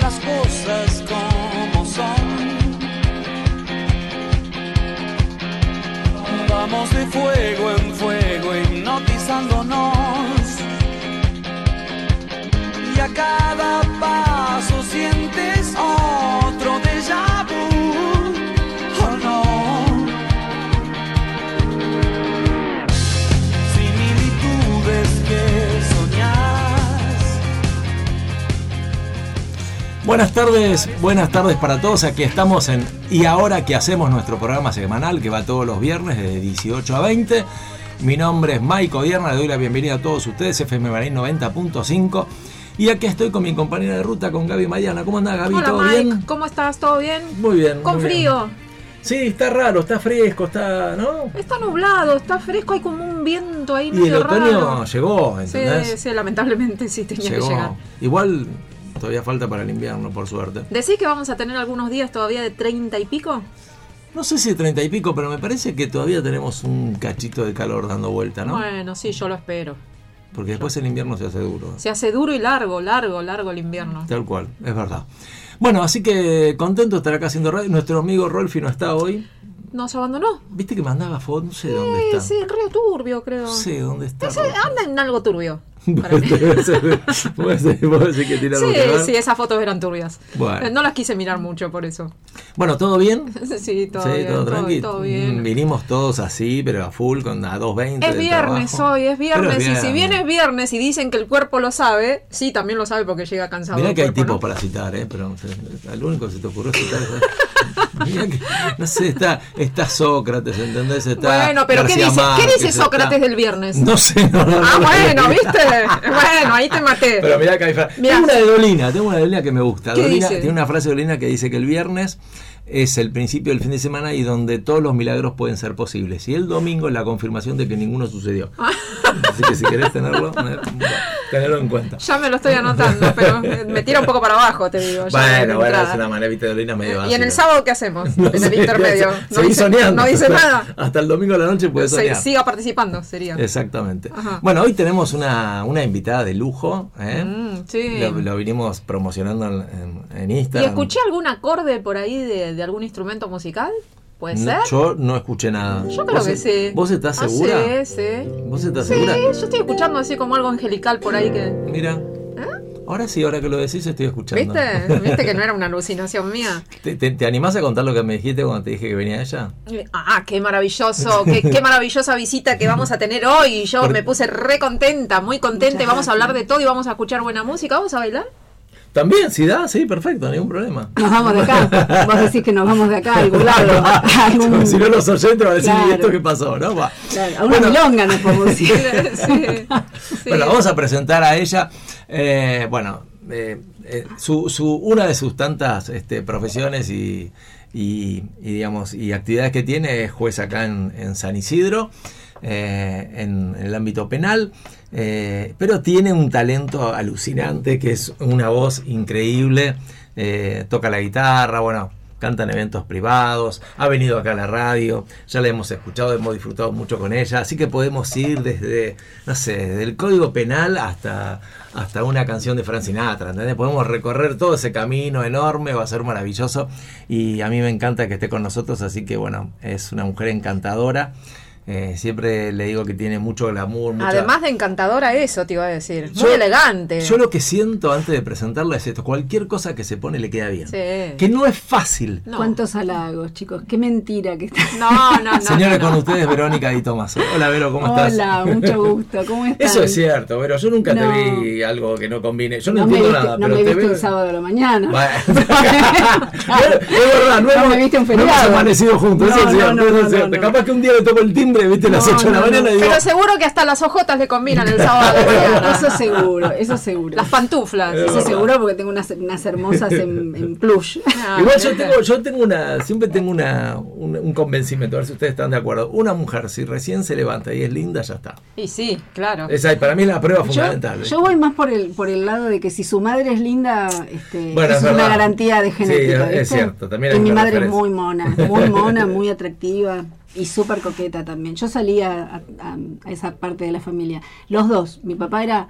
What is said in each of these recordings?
Las cosas como son. Vamos de fuego Buenas tardes, buenas tardes para todos. Aquí estamos en Y ahora que hacemos nuestro programa semanal que va todos los viernes de 18 a 20. Mi nombre es Maico Dierna, le doy la bienvenida a todos ustedes, FM Marín 90.5. Y aquí estoy con mi compañera de ruta, con Gaby Mariana. ¿Cómo andás, Gaby? Hola ¿Todo Mike, bien? ¿cómo estás? ¿Todo bien? Muy bien. Con muy bien. frío. Sí, está raro, está fresco, está. ¿No? Está nublado, está fresco, hay como un viento ahí Y el medio otoño raro. llegó, Sí, ¿entendés? sí, lamentablemente sí tenía llegó. que llegar. Igual todavía falta para el invierno, por suerte. ¿Decís que vamos a tener algunos días todavía de 30 y pico? No sé si de treinta y pico, pero me parece que todavía tenemos un cachito de calor dando vuelta, ¿no? Bueno, sí, yo lo espero. Porque después el invierno se hace duro. Se hace duro y largo, largo, largo el invierno. Tal cual, es verdad. Bueno, así que contento de estar acá haciendo radio. Nuestro amigo Rolfi no está hoy. ¿Nos abandonó? Viste que mandaba fotos, no sé dónde Sí, está. sí, en Río Turbio, creo. Sé dónde está. Ese anda en algo turbio. Puede ser, puede ser, puede ser que algo Sí, que sí, esas fotos eran turbias. Bueno. No las quise mirar mucho por eso. Bueno, ¿todo bien? Sí, todo sí, bien. todo todo, tranquilo. todo bien. Mm, Vinimos todos así, pero a full, con a 2.20. Es viernes trabajo. hoy, es viernes, y si bien es viernes y dicen que el cuerpo lo sabe, sí, también lo sabe porque llega cansado. Mirá el que hay cuerpo, tipos ¿no? para citar, ¿eh? Pero o sea, al único que se te ocurrió citar es... Mirá que, no sé, está, está Sócrates, ¿entendés? Está Bueno, pero ¿qué dice, ¿qué dice Sócrates está- del viernes? No sé, no, no, ah, no, no. bueno, ¿viste? Bueno, ahí te maté. Pero mirá que hay fra- Mirá. Tengo una de Dolina, tengo una de Dolina que me gusta. ¿Qué Dolina dice? tiene una frase de Dolina que dice que el viernes es el principio del fin de semana y donde todos los milagros pueden ser posibles. Y el domingo es la confirmación de que ninguno sucedió. Ah. Así que si querés tenerlo, tenerlo en cuenta. Ya me lo estoy anotando, pero me tira un poco para abajo, te digo. de Bueno, bueno, es una manera viste, Dolina medio ¿Y en el sábado qué hacemos? No en el sé, intermedio. se- No dice, soñando. no dice nada. Hasta el domingo a la noche puedes Se- soñar. siga participando, sería. Exactamente. Ajá. Bueno, hoy tenemos una, una invitada de lujo. ¿eh? Mm, sí. Lo, lo vinimos promocionando en, en- en ¿Y Instagram. escuché algún acorde por ahí de, de algún instrumento musical? ¿Puede No, ser? yo no escuché nada. Yo creo ¿Vos- que sí. ¿Vos estás Ah, segura? sí, sí. ¿Vos estás Sí, segura? yo estoy escuchando así como algo angelical por ahí que... Mira. Ahora sí, ahora que lo decís estoy escuchando. ¿Viste? ¿Viste que no era una alucinación mía? ¿Te, te, te animás a contar lo que me dijiste cuando te dije que venía ella? Ah, qué maravilloso, qué, qué maravillosa visita que vamos a tener hoy. Yo me puse re contenta, muy contenta y vamos a hablar de todo y vamos a escuchar buena música. ¿Vamos a bailar? También, si da, sí, perfecto, ningún problema. Nos vamos de acá. Vos decís que nos vamos de acá a algún lado. A algún- si no los oyentes van a decir, Claro. ¿y esto qué pasó? ¿No? Va. claro, a una Bueno. milonga nos podemos ir. Sí, sí. Bueno, vamos a presentar a ella. eh, bueno, eh, eh, su, su- una de sus tantas este, profesiones y, y- y, digamos y actividades que tiene es juez acá en, en San Isidro, eh, en, en el ámbito penal. Eh, pero tiene un talento alucinante que es una voz increíble. eh, toca la guitarra, bueno, canta en eventos privados, ha venido acá a la radio, ya la hemos escuchado, hemos disfrutado mucho con ella, así que podemos ir desde, no sé, desde el código penal hasta, hasta una canción de Frank Sinatra, ¿entendés? Podemos recorrer todo ese camino enorme, va a ser maravilloso y a mí me encanta que esté con nosotros, así que bueno, es una mujer encantadora. Eh, siempre le digo que tiene mucho glamour. mucha- Además de encantadora eso, te iba a decir. Muy Yo- elegante. Yo lo que siento antes de presentarla es esto: cualquier cosa que se pone le queda bien. Sí. Que no es fácil. No. ¿Cuántos halagos, chicos? Qué mentira que está. No, no, no. Señores, no, con no. ustedes, Verónica y Tomás. Hola, Vero, ¿cómo estás? Hola, mucho gusto. ¿Cómo estás? Eso es cierto, Vero. Yo nunca No. te vi algo que no combine. Yo no, entiendo viste, nada, no pero me te viste el sábado a la mañana. Bueno. Es verdad, no, me viste un no hemos feriado. amanecido juntos, eso No, es cierto, no, no, eso es no, cierto. no. Capaz que un día le toco el timbre, viste, a las No, 8 de la no, mañana y digo, Pero seguro que hasta las ojotas le combinan el sábado. Eso seguro, eso seguro. Las pantuflas. Es Eso verdad. seguro porque tengo unas, unas hermosas en, en plush. Ah, Igual yo tengo, yo tengo una, siempre tengo una, un, un convencimiento, a ver si ustedes están de acuerdo. Una mujer, si recién se levanta y es linda, ya está. Y sí, claro. Esa para mí es la prueba Yo, fundamental. yo voy más por el por el lado de que si su madre es linda, este, Bueno, es es una garantía de Sí, genética. es- es cierto, también hay y mi madre es muy mona, muy mona, muy atractiva y súper coqueta también. Yo salía a, a- a esa parte de la familia. Los dos, mi papá era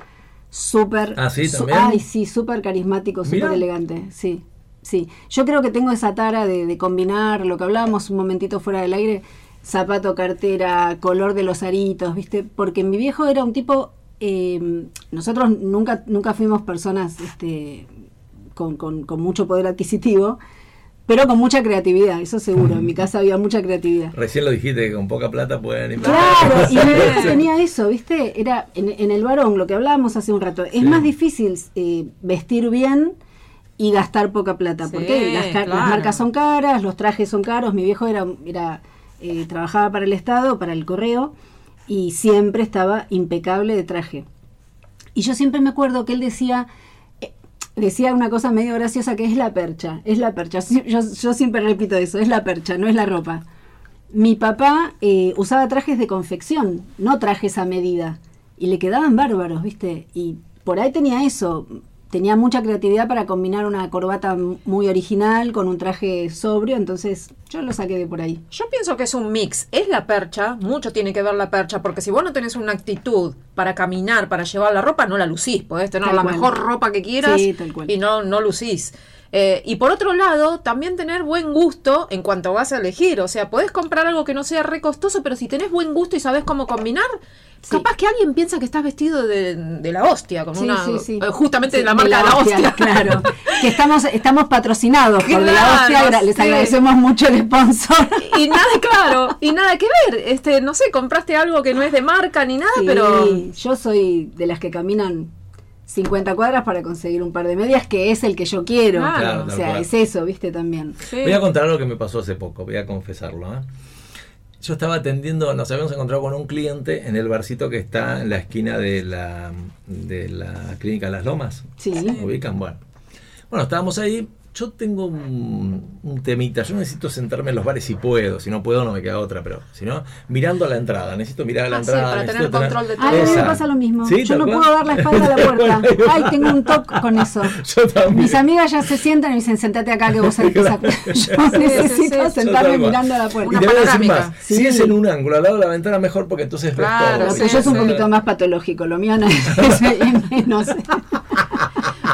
súper... Ah, ¿sí? su- ¿También? ay, sí, súper carismático, súper elegante, sí. Sí, yo creo que tengo esa tara de, de combinar lo que hablábamos un momentito fuera del aire, zapato, cartera, color de los aritos, ¿viste? Porque mi viejo era un tipo, eh, nosotros nunca, nunca fuimos personas este, con, con- con mucho poder adquisitivo, pero con mucha creatividad, eso seguro. En mi casa había mucha creatividad. Recién lo dijiste, que con poca plata pueden invertir. Claro, y mi viejo Sí. tenía eso, ¿viste? Era en, en el varón, lo que hablábamos hace un rato. Es Sí. más difícil eh, vestir bien y gastar poca plata. Sí, porque las, marcas son caras, los trajes son caros. Mi viejo era, era eh, trabajaba para el Estado, para el correo, y siempre estaba impecable de traje. Y yo siempre me acuerdo que él decía, decía una cosa medio graciosa que es la percha, es la percha. Yo, yo siempre repito eso, es la percha, no es la ropa. Mi papá eh, usaba trajes de confección, no trajes a medida, y le quedaban bárbaros, ¿viste? Y por ahí tenía eso, tenía mucha creatividad para combinar una corbata muy original con un traje sobrio, entonces yo lo saqué de por ahí. Yo pienso que es un mix. Es la percha, mucho tiene que ver la percha, porque si vos no tenés una actitud para caminar, para llevar la ropa, no la lucís. Podés tener Tal la cual. mejor ropa que quieras Sí, y no, no lucís. Eh, y por otro lado, también tener buen gusto en cuanto vas a elegir. O sea, podés comprar algo que no sea re costoso, pero si tenés buen gusto y sabés cómo combinar, Sí. capaz que alguien piensa que estás vestido de, de la hostia, con Sí, una, sí, sí. eh, justamente de la marca de la hostia. Claro, que estamos, estamos patrocinados por De la Claro, hostia, les agradecemos mucho el sponsor. y nada, claro, y nada que ver. Este, no sé, compraste algo que no es de marca ni nada, Sí, pero yo soy de las que caminan 50 cuadras para conseguir un par de medias, que es el que yo quiero. Claro. Claro, o sea, cual. es eso, ¿viste? También. Sí. Voy a contar algo que me pasó hace poco, voy a confesarlo. ¿eh? Yo estaba atendiendo, nos habíamos encontrado con un cliente en el barcito que está en la esquina de la, de la clínica Las Lomas. Sí. ¿Me ubican? Bueno. Bueno, estábamos ahí. Yo tengo un, un temita. Yo necesito sentarme en los bares si puedo. Si no puedo, no me queda otra. Pero si no, mirando a la entrada. Necesito mirar a la Ah, sí, entrada. para necesito tener control de todo. Ay, a mí me pasa lo mismo. Sí, yo no cual. puedo dar la espalda a la puerta. Ay, tengo un toque con eso. Yo también. Mis amigas ya se sientan y me dicen, sentate acá que vos salís a Yo sí, necesito sí. sentarme Yo mirando a la Y puerta. Una te voy a decir más. Sí. Si es en un ángulo al lado de la ventana, mejor porque entonces ves Claro, todo. No sí, sé, yo es un sí. poquito más patológico. Lo mío no es menos.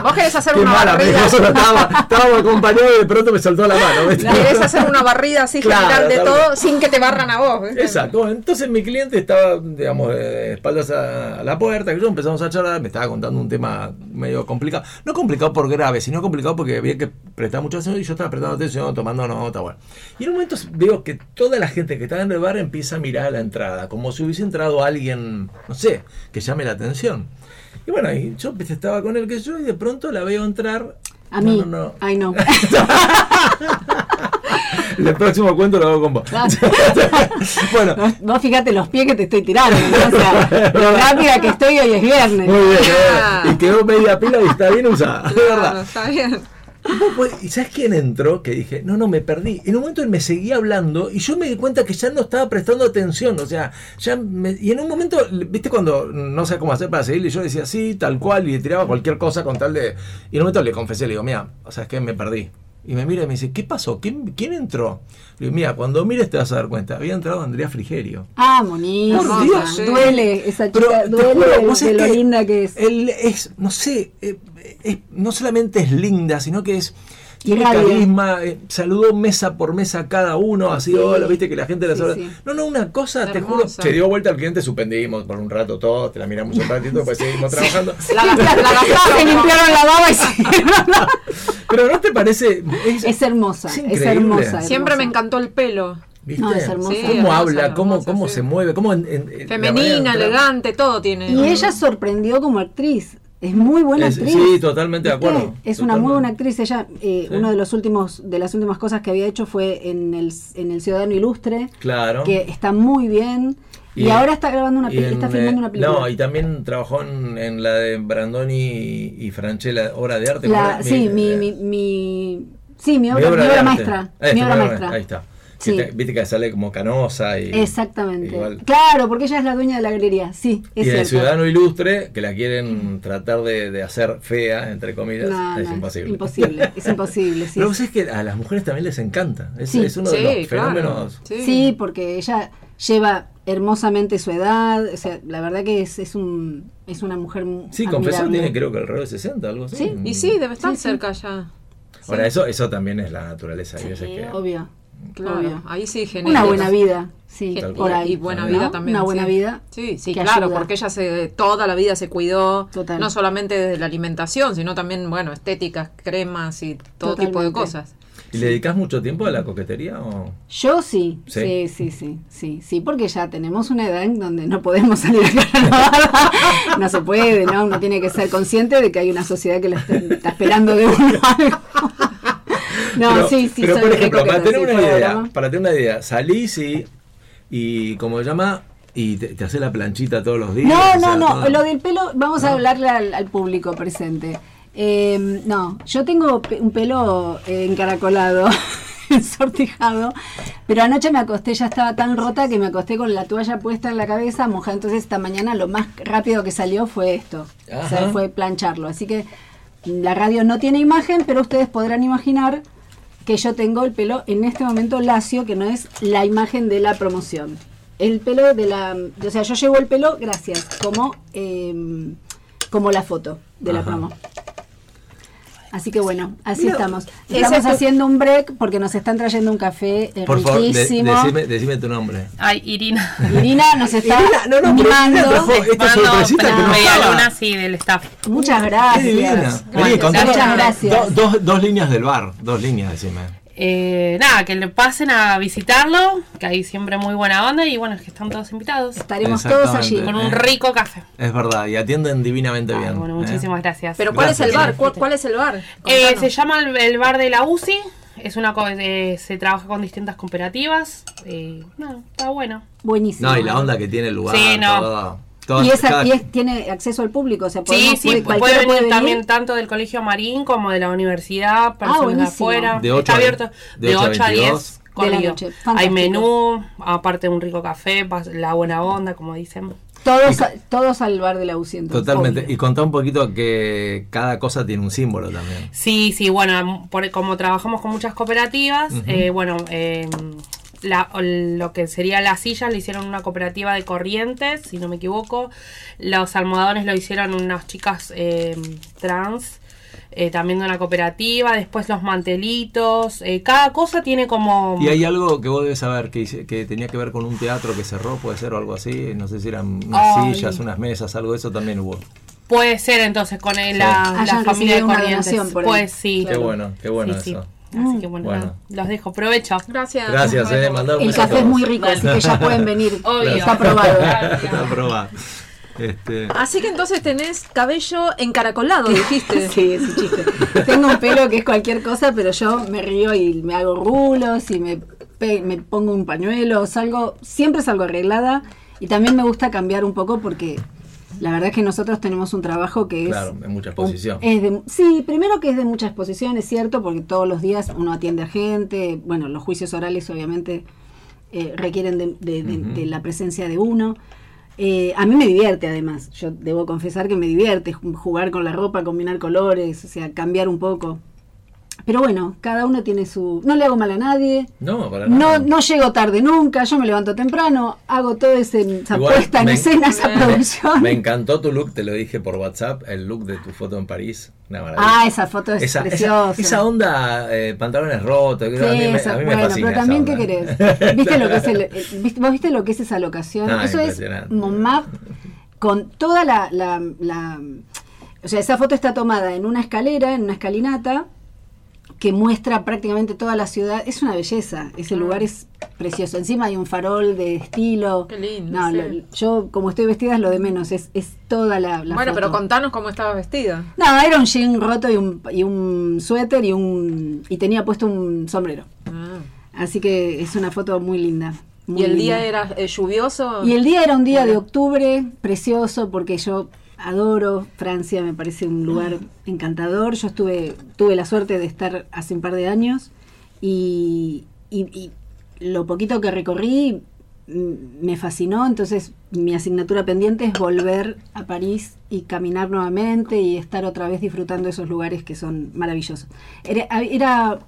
Vos querés hacer Qué una mala, barrida. estábamos, acompañados y de pronto me saltó la mano. Querés hacer una barrida así Claro, general de todo sin que te barran a vos. ¿viste? Exacto. Entonces mi cliente estaba, digamos, de espaldas a, la puerta, que yo empezamos a charlar, me estaba contando un tema medio complicado. No complicado por grave, sino complicado porque había que prestar mucha atención y yo estaba prestando atención, tomando nota, bueno. Y en un momento veo que toda la gente que estaba en el bar empieza a mirar a la entrada, como si hubiese entrado alguien, no sé, que llame la atención. Y bueno, y yo pues, estaba con él que yo y de pronto la veo entrar. A No, mí. no, no. Ay, no. El próximo cuento lo hago con vos. bueno, Vos, vos fíjate los pies que te estoy tirando. ¿no? O sea, lo rápida que estoy hoy es viernes. Muy bien, Ah. y quedó media pila y está bien usada, de Claro, verdad. está bien. Y vos podés- ¿Y sabes quién entró? Que dije, no, no, me perdí. En un momento él me seguía hablando y yo me di cuenta que ya no estaba prestando atención. O sea, ya me- y en un momento, viste cuando no sé cómo hacer para seguirle, yo decía, sí, tal cual, y le tiraba cualquier cosa con tal de. Y en un momento le confesé, le digo, mira, o sea, es que me perdí. Y me mira y me dice, ¿qué pasó? ¿Quién, quién entró? Le digo, mira, cuando mires te vas a dar cuenta. Había entrado Andrea Frigerio. Ah, Moniz. Por Dios. Duele esa Pero, chica, te duele juro, de, vos de es lo que linda que es. Él es, no sé, eh, es- no solamente es linda, sino que es. Tiene Irradia. carisma, eh, saludó mesa por mesa a cada uno, así, Sí. hola, viste que la gente la Sí, saluda. sí. No, no, una cosa, te juro, se dio vuelta al cliente, suspendimos por un rato todo, te la miramos un ratito, después seguimos trabajando. La, la, la Se limpiaron la baba y se... Pero ¿no te parece? Es, Es hermosa, Es es, increíble. hermosa. Siempre me encantó el pelo. ¿viste? No, es hermosa. Sí, ¿Cómo hermosa, habla? ¿Cómo, hermosa, cómo sí. se mueve? ¿Cómo en- en- Femenina, elegante, todo tiene. Y ella sorprendió como actriz. Es muy buena Es- actriz. sí, totalmente de acuerdo. Es una muy buena actriz. Ella, eh, Sí. uno de los últimos, de las últimas cosas que había hecho fue en el, en el Ciudadano Ilustre, Claro. que está muy bien. Y, Y- ahora está grabando una película, está filmando eh, una película. No, y también trabajó en, en la de Brandoni y, y Franchella, Obra de Arte. La- sí, mi, eh, mi, mi- sí, mi obra, mi obra mi mi maestra. Ahí está. Sí. Viste, viste que sale como canosa y. Exactamente. Igual. Claro, porque ella es la dueña de la galería. Sí, es y el. Ciudadano Ilustre, que la quieren tratar de, de hacer fea, entre comillas, No, es no, imposible. Imposible, es imposible. Sí, Pero vos sabés que a las mujeres también les encanta. Es, Sí. es uno de los claro. fenómenos. Sí. Sí, porque ella lleva hermosamente su edad. O sea, la verdad que es, es, un, es una mujer mu- Sí, confesó tiene creo que alrededor de 60, algo así. Sí, Y sí, debe estar Sí, sí. cerca ya. Ahora, eso, eso también es la naturaleza. Hay veces que... Obvio. Claro, Obvio. ahí sí genera. Una buena vida, sí, por ahí. Y buena ¿no? vida también. Una buena sí. vida. Sí, sí, que claro, ayuda. porque ella se toda la vida se cuidó, Total. no solamente desde la alimentación, sino también, bueno, estéticas, cremas y todo tipo de cosas. ¿Y le dedicas mucho tiempo a la coquetería? O? Yo sí, Sí. sí, sí, sí, sí, sí, porque ya tenemos una edad en donde no podemos salir a lavada. no se puede, ¿no? Uno tiene que ser consciente de que hay una sociedad que la está, está esperando de uno algo. No, pero, sí, sí, pero soy por ejemplo, para tener una idea, para tener una idea, salís y, y como se llama, y te, te haces la planchita todos los días. No, sea, no, no, todo. lo del pelo, vamos a hablarle al, al público presente. Eh, no, yo tengo pe- un pelo eh, encaracolado, ensortijado, pero anoche me acosté, ya estaba tan rota que me acosté con la toalla puesta en la cabeza, mojada, entonces esta mañana lo más rápido que salió fue esto, o sea, Ajá. fue plancharlo. Así que la radio no tiene imagen, pero ustedes podrán imaginar que yo tengo el pelo en este momento lacio, que no es la imagen de la promoción. El pelo de la... O sea, yo llevo el pelo, gracias, como, eh, como la foto de la promo. Así que bueno, así estamos. Estamos haciendo un break porque nos están trayendo un café eh, Por favor, de- riquísimo. decime, decime tu nombre. Ay, Irina. Irina nos está Irina, no, no, mimando. Irina trajo esta Mando sorpresita que no media estaba. luna, sí, del staff. Muchas Qué gracias. divina. Vení, contame. muchas gracias. Do- dos, dos líneas del bar, dos líneas, decime. Eh, nada, que le pasen a visitarlo, que hay siempre muy buena onda y bueno, es que están todos invitados. Estaremos todos allí. Con un rico café. Es verdad, y atienden divinamente Ah, bien. bueno, ¿eh? muchísimas gracias. Pero ¿cuál es el bar? ¿Cuál, cuál es el bar? Eh, se llama el, el bar de la UCI. Es una co- eh, se trabaja con distintas cooperativas. Eh, no, está bueno. Buenísimo. No, y la onda que tiene el lugar. Sí, no. todo. Y, esa, cada- y es- tiene acceso al público, o sea, Sí, podemos- sí, puede- venir puede también tanto del Colegio Marín como de la universidad, personas de buenísimo. afuera. De ocho Está a- abierto de de ocho a 8 a 10. 22. De la noche. Hay menú, aparte un rico café, la buena onda, como dicen. Todos, a- todos al bar de la UCI. entonces, Totalmente. obvio. Y contá un poquito que cada cosa tiene un símbolo también. Sí, sí, bueno, por- como trabajamos con muchas cooperativas, eh, bueno, eh, la- lo que sería las sillas lo hicieron una cooperativa de Corrientes, si no me equivoco. Los almohadones lo hicieron unas chicas eh, trans, eh, también de una cooperativa. Después los mantelitos. eh, cada cosa tiene como... Y hay algo que vos debes saber que, tenía que ver con un teatro que cerró, puede ser o algo así. No sé si eran unas Ay. sillas, unas mesas, algo de eso también hubo. Puede ser entonces con el- Sí. la, la Hayan familia de Corrientes. Pues sí. Qué bueno, qué bueno Sí, sí. Así que bueno, los dejo. Provecho. Gracias. Gracias, eh, mandar un El café es muy rico, así que ya pueden venir. Obvio. Está aprobado. Está aprobado. Este, Así que entonces tenés cabello encaracolado, dijiste. Sí, es un chiste. Tengo un pelo que es cualquier cosa, pero yo me río y me hago rulos y me, me pongo un pañuelo, salgo, siempre salgo arreglada y también me gusta cambiar un poco porque la verdad es que nosotros tenemos un trabajo que es... Claro, de mucha exposición. es de- sí, primero que es de mucha exposición, es cierto, porque todos los días uno atiende a gente, bueno, los juicios orales obviamente eh, requieren de, de- de- Ujú. de la presencia de uno. Eh, a mí me divierte además, yo debo confesar que me divierte ju- jugar con la ropa, combinar colores, o sea, cambiar un poco. Pero bueno, cada uno tiene su... No le hago mal a nadie, no, para no, nada. no llego tarde nunca, yo me levanto temprano, hago toda ese- esa Igual, puesta en me- escena, esa me- producción. Me encantó tu look, te lo dije por WhatsApp, el look de tu foto en París. Una maravilla. Ah, esa foto es esa, preciosa. esa, esa onda, eh, pantalones rotos, Sí, a mí, me, esa- a mí me bueno, fascina. pero también, ¿qué querés? ¿Viste lo que es el, ¿Vos viste lo que es esa locación? Ah, Eso es. MOMAP con toda la, la, la- O sea, esa foto está tomada en una escalera, en una escalinata, que muestra prácticamente toda la ciudad. Es una belleza, ese Ah. lugar es precioso. Encima hay un farol de estilo. Qué lindo, No, sí. lo- yo como estoy vestida es lo de menos, es, es toda la, la bueno, foto. pero contanos cómo estabas vestida. No, era un jean roto y un, y un suéter y un y tenía puesto un sombrero. Ah. Así que es una foto muy linda. muy ¿Y el linda. día era eh, lluvioso? Y el día era un día de octubre, precioso, porque yo adoro Francia, me parece un lugar encantador. Yo estuve, tuve la suerte de estar hace un par de años y, lo poquito que recorrí me fascinó, entonces mi asignatura pendiente es volver a París y caminar nuevamente y estar otra vez disfrutando esos lugares que son maravillosos. Era, era,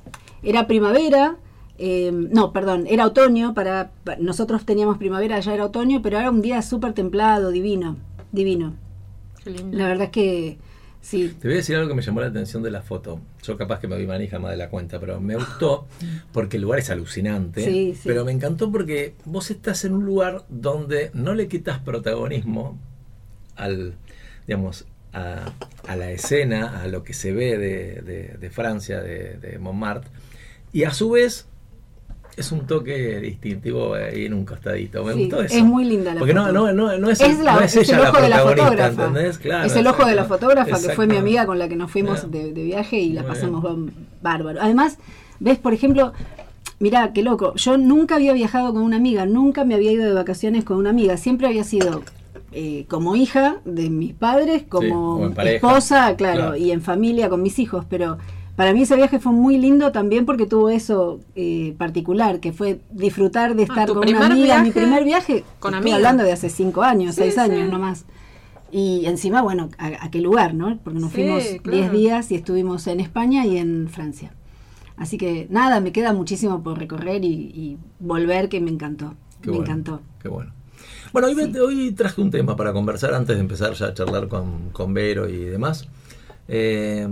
era primavera, eh, no, perdón, era otoño, para, pa- nosotros teníamos primavera, ya era otoño, pero era un día súper templado, divino, divino. Qué lindo. La verdad es que sí, Te voy a decir algo que me llamó la atención de la foto. Yo capaz que me doy manija más de la cuenta, pero me gustó porque el lugar es alucinante. Sí, sí. Pero me encantó porque vos estás en un lugar donde no le quitas protagonismo al, digamos, a, a la escena, a lo que se ve de, de- de Francia, de, de Montmartre, y a su vez es un toque distintivo ahí en un costadito. Me Sí, gustó eso. es muy linda la Porque no, foto. no, no, no es, es, la- no es es ella el ojo la de la fotógrafa. es el ojo de la fotógrafa, que fue mi amiga con la que nos fuimos de, de viaje y la Muy pasamos bárbaro. Además, ves, por ejemplo, mirá, qué loco, yo nunca había viajado con una amiga, nunca me había ido de vacaciones con una amiga, siempre había sido eh, como hija de mis padres, como pareja. esposa, claro, Claro. y en familia con mis hijos, pero para mí ese viaje fue muy lindo también porque tuvo eso eh, particular, que fue disfrutar de Ah, estar con una amiga. Mi primer viaje, con estoy amiga. hablando de hace cinco años, Sí, seis sí. años nomás. Y encima, bueno, ¿a, a qué lugar, no? Porque nos Sí, fuimos claro. 10 días y estuvimos en España y en Francia. Así que nada, me queda muchísimo por recorrer y, y volver que me encantó. Qué me bueno, encantó. Qué bueno. Bueno, hoy, me- hoy traje un tema para conversar antes de empezar ya a charlar con, con Vero y demás. Eh,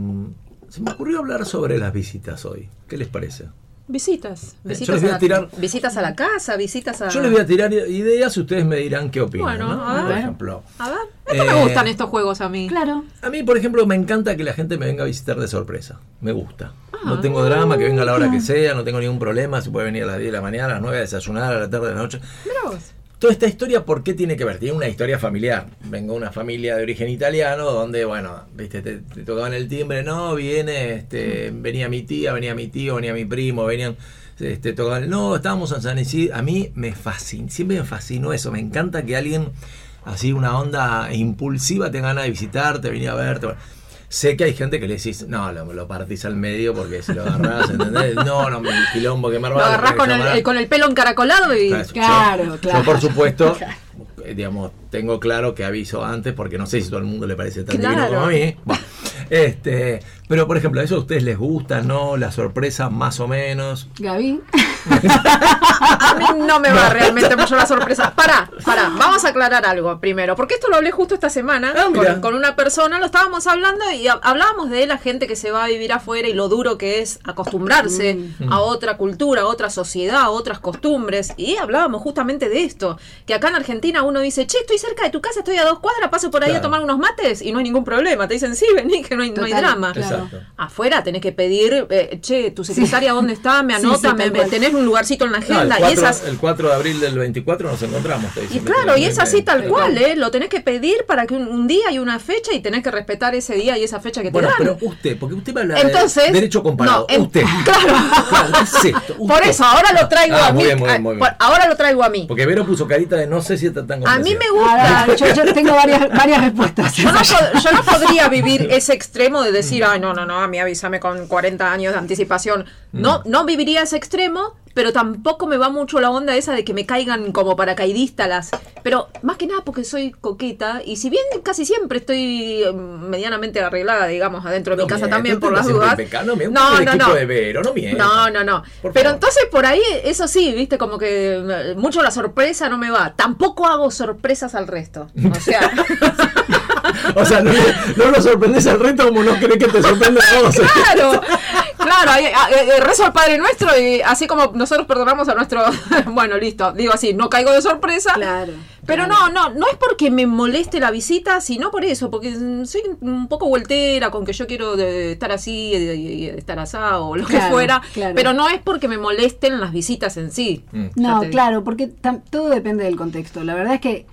se me ocurrió hablar sobre las visitas hoy. ¿Qué les parece? Visitas. yo Visitas, les voy a a la, tirar- visitas a la casa, visitas a. Yo les voy a tirar ideas y ustedes me dirán qué opinan. Bueno, ¿no? a Por ver. ejemplo, A ver, esto Eh, me gustan estos juegos a mí. Claro. a mí, por ejemplo, me encanta que la gente me venga a visitar de sorpresa. Me gusta. Ah. No tengo drama, que venga a la hora que sea, no tengo ningún problema. Se puede venir a las 10 de la mañana, a las 9 a desayunar, a la tarde, a la noche. Mirá vos. Toda esta historia, ¿por qué tiene que ver? Tiene una historia familiar. Vengo de una familia de origen italiano donde, bueno, viste, te, tocaban el timbre, no, viene, este, venía mi tía, venía mi tío, venía mi primo, venían, este, tocaban, no, estábamos en San Isidro. A mí me fascina, siempre me fascinó eso, me encanta que alguien así, una onda impulsiva, te gana de visitarte, venía a verte. Sé que hay gente que le decís, no, lo, lo partís al medio porque si lo agarrás, ¿entendés? No, no, me quilombo que me Lo agarrás con el, el- con el pelo encaracolado y. Claro, yo- Claro, yo, por supuesto, eh, digamos, tengo claro que aviso antes porque no sé si todo el mundo le parece tan divino Claro. como a mí. Bueno, este, pero por ejemplo, ¿eso a ustedes les gusta, no? La sorpresa más o menos. Gaby. A mí no me va realmente mucho la sorpresa. Pará, pará, vamos a aclarar algo primero, porque esto lo hablé justo esta semana Ah, con, con una persona, lo estábamos hablando y ha- hablábamos de la gente que se va a vivir afuera y lo duro que es acostumbrarse Mm. a otra cultura, a otra sociedad, a otras costumbres. Y hablábamos justamente de esto, que acá en Argentina uno dice, che, estoy cerca de tu casa, estoy a dos cuadras, paso por ahí a tomar unos mates y no hay ningún problema. Te dicen, sí, vení, que no hay, no hay Total, drama. claro. Afuera tenés que pedir, eh, che, tu secretaria dónde está, me Sí, anota, sí, me, tenés un lugarcito en la No, el, agenda. 4, y esas, el 4 de abril del 24 nos encontramos. te y dicen, claro, y es así tal cual, ¿eh? Lo tenés que pedir para que un, un día y una fecha y tenés que respetar ese día y esa fecha que te Bueno, dan. pero usted, porque usted me habla Entonces, de derecho comparado. no, en- usted. claro. Claro, ¿qué es esto? Por eso, ahora lo traigo Ah, a mí. muy bien, muy bien, muy bien. ahora lo traigo a mí. Porque Vero puso carita de no sé si está tan A mí me gusta. Yo, yo tengo varias, varias respuestas. Yo no, yo no podría vivir ese extremo de decir, ay, no, no, no, a mí avísame con 40 años de anticipación. No, no viviría ese extremo, pero tampoco me va mucho la onda esa de que me caigan como paracaidistas las. Pero más que nada porque soy coqueta y si bien casi siempre estoy eh, medianamente arreglada, digamos, adentro de No mi casa también por las dudas. No, de Vero, no. No, no, no. Por Pero favor. entonces por ahí, eso sí, viste, como que eh, mucho la sorpresa no me va. Tampoco hago sorpresas al resto. O sea. O sea, no, no lo sorprendes al resto como no cree que te sorprende a vos. Claro, claro, rezo al Padre Nuestro y así como nosotros perdonamos a nuestro, bueno, listo, digo así, no caigo de sorpresa. Claro, Pero claro. no, no, no es porque me moleste la visita, sino por eso, porque soy un poco vueltera con que yo quiero de estar así, de, de- de estar asado o lo que fuera, claro. pero no es porque me molesten las visitas en sí. Mm. No, claro, porque todo depende del contexto. La verdad es que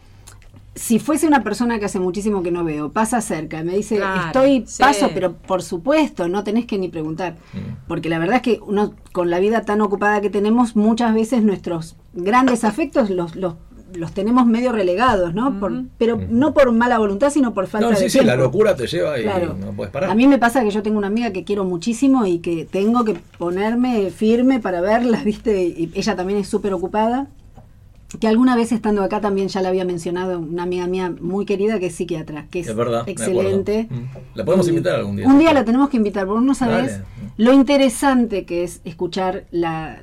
si fuese una persona que hace muchísimo que no veo, pasa cerca, me dice, Claro, estoy, sí. paso, pero por supuesto, no tenés que ni preguntar. Mm. Porque la verdad es que uno, con la vida tan ocupada que tenemos, muchas veces nuestros grandes afectos los, los, los tenemos medio relegados, ¿no? Por- pero no por mala voluntad, sino por falta No, de sí, sí, tiempo. la locura te lleva y Claro. no puedes parar. A mí me pasa que yo tengo una amiga que quiero muchísimo y que tengo que ponerme firme para verla, ¿viste? Y ella también es súper ocupada. Que alguna vez estando acá también ya la había mencionado una amiga mía muy querida que es psiquiatra, que es, Es verdad, excelente. Mm. La podemos invitar algún día. Un día la tenemos que invitar, porque no sabes lo interesante que es escuchar la,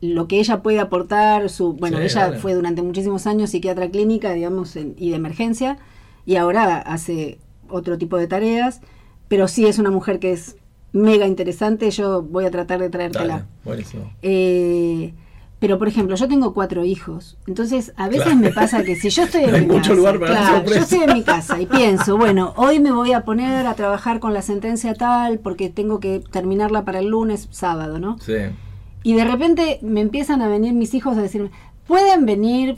lo que ella puede aportar. Su, bueno, Sí, ella dale. fue durante muchísimos años psiquiatra clínica, digamos, en- y de emergencia, y ahora hace otro tipo de tareas, pero sí es una mujer que es mega interesante. Yo voy a tratar de traértela. Dale, buenísimo. Eh, pero, por ejemplo, yo tengo cuatro hijos. Entonces, a veces Claro. me pasa que si yo estoy en mi mucho casa, lugar para claro, yo estoy en mi casa y pienso, bueno, hoy me voy a poner a trabajar con la sentencia tal porque tengo que terminarla para el lunes, sábado, ¿no? Sí. Y de repente me empiezan a venir mis hijos a decirme, ¿pueden venir?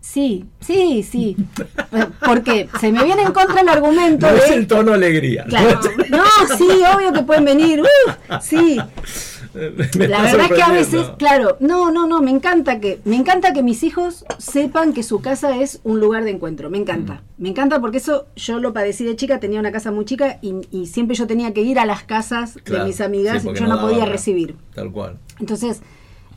Sí, sí, sí. Porque se me viene en contra el argumento No de... es el tono alegría. Claro. No, sí, obvio que pueden venir. ¡uh! sí. La verdad que a veces, claro, no, no, no, me encanta que, me encanta que mis hijos sepan que su casa es un lugar de encuentro. Me encanta. Mm. Me encanta porque eso yo lo padecí de chica, tenía una casa muy chica y, y siempre yo tenía que ir a las casas Claro, de mis amigas sí, y yo no, podía recibir. Tal cual. Entonces,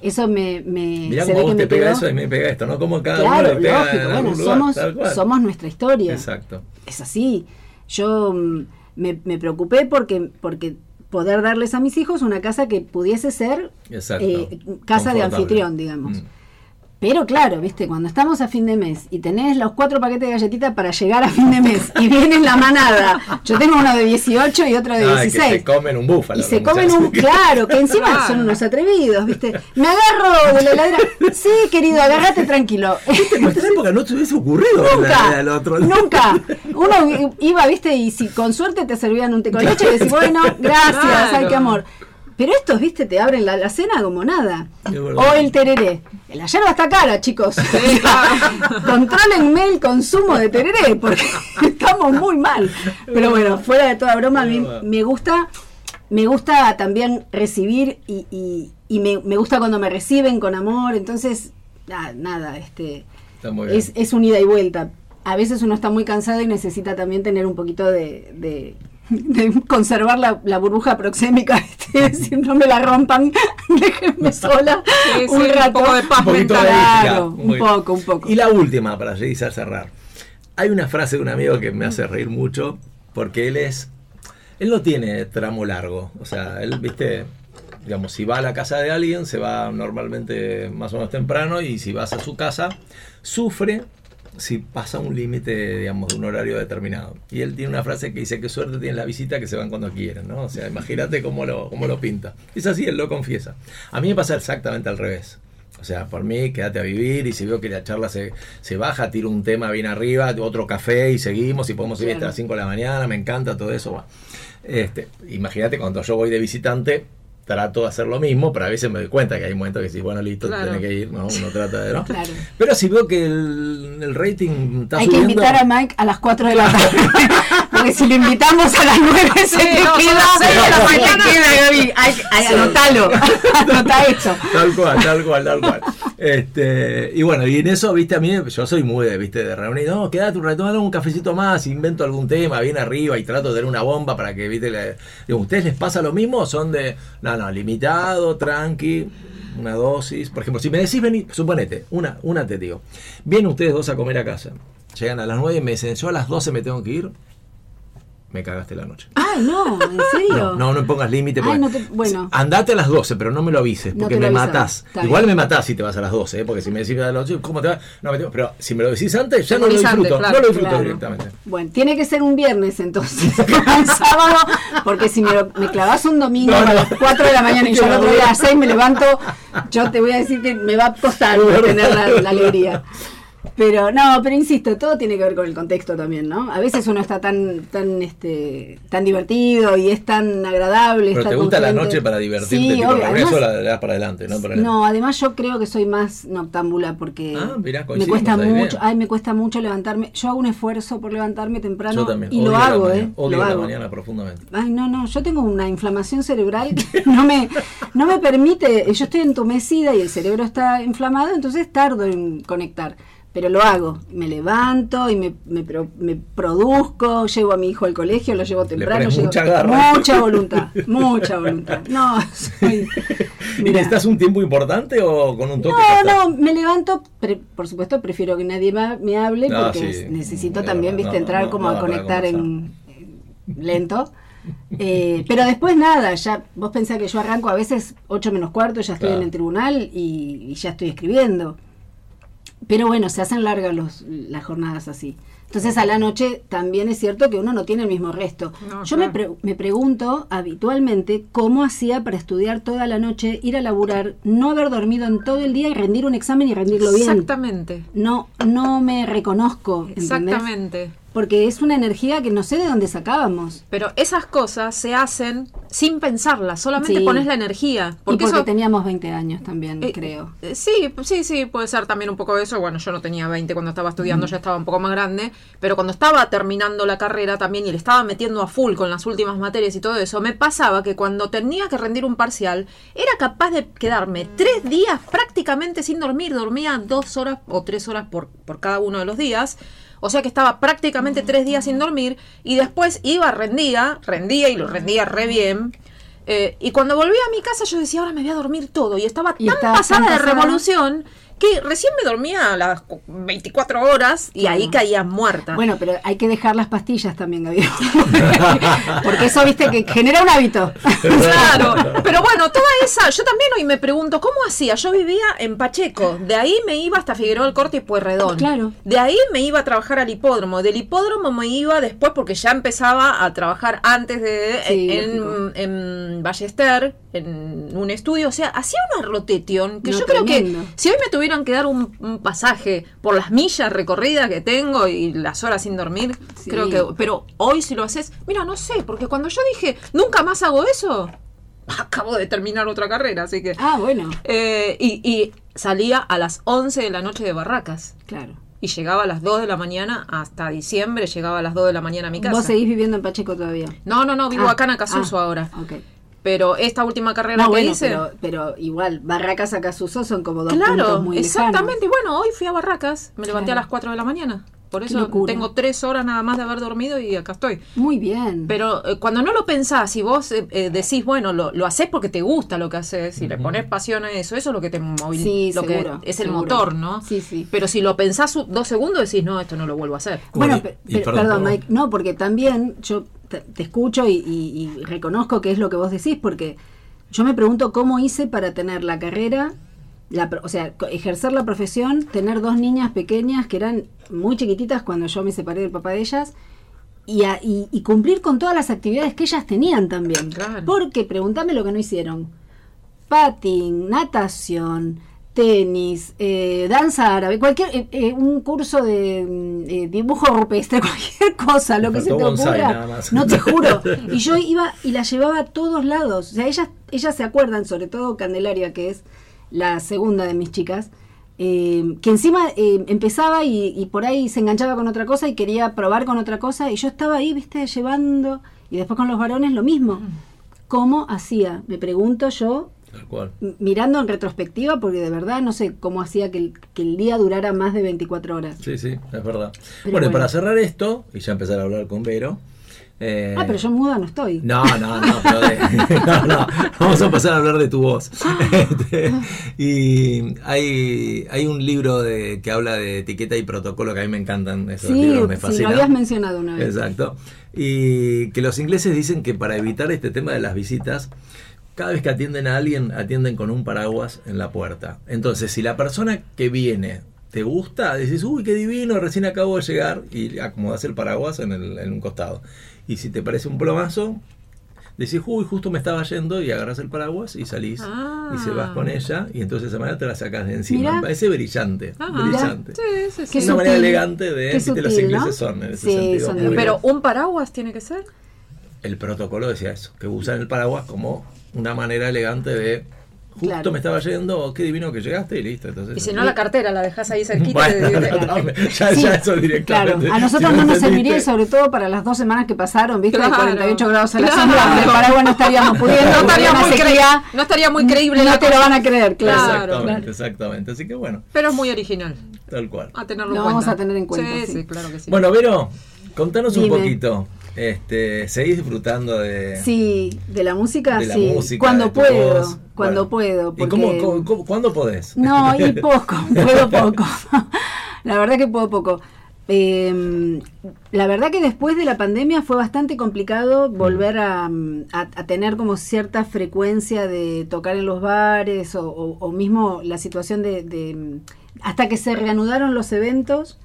eso me, me Mirá se cómo vos te me pega eso y me pega esto, ¿no? Como cada uno Claro, le pega lógico, en bueno, lugar, somos, tal cual. somos nuestra historia. Exacto. Es así. Yo mm, me, me preocupé porque, porque poder darles a mis hijos una casa que pudiese ser Exacto. eh, casa de anfitrión, digamos. Mm. Pero claro, viste, cuando estamos a fin de mes y tenés los cuatro paquetes de galletitas para llegar a fin de mes y viene la manada, yo tengo uno de 18 y otro de Ay, que 16. se comen un búfalo. Y se comen un, claro, que encima Claro. son unos atrevidos, ¿viste? Me agarro de la heladera. Sí, querido, agárrate tranquilo. En nuestra época no te hubiese ocurrido la- la- Nunca, el otro. nunca. Uno iba, viste, y si con suerte te servían un té con leche, y decís, bueno, gracias, ay, qué amor. Pero estos, viste, te abren la, la cena como nada. O el tereré. La yerba está cara, chicos. Contrólenme el consumo de tereré, porque estamos muy mal. Pero bueno, fuera de toda broma, a mí me gusta, me gusta también recibir y, y- y me, me gusta cuando me reciben con amor. Entonces, ah, nada, este Está muy bien. es, es un ida y vuelta. A veces uno está muy cansado y necesita también tener un poquito de, de- de conservar la, la burbuja proxémica, este, decir, no me la rompan, déjenme sola Sí, un sí, un rato. poco de paz Un poquito de mental. ética. Claro, un bien. poco, un poco. Y la última, para seguir a cerrar. Hay una frase de un amigo que me hace reír mucho, porque él es. Él no tiene tramo largo. O sea, él, viste, digamos, si va a la casa de alguien, se va normalmente más o menos temprano, y si vas a su casa, sufre si pasa un límite, digamos, de un horario determinado. Y él tiene una frase que dice que suerte tiene la visita que se van cuando quieren, ¿no? O sea, imagínate cómo lo, cómo lo pinta. Es así, él lo confiesa. A mí me pasa exactamente al revés. O sea, por mí, quédate a vivir y si veo que la charla se, se baja, tiro un tema bien arriba, otro café y seguimos y podemos ir hasta las 5 de la mañana, me encanta todo eso. bueno. Este, imagínate cuando yo voy de visitante, trato de hacer lo mismo, pero a veces me doy cuenta que hay momentos que sí, bueno, listo, Claro. tenés que ir, ¿no? Uno trata de, ¿no? Claro. Pero si veo que el, el rating está Hay que subiendo... invitar a Mike a las 4 de la tarde. Porque si lo invitamos a las 9 se Sí, te no, queda. de la se te mañana. queda, Gaby. Hay- hay- Anotalo. Anota eso. Tal cual, tal cual, tal cual. Este, y bueno, y en eso, viste, a mí, yo soy muy de, viste, de reunir, no, quédate un rato, dame un cafecito más, invento algún tema bien arriba y trato de tener una bomba para que, viste, le, digo, ¿ustedes les pasa lo mismo son de, no, no, limitado, tranqui, una dosis? Por ejemplo, si me decís venir, suponete, una, una te digo, vienen ustedes dos a comer a casa, llegan a las 9 y me dicen, yo a las 12 me tengo que ir, me cagaste la noche. Ay, no, ¿en serio? No, no, no pongas límite. Porque- no te- bueno. Andate a las 12, pero no me lo avises, porque me lo avisamos. matás. Está Igual bien. me matás si te vas a las 12, ¿eh? porque si me decís a las 12, ¿cómo te vas? No, me tengo- pero si me lo decís antes, ya no lo antes, disfruto. claro, no lo disfruto claro. directamente. Bueno, tiene que ser un viernes entonces, un sábado, porque si me, lo- me clavas un domingo a las 4 de la mañana y yo el otro día a las 6 me levanto, yo te voy a decir que me va a costar tener la, la alegría. Pero no, pero insisto, todo tiene que ver con el contexto también, ¿no? A veces uno está tan tan este tan divertido y es tan agradable. Pero te gusta la noche para divertirte, Sí, obvio, además- la le das para adelante, ¿no? Para no, además yo creo que soy más noctámbula porque Ah, mirá, me cuesta mucho, ay, me cuesta mucho levantarme. Yo hago un esfuerzo por levantarme temprano Yo también. y lo la hago, mañana, ¿eh? Odio lo la hago. mañana profundamente. Ay, no, no, yo tengo una inflamación cerebral que no me, no me permite, yo estoy entumecida y el cerebro está inflamado, entonces tardo en conectar. Pero lo hago. Me levanto y me, me, pro- me produzco, llevo a mi hijo al colegio, lo llevo temprano. llevo- mucha garra. mucha voluntad, mucha voluntad. No, soy... ¿Y Mira. necesitas un tiempo importante o con un toque? No, no, me levanto, pre- por supuesto prefiero que nadie me hable No, porque sí, necesito es también, verdad, viste, no, entrar no, como a conectar en, lento. Eh, pero después nada, ya vos pensás que yo arranco a veces 8 menos cuarto, ya estoy Claro. en el tribunal y, y ya estoy escribiendo. Pero bueno, se hacen largas los, las jornadas así. Entonces a la noche también es cierto que uno no tiene el mismo resto. No, Yo me, pre- me pregunto habitualmente cómo hacía para estudiar toda la noche, ir a laburar, no haber dormido en todo el día y rendir un examen y rendirlo bien. Exactamente. No, no me reconozco, ¿entendés? Exactamente. Porque es una energía que no sé de dónde sacábamos. Pero esas cosas se hacen sin pensarlas, solamente Sí. pones la energía. y Porque eso, teníamos 20 años también, Eh, creo. eh, Sí, sí, sí, puede ser también un poco eso. Bueno, yo no tenía 20 cuando estaba estudiando, ya estaba un poco más grande, pero cuando estaba terminando la carrera también y le estaba metiendo a full con las últimas materias y todo eso, me pasaba que cuando tenía que rendir un parcial, era capaz de quedarme tres días prácticamente sin dormir. Dormía dos horas o tres horas por, por cada uno de los días. O sea que estaba prácticamente tres días sin dormir y después iba, rendía, rendía y lo rendía re bien. Eh, y cuando volvía a mi casa yo decía, ahora me voy a dormir todo. Y estaba Y tan estaba pasada tan de revolución que recién me dormía a las cu- 24 horas y ahí caía muerta. Bueno, pero hay que dejar las pastillas también, Gaby. Porque eso, viste, que genera un hábito. Claro, pero bueno, toda esa, yo también hoy me pregunto, ¿cómo hacía? Yo vivía en Pacheco, de ahí me iba hasta Figueroa del Corte y Pueyrredón. Claro. De ahí me iba a trabajar al hipódromo, del hipódromo me iba después porque ya empezaba a trabajar antes de Sí, en, en Ballester, en un estudio, o sea, hacía una rotación que No, yo creo que si hoy me tuvieran que dar un, un pasaje por las millas recorridas que tengo y las horas sin dormir, Sí. creo que pero hoy si lo haces, mira, no sé, porque cuando yo dije, nunca más hago eso, acabo de terminar otra carrera, así que... Ah, bueno, Eh, y, y salía a las 11 de la noche de Barracas. claro. Y llegaba a las 2 de la mañana hasta diciembre, llegaba a las 2 de la mañana a mi casa. Vos seguís viviendo en Pacheco todavía. No, no, no, vivo Ah, acá en Acasuso ah, ahora. Ok. Pero esta última carrera No, que bueno, hice... pero, pero igual, Barracas a Casuso son como dos Claro, puntos muy exactamente. Y bueno, hoy fui a Barracas, me levanté Claro. a las 4 de la mañana. Por eso tengo tres horas nada más de haber dormido y acá estoy. lejanos. Muy bien. Pero eh, cuando no lo pensás y vos eh, eh, decís, bueno, lo, lo haces porque te gusta lo que haces y le pones pasión a eso, eso es lo que te moviliza, Sí, lo seguro, que es el motor, ¿no? Sí, sí. Pero si lo pensás dos segundos decís, no, esto no lo vuelvo a hacer. Bueno, y- pe- y pe- perdón, perdón, perdón. Mike, no, porque también yo te, te escucho y, y- y reconozco que es lo que vos decís, porque yo me pregunto cómo hice para tener la carrera, la, o sea, ejercer la profesión, tener dos niñas pequeñas que eran muy chiquititas cuando yo me separé del papá de ellas. Y, a- y- cumplir con todas las actividades que ellas tenían también. Claro. Porque preguntame lo que no hicieron. Patín, natación, tenis, eh, danza árabe, cualquier eh, eh, un curso de mm, eh, dibujo rupestre, cualquier cosa, lo Me que se te ocurra. No te juro. Y yo iba y la llevaba a todos lados. O sea, ellas, ellas se acuerdan, sobre todo Candelaria, que es la segunda de mis chicas, eh, que encima eh, empezaba y, y por ahí se enganchaba con otra cosa y quería probar con otra cosa. Y yo estaba ahí, viste, llevando. Y después con los varones lo mismo. ¿Cómo hacía? Me pregunto yo, Tal cual. m- mirando en retrospectiva, porque de verdad no sé cómo hacía que el, que el día durara más de 24 horas. Sí, sí, es verdad. Bueno, y para cerrar esto, y ya empezar a hablar con Vero. eh, Ah, pero yo muda no estoy. No, no, no, pero de- no, no, vamos a empezar a hablar de tu voz. Este, y hay, hay un libro de, que habla de etiqueta y protocolo que a mí me encantan, esos Sí, libros me sí, lo fascinan. habías mencionado una vez. Exacto. Y que los ingleses dicen que para evitar este tema de las visitas, cada vez que atienden a alguien, atienden con un paraguas en la puerta. Entonces, si la persona que viene te gusta, dices, uy, qué divino, recién acabo de llegar, y acomodas el paraguas en, el- en un costado. Y si te parece un plomazo, decís, uy, justo me estaba yendo, y agarras el paraguas y salís Ah. y se vas con ella, y entonces de esa manera te la sacas de encima. Mirá. Me parece brillante, Ah, brillante. Sí, sí, sí. Una manera elegante de, viste, los sutil, ¿no? ingleses son en ese Sí, sentido. son muy divinos. Pero un paraguas tiene que ser. el protocolo decía eso, que usan el paraguas como una manera elegante de justo Claro. me estaba yendo, qué divino que llegaste y listo. Entonces, Y si no, la cartera la dejas ahí cerquita. Bueno, y- no, no, ya, Sí, ya eso directamente. Claro, a nosotros Si no nos serviría, sobre todo para las dos semanas que pasaron, ¿viste? Claro. De 48 grados a la Claro. sombra, donde el paraguas no estaríamos pudiendo. no, estaría muy sequía, no estaría muy creíble No te lo van a creer, claro. Exactamente, claro. exactamente. Así que bueno, Pero es muy original. tal cual. A tenerlo Lo en cuenta. vamos a tener en cuenta, Sí, sí. sí, claro que sí. Bueno, Vero, contanos un Dime. poquito. Este, ¿Seguís disfrutando de, Sí, de la música, de la sí. música? cuando puedo, voz? cuando Bueno, puedo. ¿Y cómo, porque- cómo- cómo- cuándo podés? No, y poco, puedo poco. la verdad que puedo poco. Eh, la verdad que después de la pandemia fue bastante complicado volver a, a- a tener como cierta frecuencia de tocar en los bares o, o- o mismo la situación de, de, hasta que se reanudaron los eventos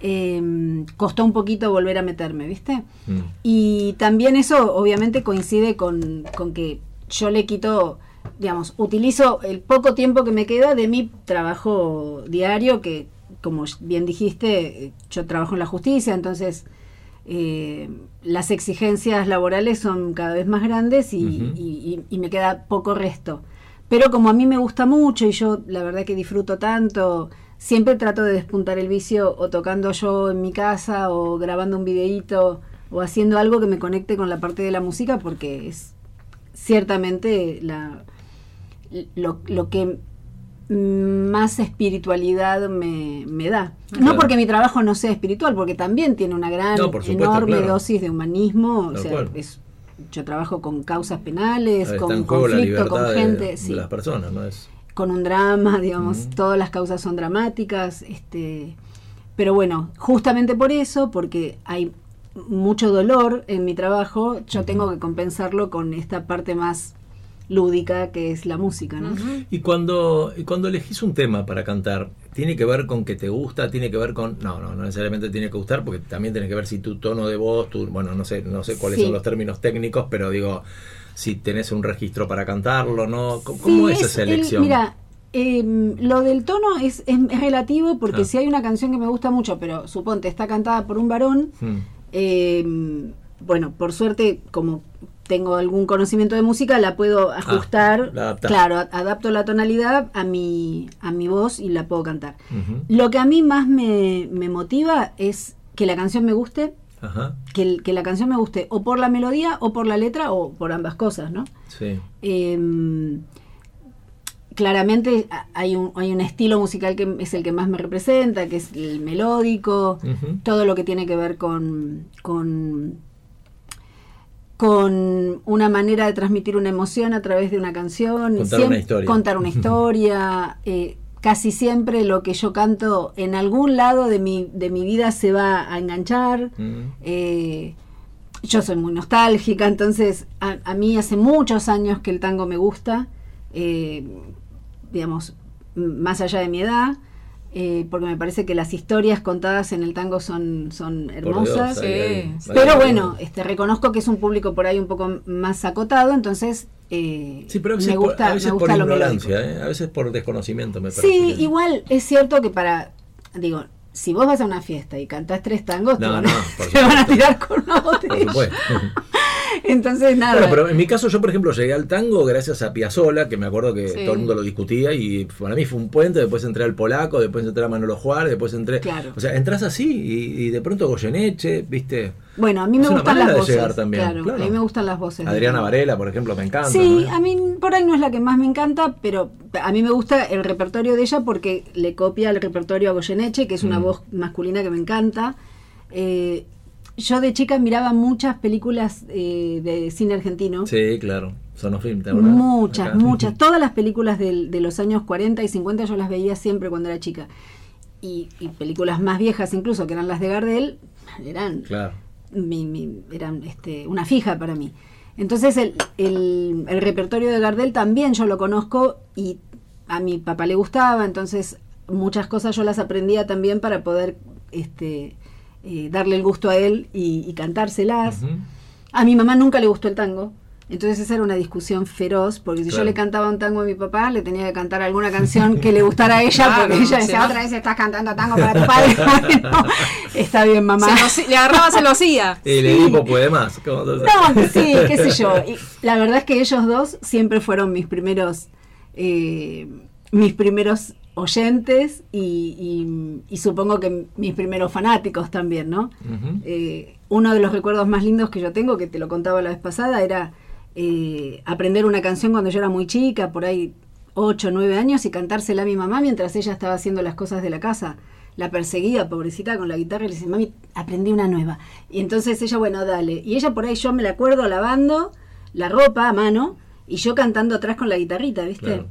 eh, costó un poquito volver a meterme, ¿viste? Mm. Y también eso obviamente coincide con, con que yo le quito, digamos, utilizo el poco tiempo que me queda de mi trabajo diario, que como bien dijiste, yo trabajo en la justicia, entonces eh, las exigencias laborales son cada vez más grandes y, Ujú. y- y- y me queda poco resto. Pero como a mí me gusta mucho y yo la verdad que disfruto tanto, siempre trato de despuntar el vicio o tocando yo en mi casa o grabando un videíto o haciendo algo que me conecte con la parte de la música porque es ciertamente la, lo, lo que más espiritualidad me, me da. Claro. No porque mi trabajo no sea espiritual, porque también tiene una gran, No, por supuesto, enorme claro. dosis de humanismo. O sea, es- yo trabajo con causas penales, con conflicto, con gente. de, sí las personas, ¿no? Es, con un drama, digamos, todas las causas son dramáticas, este, pero bueno, justamente por eso, porque hay mucho dolor en mi trabajo, yo tengo que compensarlo con esta parte más lúdica que es la música, ¿no? Y cuando, cuando elegís un tema para cantar, ¿tiene que ver con que te gusta? ¿Tiene que ver con.? No, no, no necesariamente tiene que gustar, porque también tiene que ver si tu tono de voz, tu, bueno, no sé, no sé cuáles Sí. son los términos técnicos, pero digo, si tenés un registro para cantarlo, ¿no? ¿Cómo, es, esa el- elección? mira, eh, lo del tono es, es- es relativo porque Ah. si hay una canción que me gusta mucho, pero suponte está cantada por un varón, Mm, Eh, bueno, por suerte, como tengo algún conocimiento de música, la puedo ajustar. Ah, la claro, adapto la tonalidad a mi, a mi voz y la puedo cantar. Lo que a mí más me, me motiva es que la canción me guste, Ajá, que, la canción me guste o por la melodía o por la letra o por ambas cosas, ¿no? sí. Eh, claramente hay un, hay un estilo musical que es el que más me representa, que es el melódico, todo lo que tiene que ver con, con, con una manera de transmitir una emoción a través de una canción. Contar una historia. Contar una historia. eh, casi siempre lo que yo canto en algún lado de mi, de mi vida se va a enganchar. Mm, Eh, yo soy muy nostálgica, entonces a, a mí hace muchos años que el tango me gusta, eh, digamos, más allá de mi edad, eh, porque me parece que las historias contadas en el tango son, son por hermosas. Dios, ahí- ahí- Sí. Pero bueno, este, reconozco que es un público por ahí un poco más acotado, entonces eh, Sí, pero a veces, me por, gusta, a veces me por gusta lo ignorancia, ¿eh? a veces por desconocimiento, me parece. Sí, igual es cierto que para, digo, si vos vas a una fiesta y cantás tres tangos, te, No, van, a, no, por te van a tirar con una Por botella. supuesto. Entonces, nada. Bueno, pero en mi caso yo, por ejemplo, llegué al tango gracias a Piazzolla, que me acuerdo que Sí. todo el mundo lo discutía y para mí fue un puente, después entré al polaco, después entré a Manolo Juárez, después entré... Claro. O sea, entras así y, y de pronto Goyeneche, ¿viste? Bueno, a mí me Es gustan las voces. también, claro, claro. a mí me gustan las voces. Adriana Varela, por ejemplo, me encanta. Sí, ¿no? a mí por ahí no es la que más me encanta, pero a mí me gusta el repertorio de ella porque le copia el repertorio a Goyeneche, que es una Mm. voz masculina que me encanta. Eh, yo de chica miraba muchas películas eh, de cine argentino. Sí, claro. Sonofilm, ¿te acordás? Muchas, Acá. muchas. Todas las películas del- de los años 40 y 50 yo las veía siempre cuando era chica. Y, y películas más viejas incluso, que eran las de Gardel, eran, Claro. mi- mi- eran este, una fija para mí. Entonces el, el- el repertorio de Gardel también yo lo conozco y a mi papá le gustaba, entonces muchas cosas yo las aprendía también para poder este, eh, darle el gusto a él y, y cantárselas. A mi mamá nunca le gustó el tango. Entonces esa era una discusión feroz, porque si Claro. yo le cantaba un tango a mi papá, le tenía que cantar alguna canción que le gustara a ella, Claro, porque ella decía, otra vez estás cantando tango para tu padre. Bueno, está bien, mamá. Se lo- le agarraba, se lo hacía. Y el Edipo puede más. ¿cómo te- No, sí, qué sé yo. Y la verdad es que ellos dos siempre fueron mis primeros eh, mis primeros oyentes y, y- y supongo que mis primeros fanáticos también, ¿no? Eh, uno de los recuerdos más lindos que yo tengo, que te lo contaba la vez pasada, era eh, aprender una canción cuando yo era muy chica, por ahí 8 o 9 años, y cantársela a mi mamá mientras ella estaba haciendo las cosas de la casa. La perseguía, pobrecita, con la guitarra y le decía, mami, aprendí una nueva. Y entonces ella, bueno, dale. Y ella por ahí, yo me la acuerdo lavando la ropa a mano y yo cantando atrás con la guitarrita, ¿viste? Claro.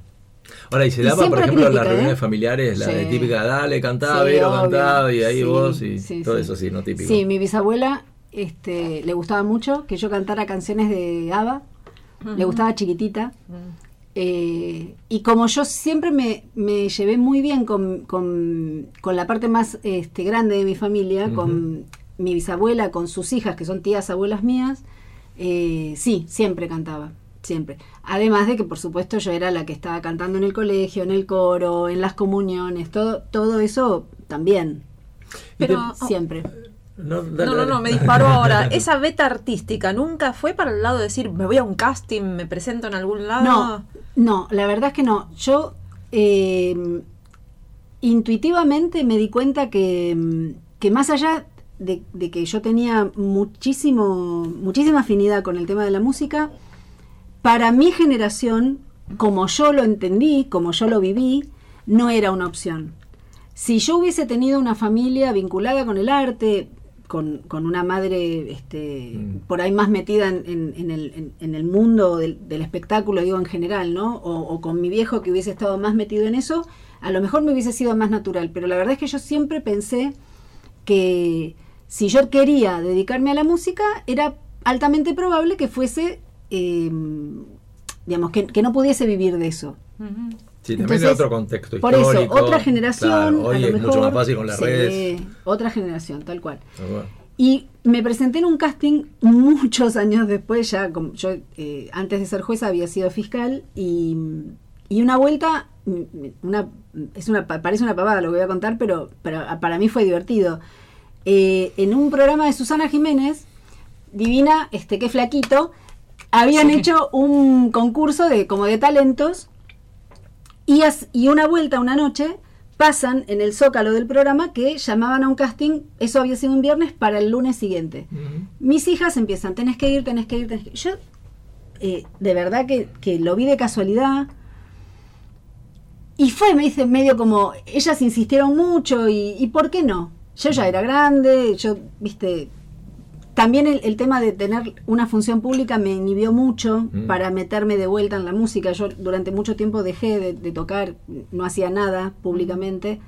Ahora, y se Y daba, por ejemplo, en crítica, las reuniones ¿eh? familiares, la de típica, dale, cantá, Sí, Vero, obvio. cantá, y ahí Sí, vos, y sí, todo sí. eso sí, no típico. Sí, mi bisabuela este, le gustaba mucho que yo cantara canciones de ABBA, le gustaba chiquitita. Eh, y como yo siempre me, me llevé muy bien con, con- con la parte más este, grande de mi familia, con mi bisabuela, con sus hijas, que son tías abuelas mías, eh, sí, siempre cantaba, siempre. Además de que, por supuesto, yo era la que estaba cantando en el colegio, en el coro, en las comuniones, todo, todo eso también, te- Pero- siempre. no, dale, No, no, me disparó ahora. Esa beta artística nunca fue para el lado de decir, me voy a un casting, me presento en algún lado. No, no, la verdad es que no. Yo eh, intuitivamente me di cuenta que, que más allá de, de que yo tenía muchísimo, muchísima afinidad con el tema de la música, para mi generación, como yo lo entendí, como yo lo viví, no era una opción. Si yo hubiese tenido una familia vinculada con el arte, con, con una madre este, Mm. por ahí más metida en, en- en el, en- en el mundo del, del espectáculo, digo en general, ¿no? O, o con mi viejo que hubiese estado más metido en eso, a lo mejor me hubiese sido más natural. Pero la verdad es que yo siempre pensé que si yo quería dedicarme a la música, era altamente probable que fuese, eh, digamos, que, que no pudiese vivir de eso. Sí, también Entonces, era otro contexto Por eso, otra generación, Claro, hoy a lo es mejor, mucho más fácil con las sí, redes. Otra generación, tal cual. Ah, bueno. Y me presenté en un casting muchos años después, ya como yo eh, antes de ser jueza había sido fiscal y, y una vuelta, una, es una, pa- parece una pavada lo que voy a contar, pero, pero para mí fue divertido. Eh, en un programa de Susana Jiménez, divina, este qué flaquito, habían hecho un concurso de como de talentos y, as- y una vuelta, una noche, pasan en el zócalo del programa que llamaban a un casting, eso había sido un viernes, para el lunes siguiente. Mis hijas empiezan, tenés que ir, tenés que ir, tenés que ir. Yo, eh, de verdad que, que lo vi de casualidad. Y fue, me dice, medio como, ellas insistieron mucho y, y ¿por qué no? Yo ya era grande, yo, viste, también el, el tema de tener una función pública me inhibió mucho Mm. para meterme de vuelta en la música. Yo durante mucho tiempo dejé de, de tocar, no hacía nada públicamente,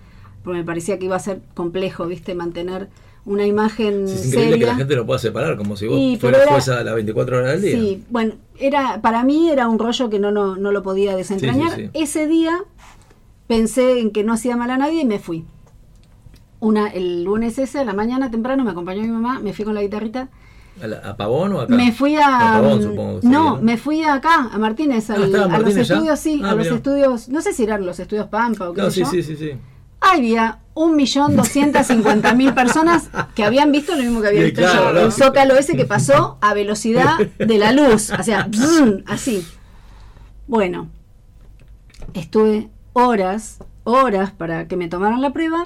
porque me parecía que iba a ser complejo, viste, mantener una imagen Sí, es increíble que la gente lo pueda separar, como si vos Y, fueras era- jueza las 24 horas del día. Sí, bueno, era para mí era un rollo que no, no, no lo podía desentrañar. Sí, sí, sí. Ese día pensé en que no hacía mal a nadie y me fui. Una, el lunes ese, a la mañana temprano, me acompañó mi mamá, me fui con la guitarrita. ¿A, la- a Pavón o acá? Me fui a. A Pavón, supongo. que no, me fui acá, a Martínez, Ah, al- a los ya. estudios, sí, Ah, a los mirá. estudios, no sé si eran los estudios Pampa o qué No, sé sí, yo. sí, sí, sí. Había un millón doscientas cincuenta mil personas que habían visto lo mismo que había visto claro, yo. El zócalo ese que pasó a velocidad de la luz. O sea, así. Bueno, estuve horas, horas para que me tomaran la prueba.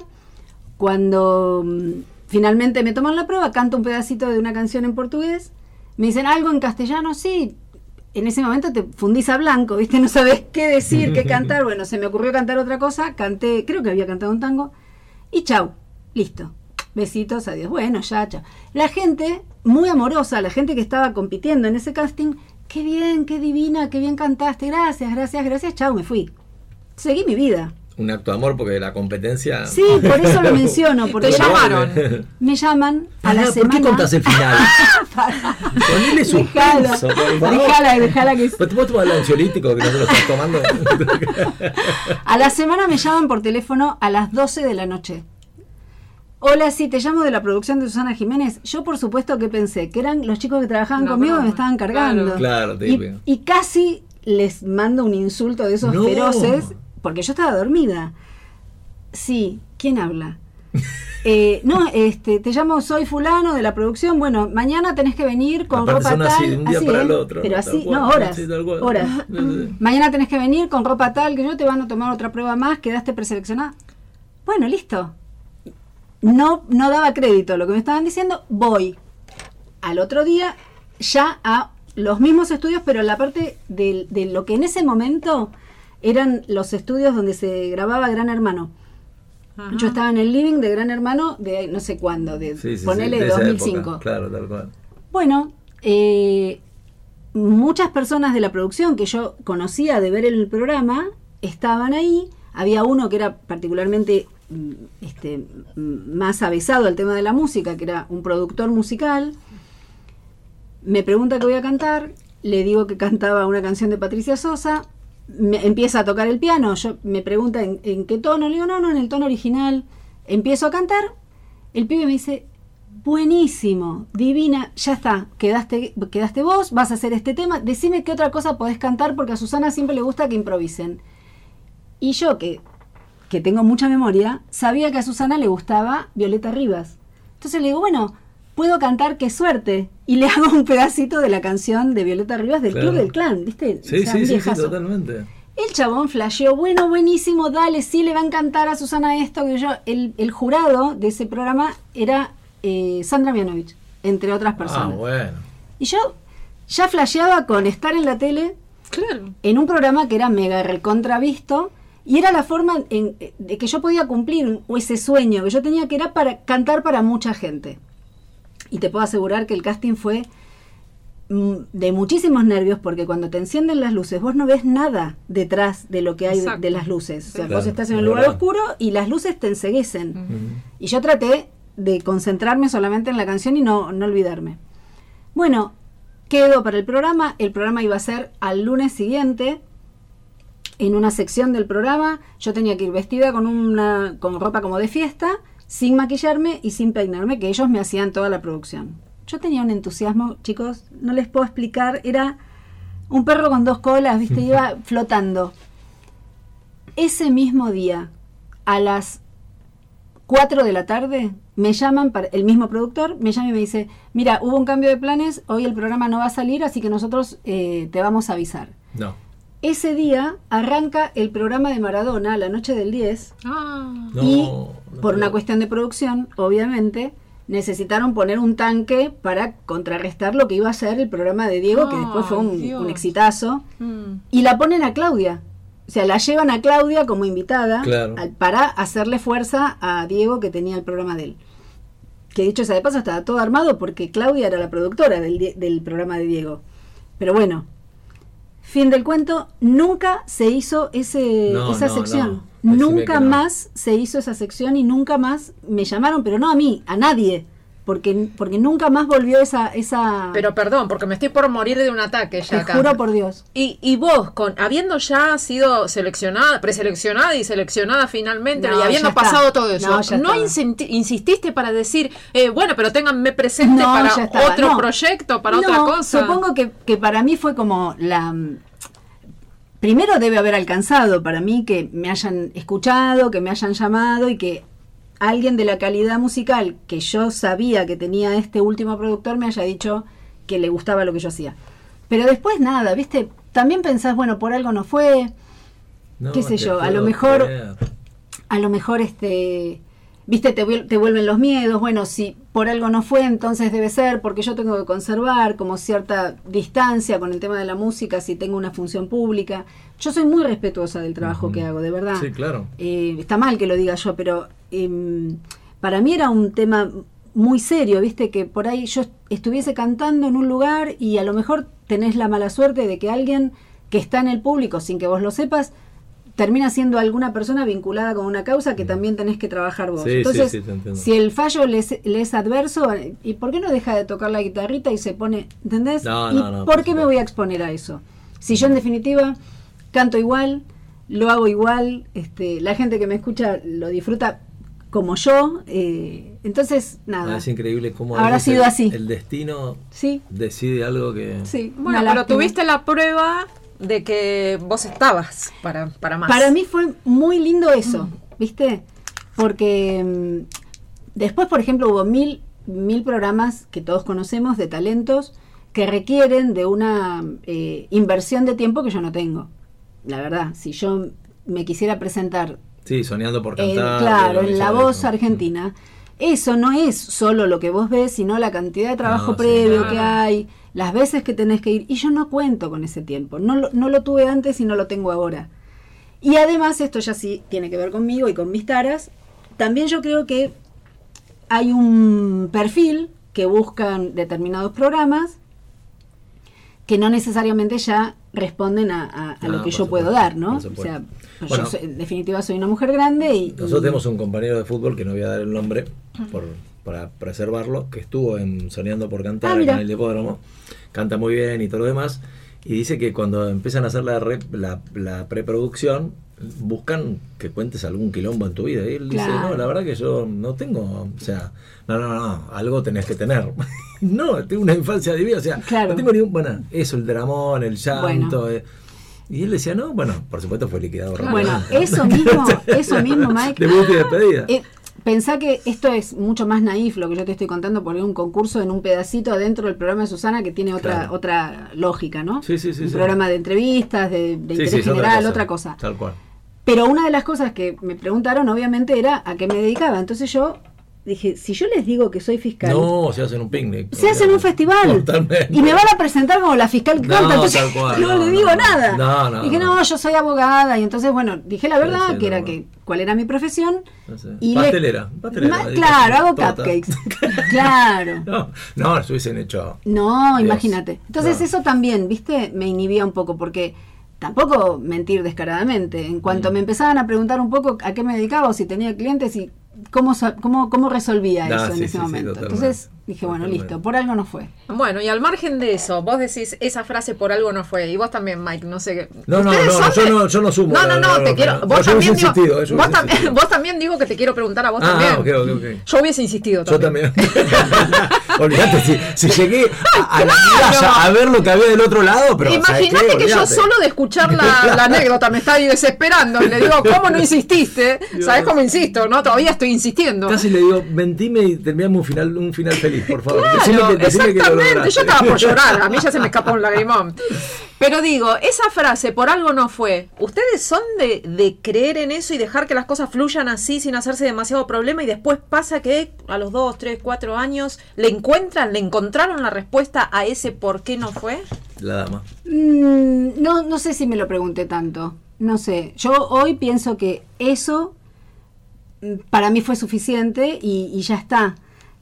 Cuando mm, finalmente me toman la prueba, canto un pedacito de una canción en portugués. Me dicen algo en castellano, sí. En ese momento te fundís a blanco, ¿viste? No sabes qué decir, qué cantar. Bueno, se me ocurrió cantar otra cosa. Canté, creo que había cantado un tango. Y chau, listo. Besitos, adiós. Bueno, ya, chao. La gente, muy amorosa, la gente que estaba compitiendo en ese casting, qué bien, qué divina, qué bien cantaste. Gracias, gracias, gracias. Chau, me fui. Seguí mi vida. Un acto de amor porque la competencia. Sí, por eso lo menciono, porque Te llamaron. me llaman a Ah, la ¿Por semana. qué contás el final? Ponele Dejala, suspenso, por dejala, dejala que ¿Vos vos tomás el ansiolítico que no se lo estás tomando? A la semana me llaman por teléfono a las 12 de la noche. Hola, sí, te llamo de la producción de Susana Jiménez. Yo por supuesto que pensé que eran los chicos que trabajaban conmigo que me estaban cargando. claro. Claro, y, y casi les mando un insulto de esos No. feroces porque yo estaba dormida. Sí, ¿quién habla? eh, no, este, te llamo, soy fulano de la producción, bueno, mañana tenés que venir con Aparte ropa son tal, así, de un día para ¿eh? el otro, pero así, cual, no, horas, horas. Mañana tenés que venir con ropa tal, que yo te van a tomar otra prueba más, quedaste preseleccionada. Bueno, listo. No, no daba crédito a lo que me estaban diciendo, voy al otro día ya a los mismos estudios, pero la parte de, de lo que en ese momento eran los estudios donde se grababa Gran Hermano. Ajá. Yo estaba en el living de Gran Hermano de no sé cuándo, de Sí, sí, sí, ponele de esa 2005. época, Claro, tal cual. Bueno, eh, muchas personas de la producción que yo conocía de ver el programa estaban ahí. Había uno que era particularmente mm, este, mm, más avesado al tema de la música, que era un productor musical. Me pregunta que voy a cantar, le digo que cantaba una canción de Patricia Sosa, me empieza a tocar el piano, yo me pregunta en, qué tono, le digo, no, no, en el tono original. Empiezo a cantar, el pibe me dice, buenísimo, divina, ya está, quedaste, quedaste vos, vas a hacer este tema, decime qué otra cosa podés cantar porque a Susana siempre le gusta que improvisen. Y yo que, que tengo mucha memoria, sabía que a Susana le gustaba Violeta Rivas. Entonces le digo, bueno, puedo cantar qué suerte. Y le hago un pedacito de la canción de Violeta Rivas del Claro. Club del Clan, ¿viste? Sí, O sea, sí, sí, sí, totalmente. El chabón flasheó, bueno, buenísimo, dale, sí le va a encantar a Susana esto. Que yo, el, el jurado de ese programa era eh, Sandra Mianovich, entre otras Ah, personas. bueno. Y yo ya flasheaba con estar en la tele Claro. en un programa que era mega recontravisto y era la forma en- de que yo podía cumplir ese sueño que yo tenía que era para cantar para mucha gente. Y te puedo asegurar que el casting fue mm, de muchísimos nervios porque cuando te encienden las luces vos no ves nada detrás de lo que hay de, las luces. O sea, Claro, vos estás en un lugar verdad. oscuro y las luces te enseguecen. Y yo traté de concentrarme solamente en la canción y no, no olvidarme. Bueno, quedo para el programa. El programa iba a ser al lunes siguiente. En una sección del programa yo tenía que ir vestida con una con ropa como de fiesta, sin maquillarme y sin peinarme, que ellos me hacían toda la producción. Yo tenía un entusiasmo, chicos, no les puedo explicar, era un perro con dos colas, viste, iba flotando. Ese mismo día, a las 4 de la tarde, me llaman, para, el mismo productor me llama y me dice, mira, hubo un cambio de planes, hoy el programa no va a salir, así que nosotros eh, te vamos a avisar. No. Ese día arranca el programa de Maradona, la noche del 10, Ah. No, y no por una cuestión de producción, obviamente, necesitaron poner un tanque para contrarrestar lo que iba a ser el programa de Diego, que después fue un, exitazo. Mm. Y la ponen a Claudia. O sea, la llevan a Claudia como invitada Claro. al- para hacerle fuerza a Diego que tenía el programa de él. Que dicho sea de paso, estaba todo armado porque Claudia era la productora del programa de Diego. Pero bueno, fin del cuento, nunca se hizo ese, No, esa no, sección. no. Nunca más se hizo esa sección y nunca más me llamaron, pero no a mí, a nadie. Porque, porque nunca más volvió esa... esa Pero perdón, porque me estoy por morir de un ataque te ya acá. juro por Dios. Y, y vos, con habiendo ya sido seleccionada, preseleccionada y seleccionada finalmente, No, y habiendo pasado todo eso, No, ¿no, ya estaba. insenti- insististe para decir, eh, bueno, pero ténganme presente No, para otro proyecto, para otra cosa? Supongo que, que para mí fue como la... Primero debe haber alcanzado para mí que me hayan escuchado, que me hayan llamado y que alguien de la calidad musical que yo sabía que tenía este último productor me haya dicho que le gustaba lo que yo hacía. Pero después nada, ¿viste? También pensás, bueno, por algo no fue, No, qué sé yo, a lo mejor- creer. a lo mejor este viste te, te vuelven los miedos bueno si por algo no fue entonces debe ser porque yo tengo que conservar como cierta distancia con el tema de la música si tengo una función pública. Yo soy muy respetuosa del trabajo que hago de verdad. Sí, claro. Eh, está mal que lo diga yo pero em, para mí era un tema muy serio viste que por ahí yo estuviese cantando en un lugar y a lo mejor tenés la mala suerte de que alguien que está en el público sin que vos lo sepas termina siendo alguna persona vinculada con una causa que también tenés que trabajar vos. Sí, Entonces, sí, si el fallo le es, le es adverso, ¿y por qué no deja de tocar la guitarrita y se pone, ¿entendés? No, ¿Y no, no, por qué me voy a exponer a eso? Si yo en definitiva canto igual, lo hago igual, este, la gente que me escucha lo disfruta como yo, eh, entonces nada. Ah, es increíble cómo Habrá sido el- así. El destino Sí, decide algo que. sí. Bueno, pero lástima. tuviste la prueba de que vos estabas para, para más. Para mí fue muy lindo eso, ¿viste? Porque mm, después, por ejemplo, hubo mil, mil programas que todos conocemos de talentos que requieren de una eh, inversión de tiempo que yo no tengo. La verdad, si yo me quisiera presentar Sí, soñando por cantar. claro, en la voz eso. argentina, eso no es solo lo que vos ves, sino la cantidad de trabajo No, sí, previo claro. que hay, las veces que tenés que ir. Y yo no cuento con ese tiempo. No lo, no lo tuve antes y no lo tengo ahora. Y además, esto ya sí tiene que ver conmigo y con mis taras. También yo creo que hay un perfil que buscan determinados programas que no necesariamente ya responden a, a- a lo No, que yo puedo dar, ¿no? O sea, pues Bueno. yo soy- en definitiva soy una mujer grande y... Nosotros y- tenemos un compañero de fútbol que no voy a dar el nombre por, para preservarlo, que estuvo en Soñando por Cantar Ah, en el hipódromo, canta muy bien y todo lo demás, y dice que cuando empiezan a hacer la, re- la, la preproducción, buscan que cuentes algún quilombo en tu vida. Y él dice, Claro. no, la verdad que yo no tengo, o sea, no, no, no, algo tenés que tener. no, tengo una infancia divina, o sea, Claro. no tengo ningún, bueno, eso, el dramón, el llanto. Bueno. eh. y él decía, no, bueno, por supuesto fue liquidado. Bueno, rápidamente. eso mismo, eso mismo, Mike. Debut y despedida. Eh, pensá que esto es mucho más naif lo que yo te estoy contando porque un concurso en un pedacito dentro del programa de Susana que tiene otra Claro. otra lógica, ¿no? Sí, sí, sí, un sí. programa de entrevistas, de, de Sí, interés sí, es general, otra cosa. Tal cual. Pero una de las cosas que me preguntaron, obviamente, era a qué me dedicaba. Entonces yo dije, si yo les digo que soy fiscal, No, se hacen un picnic. se hacen un festival Totalmente. y me van a presentar como la fiscal que No, canta, entonces cual, no, no, le digo no. nada. No, no, dije, no. no, yo soy abogada y entonces, bueno, dije la verdad, Sí, que era que cuál era mi profesión. Sé. y le- Pastelera, pastelera, Ma- claro, hago torta. cupcakes. claro. No, no, se hubiesen hecho. No, Dios. imagínate. Entonces eso también, viste, me inhibía un poco porque tampoco mentir descaradamente. En cuanto Mm. me empezaban a preguntar un poco a qué me dedicaba o si tenía clientes y cómo, cómo, cómo resolvía eso en ese sí, momento. Entonces dije, bueno, listo, por algo no fue. Bueno, y al margen de eso, vos decís esa frase por algo no fue, y vos también, Mike, no sé qué. No, no, ¿Ustedes no, yo no- yo no sumo, No, no, no, te quiero. Vos también, digo, vos, tam- vos también que te quiero preguntar a vos Ah, también. Yo hubiese insistido Yo también. también. Olvídate, si, si llegué a, a la muralla a ver lo que había del otro lado, pero. Imagínate que yo solo de escuchar la, la anécdota me estaba desesperando y le digo, ¿cómo no insististe? ¿Sabes cómo insisto? No, todavía estoy insistiendo. Casi le digo, mentime y terminame un final, un final feliz, por favor. Claro, Decime que- decime que lo Yo estaba por llorar, a mí ya se me escapó un lagrimón. Pero digo, esa frase, por algo no fue. ¿Ustedes son de, de creer en eso y dejar que las cosas fluyan así sin hacerse demasiado problema y después pasa que a los dos, tres, cuatro años le encuentran, le encontraron la respuesta a ese por qué no fue? La dama. Mm, no, no sé si me lo pregunté tanto. No sé. Yo hoy pienso que eso mm, para mí fue suficiente y, y ya está.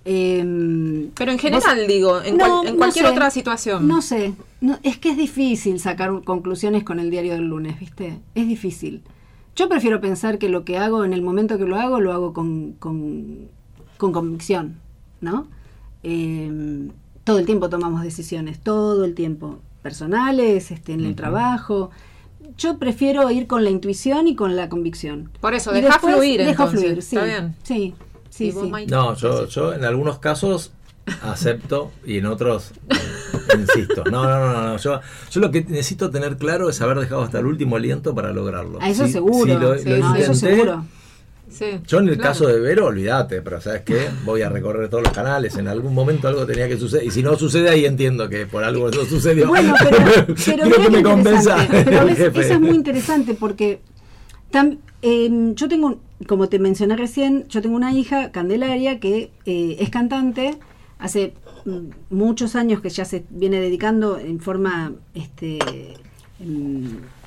Em, Pero en vos- general, digo, en, No, cual- en no cualquier sé. otra situación. No sé, no, es que es difícil sacar conclusiones con el diario del lunes, ¿viste? Es difícil. Yo prefiero pensar que lo que hago en el momento que lo hago, lo hago con, con, con convicción, ¿no? Eh, todo el tiempo tomamos decisiones, todo el tiempo, personales, este, en el trabajo. Yo prefiero ir con la intuición y con la convicción. Por eso, deja fluir entonces. fluir, sí. Está bien. Sí, sí, ¿Y vos, sí. Mike? No, yo, yo en algunos casos acepto y en otros eh, insisto. No, no, no, no. Yo, yo lo que necesito tener claro es haber dejado hasta el último aliento para lograrlo. A eso Si- seguro. si lo, Sí, lo no, eso seguro. Sí, Yo en el claro. caso de Vero, olvídate, pero ¿sabes qué? Voy a recorrer todos los canales, en algún momento algo tenía que suceder, y si no sucede ahí entiendo que por algo eso sucedió. Bueno, pero, pero que me convenza interesante. Pero eso es muy interesante porque tam- em, yo tengo, como te mencioné recién, yo tengo una hija, Candelaria, que eh, es cantante, hace mm, muchos años que ya se viene dedicando en forma este,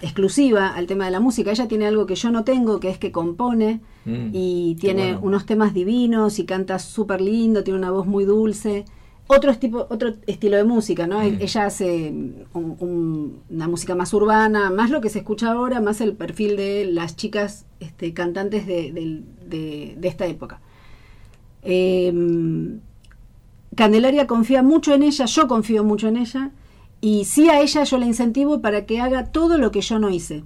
exclusiva al tema de la música. Ella tiene algo que yo no tengo, que es que compone Mm, y tiene bueno. unos temas divinos y canta súper lindo, tiene una voz muy dulce. Otro, tipo, otro estilo de música, ¿no? Mm. Ella hace un- un- una música más urbana, más lo que se escucha ahora, más el perfil de las chicas este, cantantes de- de esta época. Em, Candelaria confía mucho en ella, yo confío mucho en ella, y sí a ella yo la incentivo para que haga todo lo que yo no hice.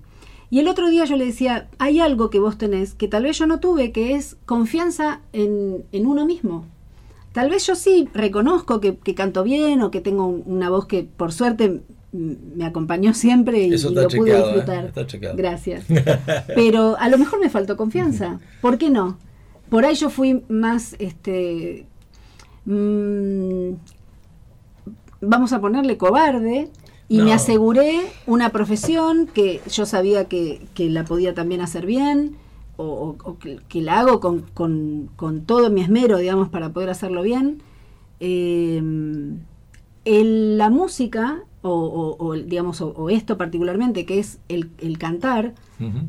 Y el otro día yo le decía, hay algo que vos tenés que tal vez yo no tuve, que es confianza en, en uno mismo. Tal vez yo sí reconozco que, que canto bien o que tengo un- una voz que por suerte me acompañó siempre y, Eso y está lo pude chequeado, ¿eh? disfrutar. Está chequeado. Gracias. Pero a lo mejor me faltó confianza. ¿Por qué no? por ahí yo fui más, este, mm, vamos a ponerle cobarde, y No. me aseguré una profesión que yo sabía que, que la podía también hacer bien, o, o- o que, que la hago con, con- con todo mi esmero, digamos, para poder hacerlo bien. Eh, el- la música, o, o- o el- digamos, o, o esto particularmente, que es el, el cantar,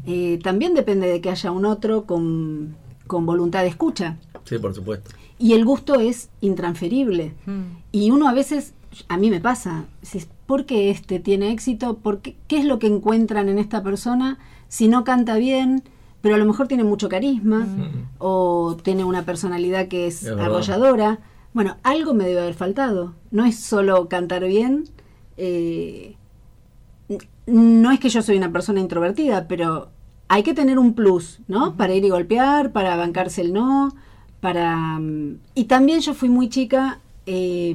eh, también depende de que haya un otro con, con voluntad de escucha. Sí, por supuesto. Y el gusto es intransferible. Mm. Y uno a veces, a mí me pasa, si- ¿por qué este tiene éxito? ¿Por qué, ¿Qué es lo que encuentran en esta persona si no canta bien, pero a lo mejor tiene mucho carisma o tiene una personalidad que es, Es arrolladora? Bueno, algo me debe haber faltado. No es solo cantar bien. eh, no es que yo soy una persona introvertida, pero hay que tener un plus, ¿no? Para ir y golpear, para bancarse el no, para... mm, Y también yo fui muy chica, eh,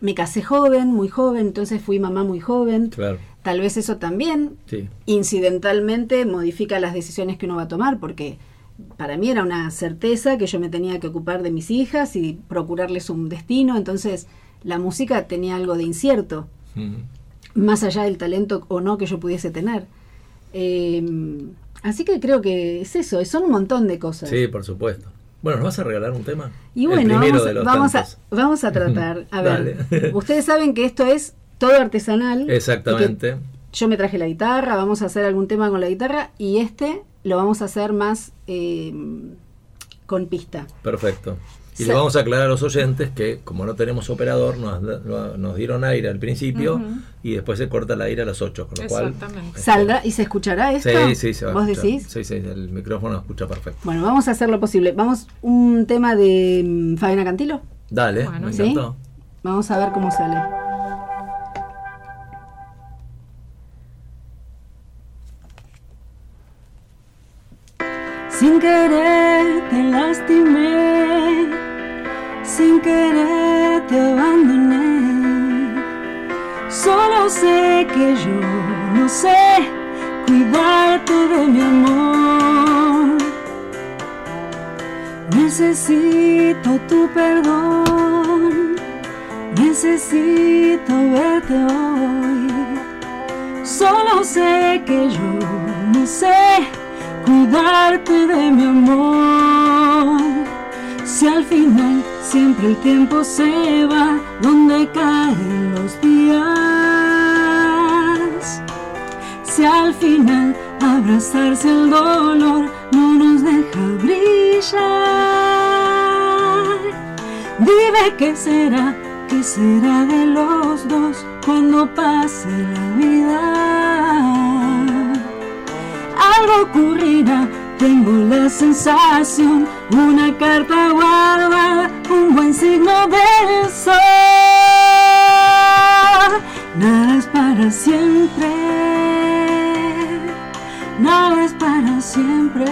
me casé joven, muy joven, entonces fui mamá muy joven. Claro. Tal vez eso también Sí. incidentalmente modifica las decisiones que uno va a tomar, porque para mí era una certeza que yo me tenía que ocupar de mis hijas y procurarles un destino, entonces la música tenía algo de incierto más allá del talento o no que yo pudiese tener. Eh, así que creo que es eso, son un montón de cosas. Sí, por supuesto. Bueno, ¿nos vas a regalar un tema? Y bueno, vamos, a, vamos a tratar. A ver, ustedes saben que esto es todo artesanal. Exactamente. Yo me traje la guitarra, vamos a hacer algún tema con la guitarra y este lo vamos a hacer más eh, con pista. Perfecto. Y le vamos a aclarar a los oyentes que como no tenemos operador, nos, dieron aire al principio y después se corta el aire a las 8, con lo cual... Exactamente. este, ¿Saldrá y se escuchará esto? Sí, sí, se va a ¿Vos escuchar. decís? Sí, sí, el micrófono escucha perfecto. Bueno, vamos a hacer lo posible. Vamos, un tema de mm, Fabiana Cantilo. Dale, Bueno, me ¿sí? Vamos a ver cómo sale. Sin querer te lastimé, sin querer te abandoné. Solo sé que yo no sé cuidarte de mi amor. Necesito tu perdón, necesito verte hoy. Solo sé que yo no sé cuidarte de mi amor. Si al final siempre el tiempo se va donde caen los días. Si al final abrazarse el dolor no nos deja brillar. Dime qué será, qué será de los dos cuando pase la vida. Algo ocurrirá, tengo la sensación, una carta guardada, un buen signo del sol. Nada es para siempre, nada es para siempre.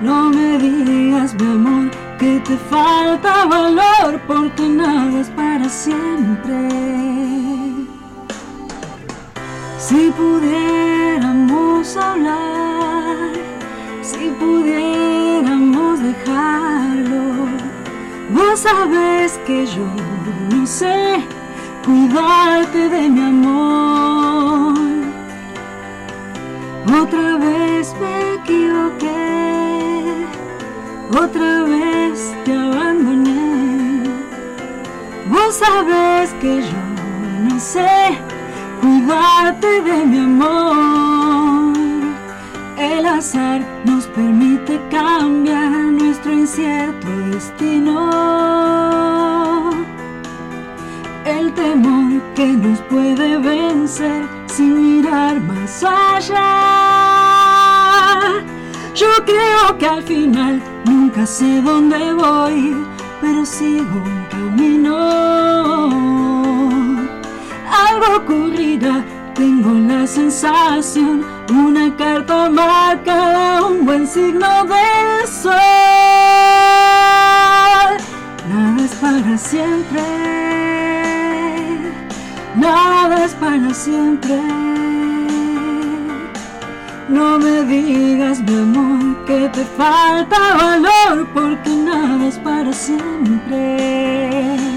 No me digas, mi amor, que te falta valor, porque nada es para siempre. Si pudiéramos hablar, si pudiéramos dejarlo, vos sabes que yo no sé cuidarte de mi amor. Otra vez me equivoqué, otra vez te abandoné. Vos sabes que yo no sé cuidarte de mi amor. El azar nos permite cambiar nuestro incierto destino. El temor que nos puede vencer sin mirar más allá. Yo creo que al final nunca sé dónde voy, pero sigo Algo ocurrirá, tengo la sensación, una carta marcada, un buen signo del sol. Nada es para siempre, nada es para siempre. No me digas, mi amor, que te falta valor, porque nada es para siempre.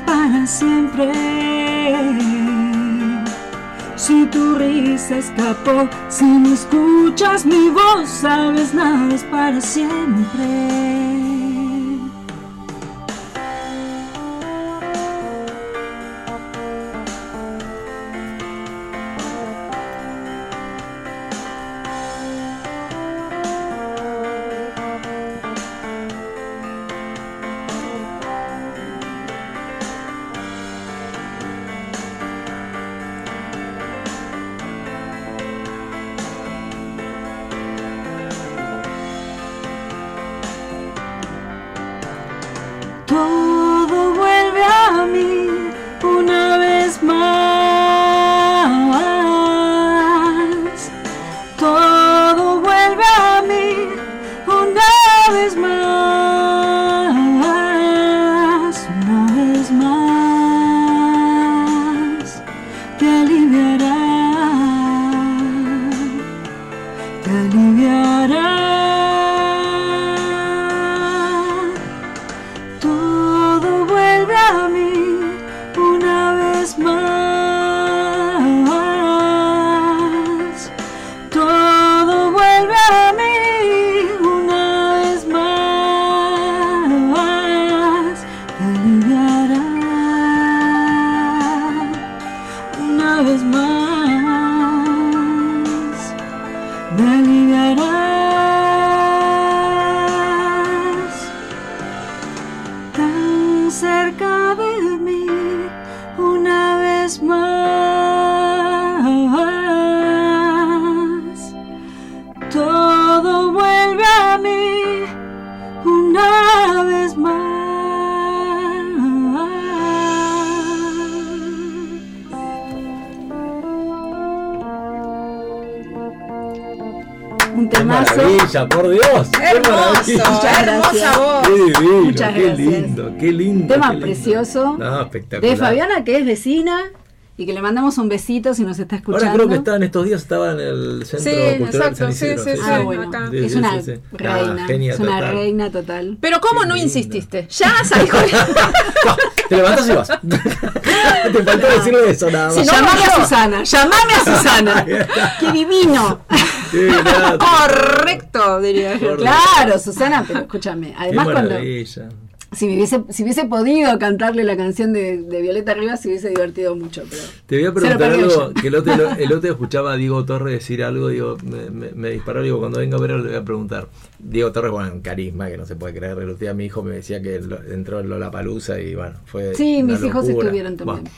Para siempre. Si tu risa escapó, si no escuchas mi voz, sabes nada es para siempre. ¡Qué lindo! tema qué lindo. precioso No, espectacular. de Fabiana, que es vecina y que le mandamos un besito si nos está escuchando. Ahora creo que está en estos días estaba en el Centro Sí, Cultural exacto, de San sí, Isidro. sí, sí, Ah, bueno, acá. Sí, es una sí, sí. reina, Ah, genia es una total. reina total. Pero ¿cómo Qué no linda. insististe? Ya salió. No, te levantas y vas. te faltó decirle eso nada más. Si no, llamame a Susana, llamame a Susana. ¡Qué divino! Qué. Correcto, diría yo. Claro, Susana, pero escúchame. Qué Además, cuando maravilla. Si me hubiese, si hubiese podido cantarle la canción de, de Violeta Rivas, se hubiese divertido mucho. Pero Te voy a preguntar algo que el otro, el otro escuchaba a Diego Torres decir algo, digo, me, me, me disparó, digo, cuando venga a verlo le voy a preguntar. Diego Torres, bueno, un carisma que no se puede creer. El otro día mi hijo me decía que entró en Lollapalooza y bueno, fue Sí, mis hijos estuvieron también. Bueno,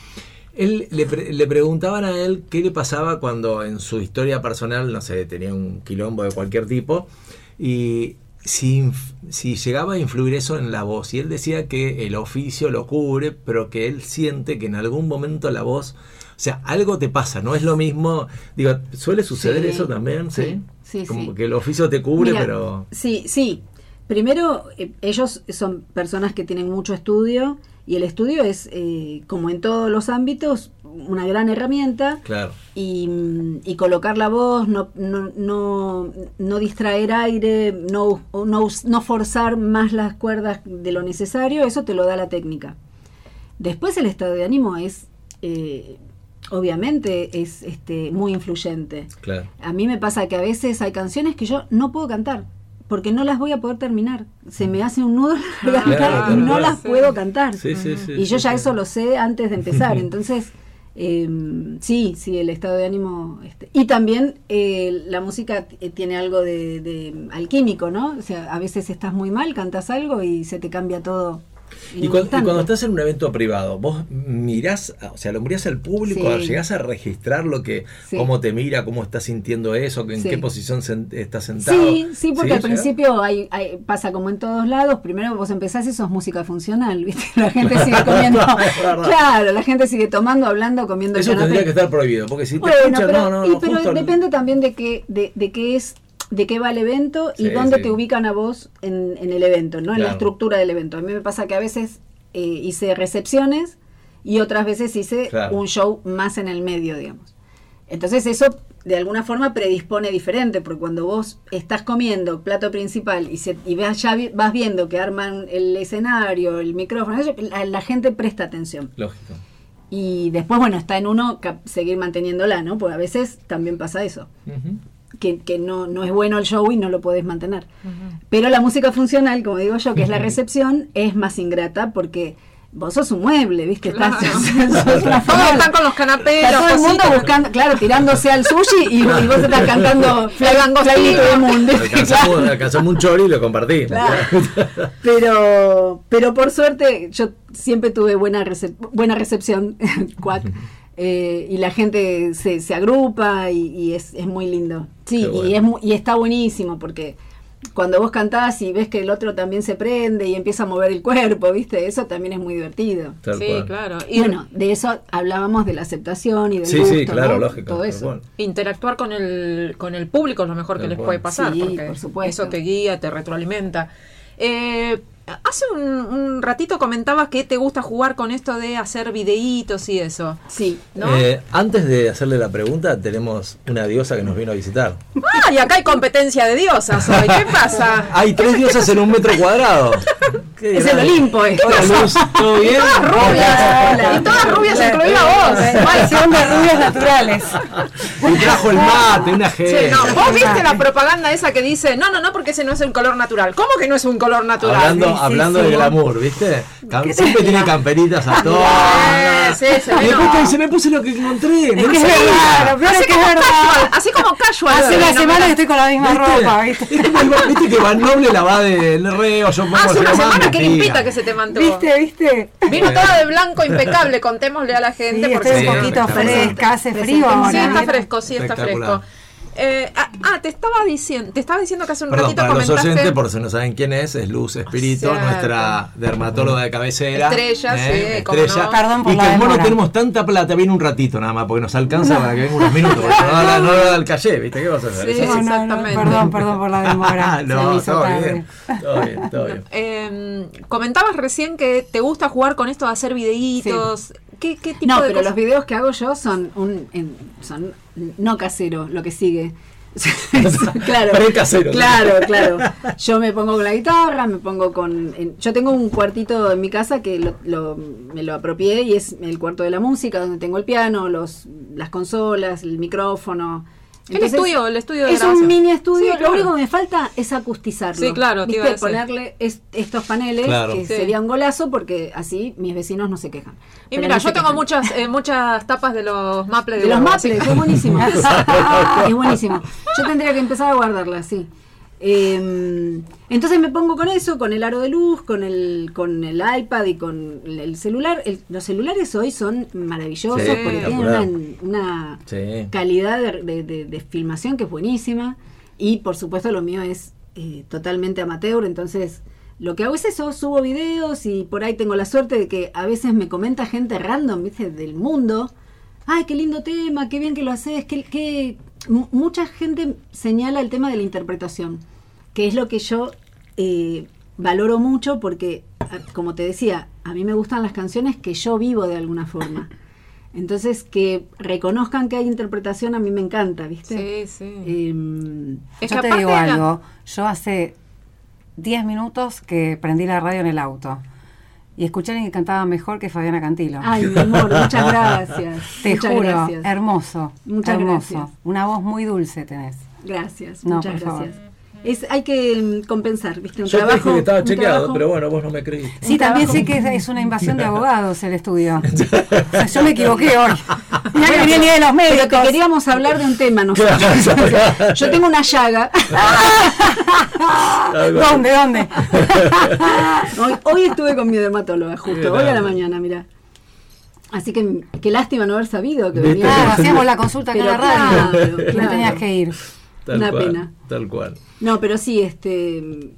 él, le, pre- le preguntaban a él qué le pasaba cuando en su historia personal, no sé, tenía un quilombo de cualquier tipo y si, si llegaba a influir eso en la voz. Y él decía que el oficio lo cubre, pero que él siente que en algún momento la voz, o sea, algo te pasa, no es lo mismo. Digo, ¿suele suceder Sí, eso también? Sí, sí, sí, Como que el oficio te cubre, Mira, pero... Sí, sí. Primero, eh, ellos son personas que tienen mucho estudio y el estudio es, eh, como en todos los ámbitos, una gran herramienta Claro. y, y colocar la voz, no, no, no, no distraer aire, no, no, no forzar más las cuerdas de lo necesario, eso te lo da la técnica. Después el estado de ánimo es, eh, obviamente, es este, muy influyente. Claro. A mí me pasa que a veces hay canciones que yo no puedo cantar porque no las voy a poder terminar. Se me hace un nudo en la garganta Claro, y no claro. las puedo cantar. Sí, sí, sí. y yo sí, ya sí. eso lo sé antes de empezar. Entonces, eh, sí, sí, el estado de ánimo. este, y también eh, la música t- tiene algo de, de alquímico, ¿no? O sea, a veces estás muy mal, cantas algo y se te cambia todo. Y cuando, y instante. cuando estás en un evento privado, vos mirás, o sea, lo mirás al público, Sí. llegás a registrar lo que, Sí. cómo te mira, cómo estás sintiendo eso, en Sí. qué posición sen- estás sentado. Sí, sí, porque al principio hay, hay- pasa como en todos lados. Primero vos empezás y sos música funcional, ¿viste? La gente sigue comiendo. Claro, la gente sigue tomando, hablando, comiendo Eso tendría que estar prohibido, porque si te Bueno, escuchan, pero, no, no, y- no, pero depende también de qué, de, de qué es, de qué va el evento y Sí, dónde sí. te ubican a vos en, en el evento, ¿no? En la estructura del evento. A mí me pasa que a veces eh, hice recepciones y otras veces hice Claro. un show más en el medio, digamos. Entonces eso de alguna forma predispone diferente, porque cuando vos estás comiendo plato principal y, se, y vas, ya vi- vas viendo que arman el escenario, el micrófono, la, la gente presta atención. Lógico. Y después, bueno, está en uno seguir manteniéndola, ¿no? Porque a veces también pasa eso. Que, que no, no es bueno el show y no lo podés mantener. Pero la música funcional, como digo yo, que es la recepción, es más ingrata porque vos sos un mueble, ¿viste? Estás, Claro. sos Todos figura. están con los canapés, Está todo el mundo buscando, claro, tirándose al sushi y, y vos estás cantando Fly to the Moon. Alcanzamos, un chori y lo compartimos. Claro. Pero, pero por suerte yo siempre tuve buena, recep- buena recepción, cuac, eh, y la gente se, se agrupa y, y es, es muy lindo. Sí, bueno. y, es, y está buenísimo porque cuando vos cantás y ves que el otro también se prende y empieza a mover el cuerpo, ¿viste? Eso también es muy divertido. Tal Sí, cual. claro. Y bueno, de eso hablábamos de la aceptación y del Sí, gusto, sí, claro, ¿no? lógico. Todo tal eso. cual. interactuar con el, con el público es lo mejor que les cual. puede pasar, Sí, porque por supuesto. eso te guía, te retroalimenta. Eh, hace un, un ratito comentabas que te gusta jugar con esto de hacer videitos y eso, Sí. ¿no? Eh, antes de hacerle la pregunta, tenemos una diosa que nos vino a visitar. Ah, y acá hay competencia de diosas hoy. ¿Qué pasa? Hay tres diosas en un metro cuadrado. Qué Es el. Olimpo. Hola, Luz, ¿todo bien? Rubias, y todas rubias, incluida vos. Maldición de rubias naturales. Y trajo el mate, una Sí, G. no, vos viste la propaganda esa que dice, no, no, no, porque ese no es un color natural. ¿Cómo que no es un color natural? Hablando, Sí, sí, hablando de glamour, ¿viste? Cam- siempre tiene camperitas a todos. Eh, sí, se Y después no. te dice, me puse lo que encontré. Es no que es sabía. verdad, lo peor es Así que es como verdad. casual, así como casual. Hace una no semana que estoy con la misma ¿Viste? ropa, ¿viste? Es como el- ¿Viste que Van Noble la va del reo? Yo pongo Hace se una semana que limpita que se te mantuvo. ¿Viste, viste? Vino toda de blanco impecable, contémosle a la Sí, gente. porque estoy Sí, un poquito fresca, hace frío ahora. Sí, está fresco, sí, está fresco. Eh, ah, ah, te estaba diciendo, te estaba diciendo que hace un Perdón, ratito para los comentaste. oyentes, por si no saben quién es, es Luz Espíritu, Cierto. nuestra dermatóloga de cabecera. ¿eh? Estrella, sí, cómo estrella. no. Perdón por y la que demora. tenemos tanta plata, viene un ratito nada más, porque nos alcanza para que venga unos minutos, porque no, da- no da el calle, ¿viste? ¿Qué vas a hacer? Sí. No, no, no, Exactamente. Perdón, perdón por la demora. Ah, no, todo bien, todo bien, todo bien. Eh, comentabas recién que te gusta jugar con esto de hacer videitos. ¿Qué, qué tipo No, de pero cosas? los videos que hago yo son un en- son no casero, lo que sigue. claro. Pre-casero. Claro, claro. Yo me pongo con la guitarra, me pongo con en- yo tengo un cuartito en mi casa que lo, lo- me lo apropié y es el cuarto de la música donde tengo el piano, los las consolas, el micrófono. El estudio, el estudio de es grabación. un mini estudio. Sí, Lo claro. único que me falta es acustizarlo. Sí, claro, te iba a ¿Viste? decir. Ponerle es- estos paneles Claro. que Sí. sería un golazo porque así mis vecinos no se quejan. Y Pero mira, no yo tengo quejan. muchas eh, muchas tapas de los maples De los huevo, maples, es buenísimo. es buenísimo. Yo tendría que empezar a guardarlas, sí. Eh, entonces me pongo con eso, con el aro de luz, con el, con el iPad y con el celular. El- los celulares hoy son maravillosos Sí, porque tienen una, una Sí. calidad de, de- de- de filmación que es buenísima. Y por supuesto lo mío es eh, totalmente amateur, entonces lo que hago es eso, subo videos y por ahí tengo la suerte de que a veces me comenta gente random, ¿viste? Del mundo. Ay, qué lindo tema, qué bien que lo haces, que, que... Mucha gente señala el tema de la interpretación, que es lo que yo eh, valoro mucho porque, a- como te decía, a mí me gustan las canciones que yo vivo de alguna forma. Entonces, que reconozcan que hay interpretación a mí me encanta, ¿viste? Sí, sí. Em, Es Yo que te digo la- algo. Yo hace 10 minutos que prendí la radio en el auto. Y escuché a alguien que cantaba mejor que Fabiana Cantilo. ay, mi amor, muchas gracias. Te muchas juro, gracias. hermoso. Muchas hermoso. gracias. Una voz muy dulce tenés. Gracias, No, muchas por favor. Es, hay que mm, compensar, ¿viste? Un Yo te trabajo, dije que estaba un chequeado, trabajo- pero bueno, vos no me creíste. Sí, también sé que es- es una invasión de abogados el estudio. O sea, yo me equivoqué hoy. Mirá que venía ni de los Pero médicos. te queríamos hablar de un tema nosotros. Yo tengo una llaga. ¿Dónde, dónde? Hoy, hoy estuve con mi dermatóloga, justo, hoy a la mañana, mira. Así que qué lástima no haber sabido que venía. Claro, hacíamos la consulta acá en la radio. claro, No claro. tenías que ir. Tal Una cual, pena. Tal cual. No, pero sí, este,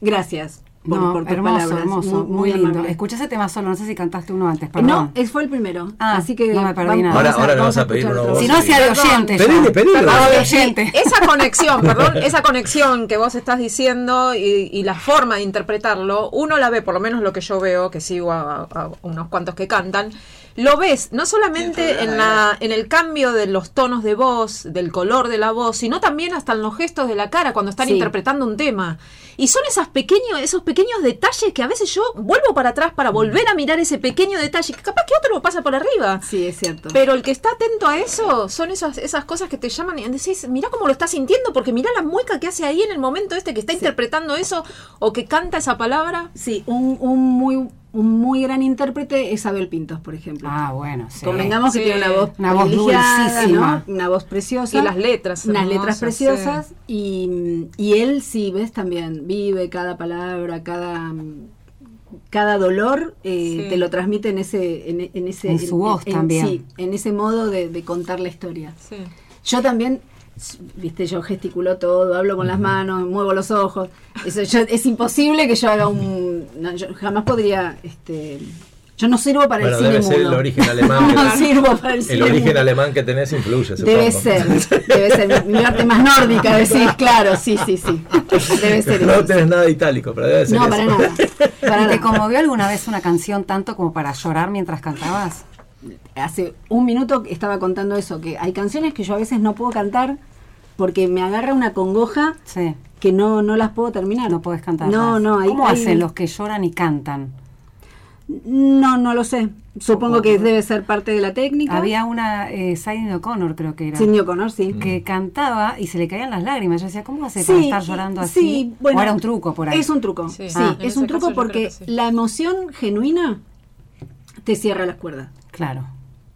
gracias. por, no, por tus hermoso, palabras. hermoso, muy, lindo. Escuché ese tema solo, no sé si cantaste uno antes, perdón. No, es, fue el primero. Ah, así que no me perdí vamos- nada. Ahora- vamos ahora le vamos a pedir voz. si no, sea de oyente. Pedile, pedile. De oyente. esa conexión, perdón, esa conexión que vos estás diciendo y, y la forma de interpretarlo, uno la ve, por lo menos lo que yo veo, que sigo a, a unos cuantos que cantan, lo ves no solamente en, la, en el cambio de los tonos de voz, del color de la voz, sino también hasta en los gestos de la cara cuando están Sí. interpretando un tema. Y son esas pequeños, esos pequeños detalles que a veces yo vuelvo para atrás para volver a mirar ese pequeño detalle, que capaz que otro lo pasa por arriba. Sí, es cierto. Pero el que está atento a eso son esas, esas cosas que te llaman y decís, mira cómo lo está sintiendo, porque mira la mueca que hace ahí en el momento este que está interpretando eso o que canta esa palabra. Sí, un, un muy un muy gran intérprete es Abel Pintos, por ejemplo. Ah, bueno, sí. Convengamos Sí. que tiene una voz Una voz dulcísima. ¿no? Una voz preciosa. Y las letras Unas hermosas, letras preciosas. Y, y él, sí, ves, también vive cada palabra, cada cada dolor eh, Sí. te lo transmite en ese en, en ese En su voz también. sí en ese modo de, de contar la historia Sí. yo también viste yo gesticulo todo hablo con las manos muevo los ojos eso yo- es imposible que yo haga un no, yo jamás podría este yo no sirvo para Bueno, el cine debe ser mudo el origen alemán. que- no sirvo para el cine el origen mudo. alemán que tenés influye, supongo. Debe ser, debe ser. Mi, mi arte más nórdica, decís, claro, sí, sí, sí. Debe ser No eso. tenés nada itálico, pero debe ser No, eso. para nada. Para ¿Y ¿Te conmovió alguna vez una canción tanto como para llorar mientras cantabas? Hace un minuto estaba contando eso, que hay canciones que yo a veces no puedo cantar porque me agarra una congoja Sí. que no, no las puedo terminar. No puedes cantar. No, no. hay- ¿Cómo hay- hacen los que lloran y cantan? No, no lo sé. Supongo que debe ser parte de la técnica. Había una, eh, Sidney O'Connor creo que era, Sidney O'Connor, sí. que cantaba y se le caían las lágrimas. Yo decía, ¿cómo hace Sí, para estar llorando así? sí, bueno, ¿O era un truco por ahí? Es un truco, Sí. sí, Ah. Es un truco porque sí. la emoción genuina te cierra las cuerdas. Claro,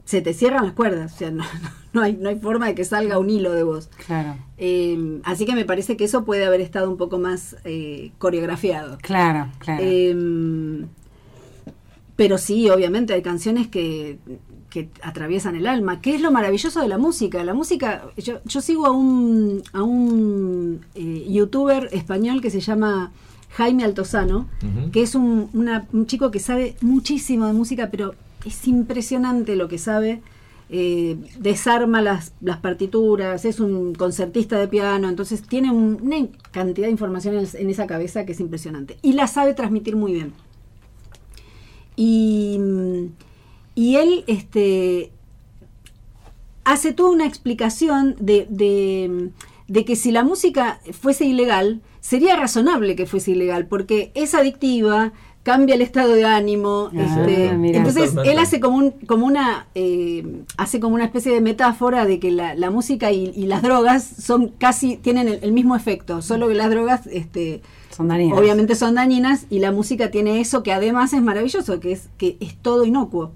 Se te cierran las cuerdas, o sea, no, no hay, no hay forma de que salga un hilo de voz. claro, Eh, así que me parece que eso puede haber estado un poco más eh, coreografiado. claro, claro. Eh, pero sí, obviamente hay canciones que, que atraviesan el alma. ¿Qué es lo maravilloso de la música? La música, yo, yo sigo a un, a un eh, youtuber español que se llama Jaime Altozano, que es un, una- un chico que sabe muchísimo de música, pero es impresionante lo que sabe. Eh, desarma las, las partituras, es un concertista de piano, entonces tiene un- una cantidad de información en, esa cabeza que es impresionante. Y la sabe transmitir muy bien. Y, y él este, hace toda una explicación de, de- de que si la música fuese ilegal, sería razonable que fuese ilegal, porque es adictiva, cambia el estado de ánimo. Ah, este, mira. entonces él hace como un, como una eh, hace como una especie de metáfora de que la, la música y, y las drogas son casi tienen el, el mismo efecto, solo que las drogas este, Son dañinas. obviamente son dañinas y la música tiene eso que además es maravilloso, que es que es todo inocuo.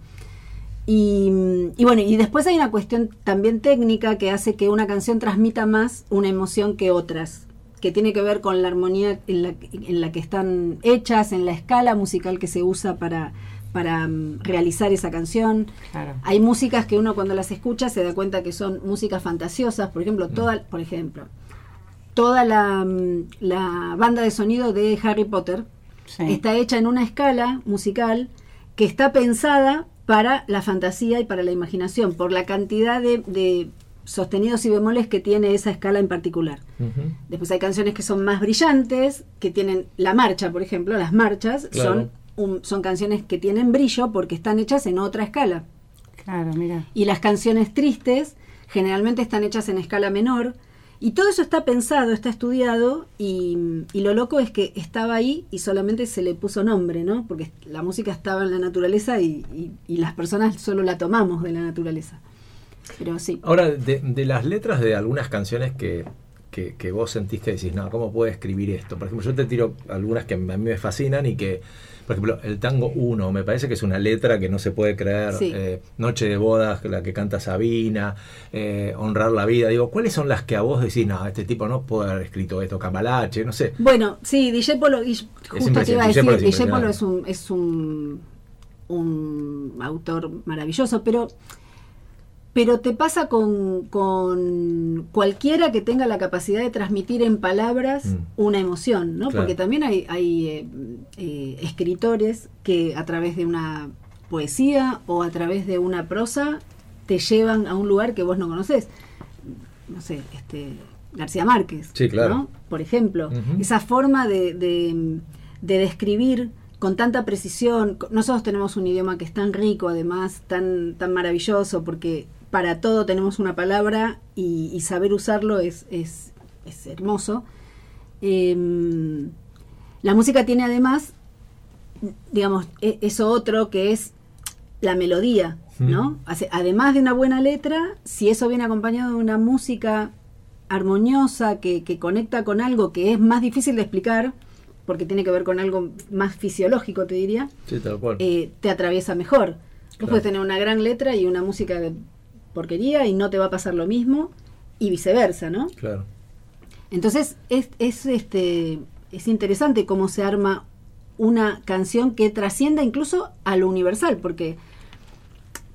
Y, y bueno, y después hay una cuestión también técnica que hace que una canción transmita más una emoción que otras, que tiene que ver con la armonía en la, en la que están hechas, en la escala musical que se usa para, para mm, realizar esa canción. Claro. Hay músicas que uno cuando las escucha se da cuenta que son músicas fantasiosas, por ejemplo, toda, por ejemplo, toda la, mm, la banda de sonido de Harry Potter Sí. está hecha en una escala musical que está pensada para la fantasía y para la imaginación, por la cantidad de, de sostenidos y bemoles que tiene esa escala en particular. Después hay canciones que son más brillantes, que tienen la marcha, por ejemplo, las marchas Claro. son, un- son canciones que tienen brillo porque están hechas en otra escala. Claro, mira. Y las canciones tristes generalmente están hechas en escala menor. Y todo eso está pensado, está estudiado y, y lo loco es que estaba ahí y solamente se le puso nombre, ¿no? Porque la música estaba en la naturaleza y, y- y las personas solo la tomamos de la naturaleza. Pero sí. Ahora, de, de las letras de algunas canciones que, que, que vos sentís que decís, no, ¿cómo puedo escribir esto? Por ejemplo, yo te tiro algunas que a mí me fascinan y que, por ejemplo, el tango 1, me parece que es una letra que no se puede creer. Sí. eh, Noche de bodas, la que canta Sabina, eh, Honrar la vida. Digo, ¿cuáles son las que a vos decís, no, este tipo no puede haber escrito esto, Camalache, no sé? Bueno, sí, Dijépolo, y justo te iba a decir, Dijépolo es un, es un, un autor maravilloso, pero, pero te pasa con, con cualquiera que tenga la capacidad de transmitir en palabras Mm. una emoción, ¿no? Claro. Porque también hay, hay eh, eh, escritores que a través de una poesía o a través de una prosa te llevan a un lugar que vos no conocés. No sé, este García Márquez, Sí, claro. ¿no? Por ejemplo, esa forma de, de- de describir con tanta precisión. Nosotros tenemos un idioma que es tan rico, además, tan, tan maravilloso, porque para todo tenemos una palabra y, y saber usarlo es, es, es hermoso. Em, la música tiene además, digamos, e- eso otro que es la melodía, ¿no? Hace- Además de una buena letra, si eso viene acompañado de una música armoniosa que, que conecta con algo que es más difícil de explicar, porque tiene que ver con algo más fisiológico, te diría, Sí, tal cual. eh, te atraviesa mejor. Vos puedes tener una gran letra y una música de porquería y no te va a pasar lo mismo, y viceversa, ¿no? Claro. Entonces es, es, este, es interesante cómo se arma una canción que trascienda incluso a lo universal, porque,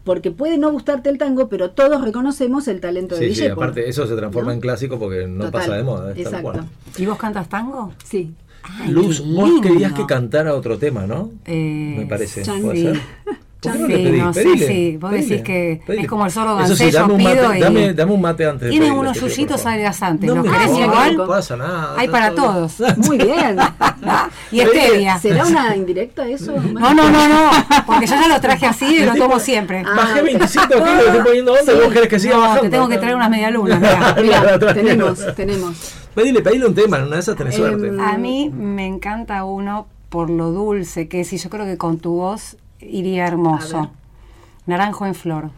porque puede no gustarte el tango, pero todos reconocemos el talento de Sí, sí, aparte eso se transforma ¿no? en clásico porque no Total, pasa de moda. Exacto. ¿Y vos cantas tango? Sí. Ay, Luz, vos querías que cantara otro tema, ¿no? Eh, Me parece. ¿Puede sí. ser? ¿Por qué no le Sí, pedís? no, sí, Pedile, sí. Vos pedile, decís que pedile. es como el sordo Eso sí, dame yo un mate, pido y- dame, dame un mate antes de Tiene pedirle, unos yuyitos favor. agriasantes, No ¿los me querés jodas, igual? No pasa nada. Hay para todo- todos. Muy bien. y stevia. ¿Será una indirecta eso? No, no, no, no, porque yo ya lo traje así y lo tomo siempre. Ah. Bajé 25 kilos, estoy poniendo onda y vos querés que siga No, bajando. te tengo que traer unas medialunas. mirá. Mira, tenemos, tenemos. Pedile, pedile un tema, una de esas tenés Em, suerte. A mí me encanta uno por lo dulce que es y yo creo que con tu voz iría hermoso. Naranjo en flor.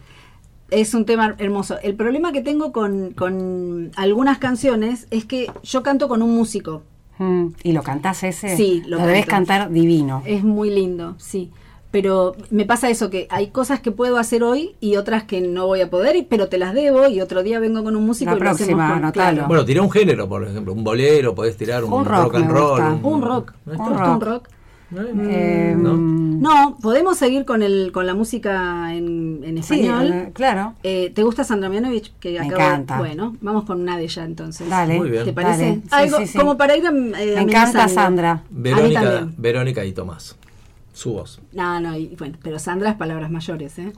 Es un tema hermoso. El problema que tengo con, con algunas canciones es que yo canto con un músico. Mm, ¿Y lo cantás ese? Sí, lo lo debes cantar divino. Es muy lindo, sí. Pero me pasa eso, que hay cosas que puedo hacer hoy y otras que no voy a poder, y- pero te las debo y otro día vengo con un músico La y lo hacemos próxima, con- claro. Bueno, tirá un género, por ejemplo, un bolero, podés tirar un, Un rock and roll. gusta. un rock. ¿No ¿Te está? Un un rock? Eh, ¿No? mm, No, podemos seguir con el con la música en, en sí, español. eh, claro. Eh, ¿Te gusta Sandra Mianovich? Que Me acabo de- encanta. Bueno, vamos con una de ella entonces. Dale. Muy bien. ¿Te parece? Dale. Sí, Algo sí, sí. como para ir a, eh, Me encanta. Sandra. A Verónica, y Tomás. Su voz. No, no, y, bueno, pero Sandra es palabras mayores, ¿eh?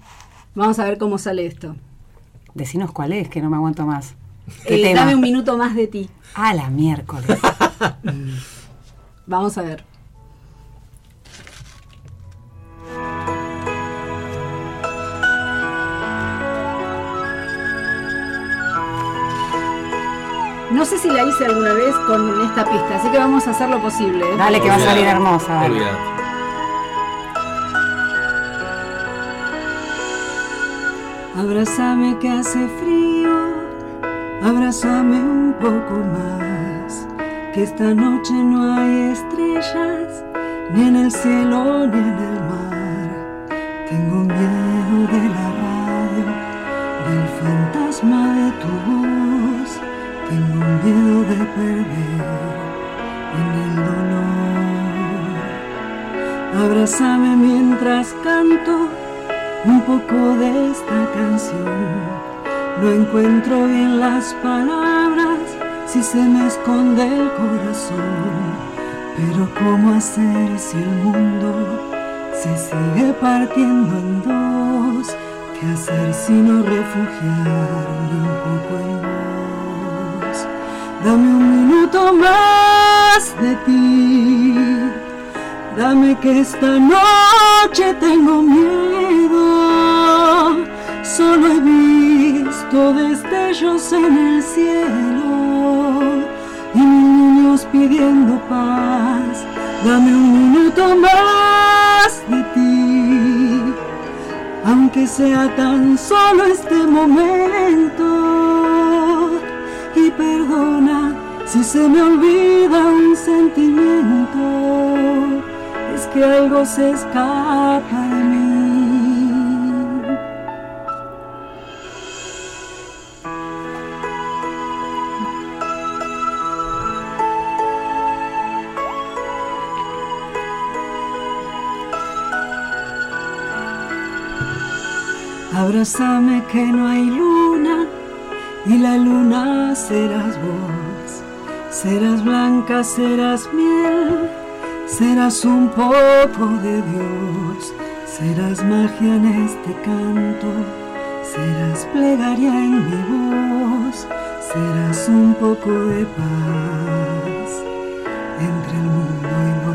Vamos a ver cómo sale esto. Decinos cuál es, que no me aguanto más. ¿Qué Eh, tema? dame un minuto más de ti. Ah, la miércoles. Vamos a ver. No sé si la hice alguna vez con esta pista, así que vamos a hacer lo posible. ¿eh? Dale, que va a salir hermosa. Abrázame que hace frío, abrázame un poco más, que esta noche no hay estrellas, ni en el cielo ni en el mar. Tengo miedo de la radio, del fantasma de tu voz, tengo miedo de perder en el dolor. Abrázame mientras canto un poco de esta canción. No encuentro bien las palabras si se me esconde el corazón. Pero ¿cómo hacer si el mundo se sigue partiendo en dos? ¿Qué hacer si no refugiarme un poco en vos? Dame un minuto más de ti. Dame que esta noche tengo miedo. Solo he visto destellos en el cielo y niños pidiendo paz. Dame un minuto más de ti, aunque sea tan solo este momento. Perdona si se me olvida un sentimiento, es que algo se escapa de mí. Abrázame que no hay luna y la luna serás vos. Serás blanca, serás miel, serás un poco de Dios. Serás magia en este canto, serás plegaria en mi voz, serás un poco de paz entre el mundo y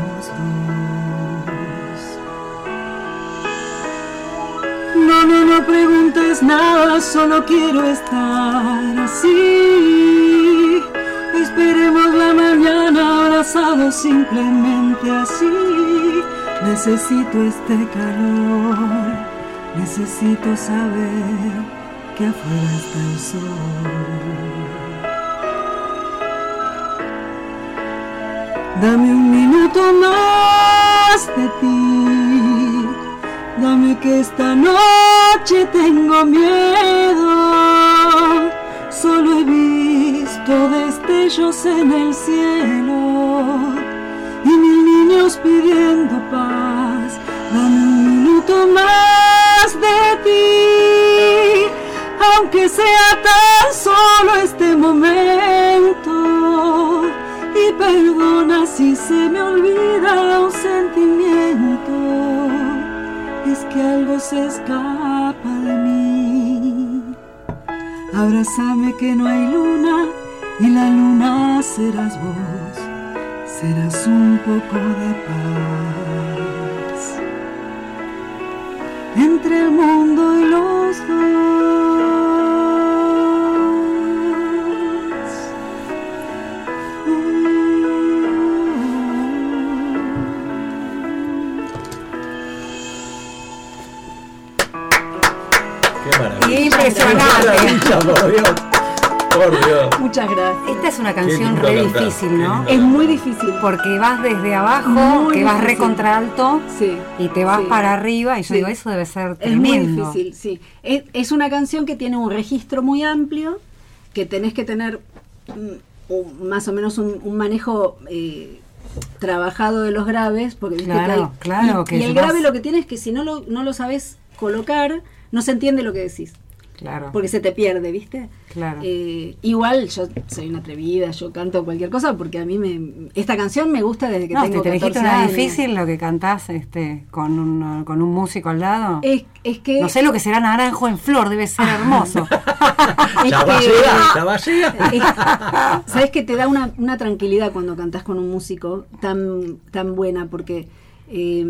nada, solo quiero estar así. Esperemos la mañana abrazados simplemente así. Necesito este calor, necesito saber que afuera está el sol. Dame un minuto más de ti, dame que esta noche tengo miedo. Solo he visto destellos en el cielo y mil niños pidiendo paz. Dame un minuto más de ti, aunque sea tan solo este momento. Y perdona si se me olvida un sentimiento, que algo se escapa de mí. Abrázame que no hay luna y la luna serás vos serás un poco de paz entre el mundo y los Qué maravilla, por Dios. Por Dios. Muchas gracias. Esta es una canción re cantar, difícil, ¿no? Es muy difícil. Porque vas desde abajo, Muy que vas difícil. re contra alto Sí. y te vas sí. para arriba. Y yo Sí. digo, eso debe ser Es muy tremendo. difícil, sí. Es, es una canción que tiene un registro muy amplio, que tenés que tener mm, más o menos un, un manejo eh, trabajado de los graves, porque viste Claro, que hay- claro, y, que y el grave lo que tiene es que si no lo, no lo sabes colocar, no se entiende lo que decís, Claro. porque se te pierde, ¿viste? Claro. Eh, igual yo soy una atrevida, yo canto cualquier cosa porque a mí me esta canción me gusta desde que no, tengo te, te 14 dijiste una años. difícil lo que cantás este, con, un, con un músico al lado. Es, es que no sé lo que será naranjo en flor, debe ser hermoso. es Ya va a que- llegar, ya va a llegar. Sabes que te da una, una tranquilidad cuando cantás con un músico tan, tan buena, porque eh,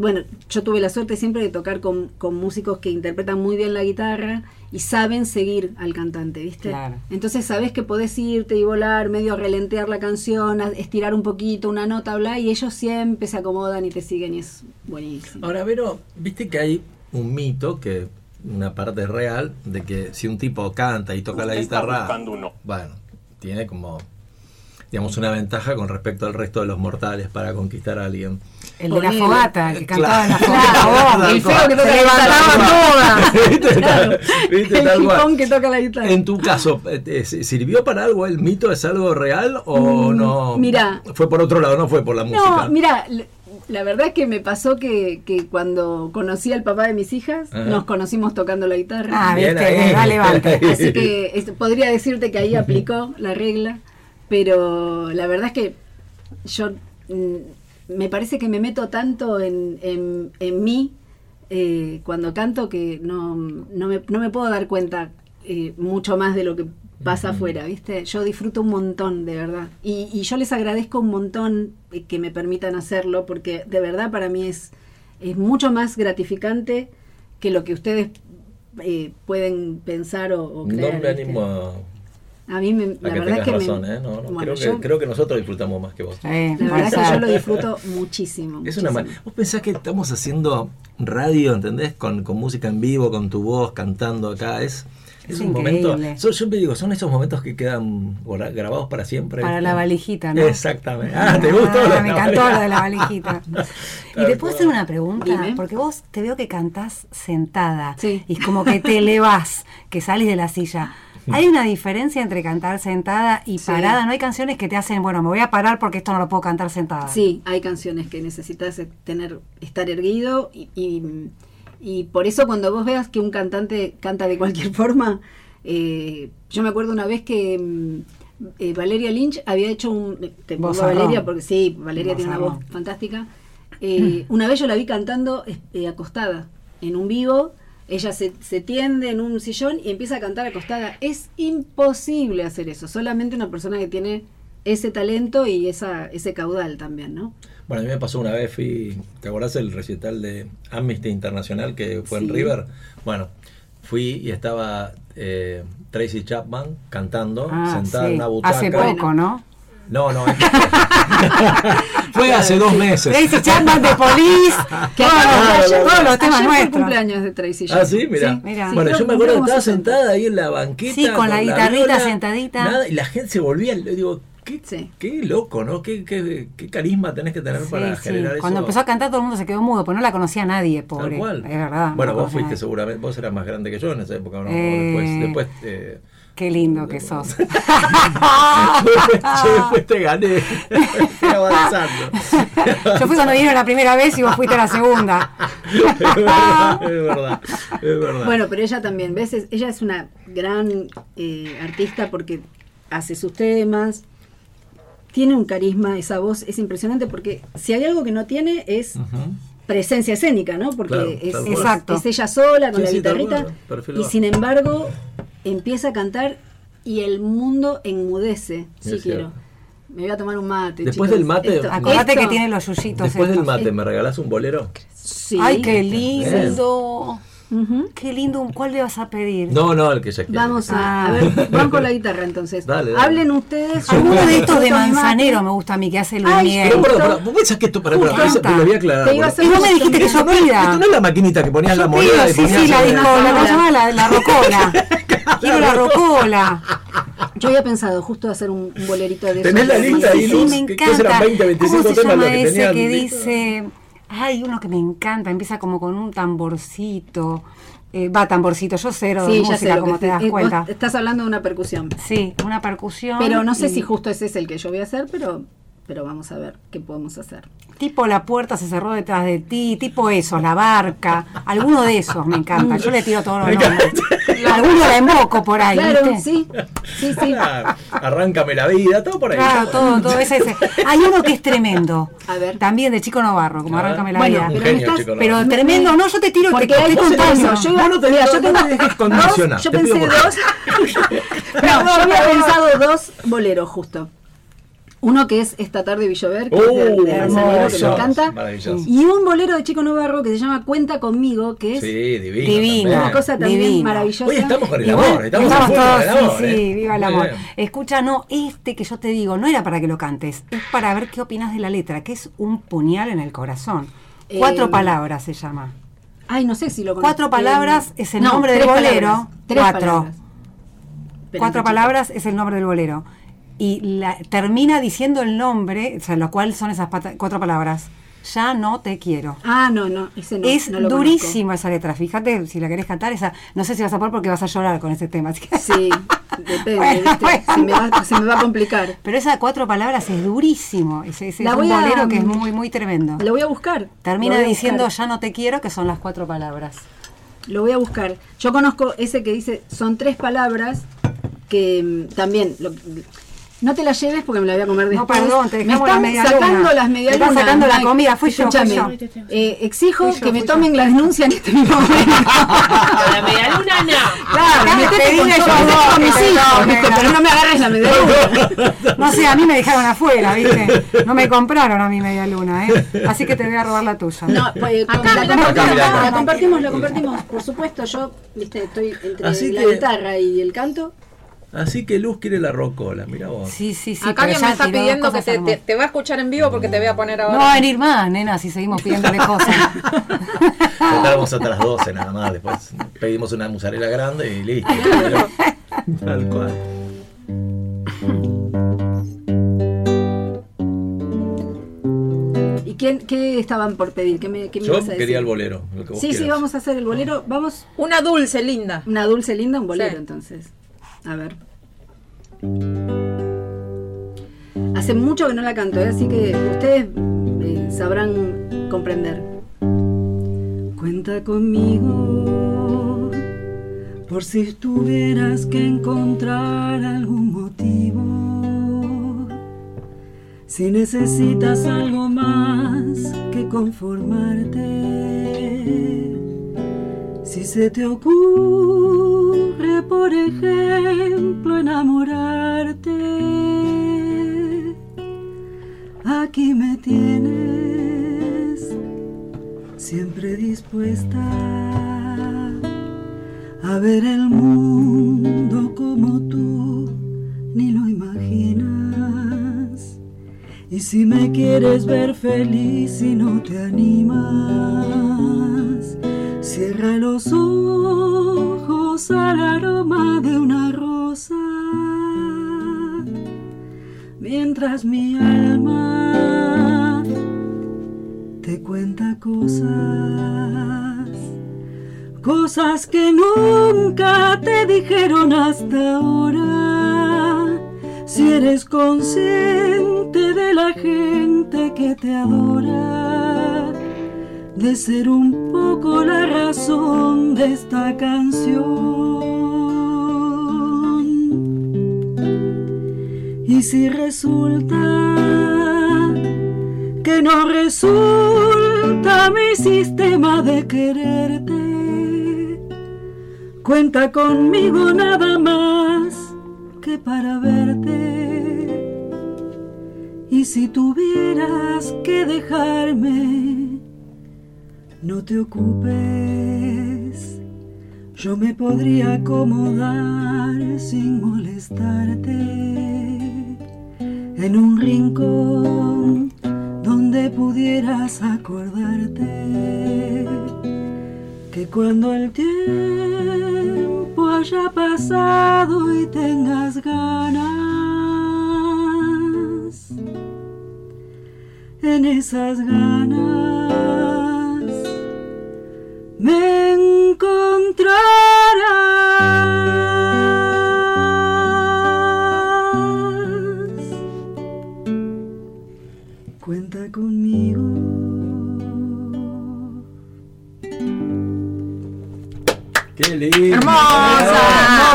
bueno, yo tuve la suerte siempre de tocar con, con músicos que interpretan muy bien la guitarra y saben seguir al cantante, ¿viste? Claro. Entonces sabes que podés irte y volar, medio relentear la canción, estirar un poquito una nota, bla, y ellos siempre se acomodan y te siguen y es buenísimo. Ahora, Vero, viste que hay un mito que una parte real de que si un tipo canta y toca la Usted está guitarra, buscando uno. bueno, tiene como digamos una ventaja con respecto al resto de los mortales para conquistar a alguien. El de la fogata, que cantaba en la Claro. fogata. el feo que cual. se levantaba toda. ¿Viste? Tal- ¿viste? El Tal cual. jipón que toca la guitarra. En tu caso, eh, eh, ¿sirvió para algo el mito? ¿Es algo real o Mm, no? mira. Fue por otro lado, no fue por la música. No, mira, la verdad es que me pasó que, que cuando conocí al papá de mis hijas, Ajá. nos conocimos tocando la guitarra. Ah, Bien viste, ahí. dale, levante. Así que es- podría decirte que ahí aplicó la regla, pero la verdad es que yo mm, me parece que me meto tanto en, en, en mí eh, cuando canto que no, no, me, no me puedo dar cuenta eh, mucho más de lo que pasa afuera, ¿viste? Yo disfruto un montón, de verdad. Y, y yo les agradezco un montón eh, que me permitan hacerlo, porque de verdad para mí es, es mucho más gratificante que lo que ustedes eh, pueden pensar o, o creer. no me animo a, A mí me, a la que verdad que me- ¿eh? No, no, bueno, creo, yo- que, creo que nosotros disfrutamos más que vos. Sí, la verdad es que yo lo disfruto muchísimo. Es una muchísimo. ma- Vos pensás que estamos haciendo radio, ¿entendés? Con, con música en vivo, con tu voz, cantando acá. Es, es, Es un momento. increíble. Yo siempre digo, son esos momentos que quedan gra- grabados para siempre. Para la valijita, ¿no? Exactamente. Ah, ¿te gustó? Ah, me encantó lo de la valijita. y te puedo hacer una pregunta, Dime. porque vos te veo que cantás sentada Sí. y es como que te elevás, que salís de la silla. ¿Hay una diferencia entre cantar sentada y Sí. parada? ¿No hay canciones que te hacen, bueno, me voy a parar porque esto no lo puedo cantar sentada? Sí, hay canciones que necesitas eh, tener, estar erguido y, y, Y por eso cuando vos veas que un cantante canta de cualquier forma, eh, yo me acuerdo una vez que mm, eh, Valeria Lynch había hecho un... Te pongo Vozarrón. Valeria porque sí, Valeria tiene una voz fantástica. Eh, una vez yo la vi cantando acostada en un vivo. Ella se, se tiende en un sillón y empieza a cantar acostada. Es imposible hacer eso. Solamente una persona que tiene ese talento y esa, ese caudal también, ¿no? Bueno, a mí me pasó una vez, fui, ¿te acordás el recital de Amnesty Internacional que fue en. River? Bueno, fui y estaba eh, Tracy Chapman cantando, Ah, sentada sí. en una butaca. Hace poco, ¿no? No, no. fue hace dos meses. Tracy Chapman de Police. Que todos, los- temas fue el nuestros. cumpleaños de Tracy Ah, sí, mira. Sí, mira. Bueno, yo me acuerdo que estaba 60. sentada ahí en la banqueta. Sí, con la guitarrita viola, sentadita. nada, y la gente se volvía. le Digo, qué, Sí. qué loco, ¿no? Qué, qué, qué carisma tenés que tener Sí, para sí. generar eso. Cuando empezó a cantar todo el mundo se quedó mudo, pues no la conocía nadie, Tal pobre. cual. Es verdad. Bueno, no vos fuiste nadie. seguramente, vos eras más grande que yo en esa época, ¿no? Eh. Después, después, eh, Qué lindo que sos. después, yo después te gané. Fui avanzando. Yo fui cuando vino la primera vez y vos fuiste la segunda. es verdad, es verdad, es verdad. Bueno, pero ella también, ¿ves? Es- Ella es una gran eh, artista porque hace sus temas, tiene un carisma, esa voz es impresionante porque si hay algo que no tiene es presencia escénica, ¿no? Porque Claro, es, ella sola con Sí, la guitarrita y sin embargo empieza a cantar y el mundo enmudece. Sí Es quiero. cierto. Me voy a tomar un mate. Después chicos. del mate- Esto- Acordate esto- que tiene los yuyitos Después del estos. mate, ¿me regalás un bolero? Sí. Ay, qué lindo. Ujú. Qué lindo. ¿Cuál le vas a pedir? No, no, el que ya quiere. Vamos a, Ah. a ver, vamos con la guitarra entonces. Dale, dale. Hablen ustedes. Alguno de estos de manzanero me gusta a mí, que hace Luis Ay. Pero, perdón, vos pensás que esto, para, Justo. te lo voy a aclarar. Te iba a boludo. hacer Y vos me dijiste que yo pida. Esto no es la maquinita que ponías la moneda sí, sí, la el- la, la rocola. Quiero la rocola. Yo había pensado justo hacer un, un bolerito de ¿Tenés esos la lista ahí, Sí, me ¿Qué- qué serán, encanta. 20, 25 ¿Cómo se temas llama que ese tenían que dice? Hay uno que me encanta, empieza como con un tamborcito. Eh, va, tamborcito, yo cero de Sí, música, como te das eh, cuenta. Estás hablando de una percusión. Sí, una percusión. Pero no sé y- si justo ese es el que yo voy a hacer, pero, pero vamos a ver qué podemos hacer. Tipo la puerta se cerró detrás de ti, tipo esos, la barca, alguno de esos me encanta. Yo le tiro todos los nombres. Alguno la invoco por ahí, Claro, ¿viste? sí, sí, sí. Ah, Arráncame la vida, todo por ahí. Claro, todo, todo ese, ese. Hay uno que es tremendo. A ver. También de Chico Navarro, como. Arráncame la Bueno, vida. Un pero genio, me estás- chico, Pero no. tremendo, no, yo te tiro, te, Porque te dos contando. Yo iba- no te- mira, no- no te dos- Yo pensé dos. No, yo había pensado dos boleros justo. Uno que es Esta tarde Villover, que es de, de Manzanero, que me encanta. Y un bolero de Chico Navarro que se llama Cuenta conmigo, que es Sí, divino. Una cosa también Divino. maravillosa. Hoy estamos con el amor, estamos, Estamos todos, con el amor, sí, ¿eh? sí, viva el amor. bien. Escucha, no, este que yo te digo, no era para que lo cantes, es para ver qué opinas de la letra, que es un puñal en el corazón. Cuatro Eh, palabras se llama. Ay, no sé si lo conozco. Cuatro palabras es el No, nombre del bolero. palabras, tres Cuatro. palabras. Cuatro palabras es el nombre del bolero. Y la, termina diciendo el nombre, o sea, lo cual son esas cuatro palabras. Ya no te quiero. Ah, no, no, ese no. es no lo durísima esa letra. Fíjate, si la querés cantar, esa, no sé si vas a poder porque vas a llorar con ese tema. así que- conozco. Sí, depende, Bueno, ¿viste? bueno. Se, me va, se me va a complicar. Pero esas cuatro palabras es durísimo. Ese, es un a- bolero que es muy, muy tremendo. Lo voy a buscar. Termina a diciendo buscar. ya no te quiero, que son las cuatro palabras. Lo voy a buscar. Yo conozco ese que dice, son tres palabras que mm, también... lo- no te las lleves porque me la voy a comer No, después. perdón, te me dejamos la están media sacando luna. las Te medialunas. están sacando la comida, fui yo, fui Escúchame, yo. eh, exijo Fui yo, que me yo. tomen la denuncia en este mismo momento. La media luna no. Claro, pedile con, yo con mis te hijos. ¿no? pero no me agarres la medalluna. No sé, a mí me dejaron afuera, ¿viste? No me compraron a mi media luna, ¿eh? Así que te voy a robar la tuya. No, pues, Acá, la, compartimos, la compartimos, la compartimos. Por supuesto, yo viste, estoy entre la guitarra y el canto. Así que Luz quiere la rocola, mira vos. Sí, sí, sí. Acá alguien ya me está pidiendo que te, te, va a escuchar en vivo porque te voy a poner No ahora. va a venir más, nena, si seguimos pidiéndole cosas. Estábamos otras 12 nada más, después pedimos una musarela grande y listo. Tal cual. ¿Y quién, qué estaban por pedir? ¿Qué me, qué me Yo ibas a decir? quería el bolero, lo que vos Sí, sí, vamos a hacer el bolero. Vamos, Una dulce, linda. una dulce linda, un bolero Sí. entonces. A ver. Hace mucho que no la canto, ¿eh? así que ustedes eh, sabrán comprender. Cuenta conmigo por si tuvieras que encontrar algún motivo. Si necesitas algo más que conformarte. Si se te ocurre, por ejemplo, enamorarte, aquí me tienes, siempre dispuesta a ver el mundo como tú ni lo imaginas. Y si me quieres ver feliz y no te animas, cierra los ojos al aroma de una rosa, mientras mi alma te cuenta cosas cosas que nunca te dijeron hasta ahora. Si eres consciente de la gente que te adora, de ser un poco la razón de esta canción. Y si resulta que no resulta mi sistema de quererte, cuenta conmigo nada más que para verte. Y si tuvieras que dejarme, no te ocupes, yo me podría acomodar sin molestarte. En un rincón donde pudieras acordarte que cuando el tiempo haya pasado y tengas ganas, en esas ganas me encontrarás. Cuenta conmigo. ¡Qué lindo! ¡Hermoso!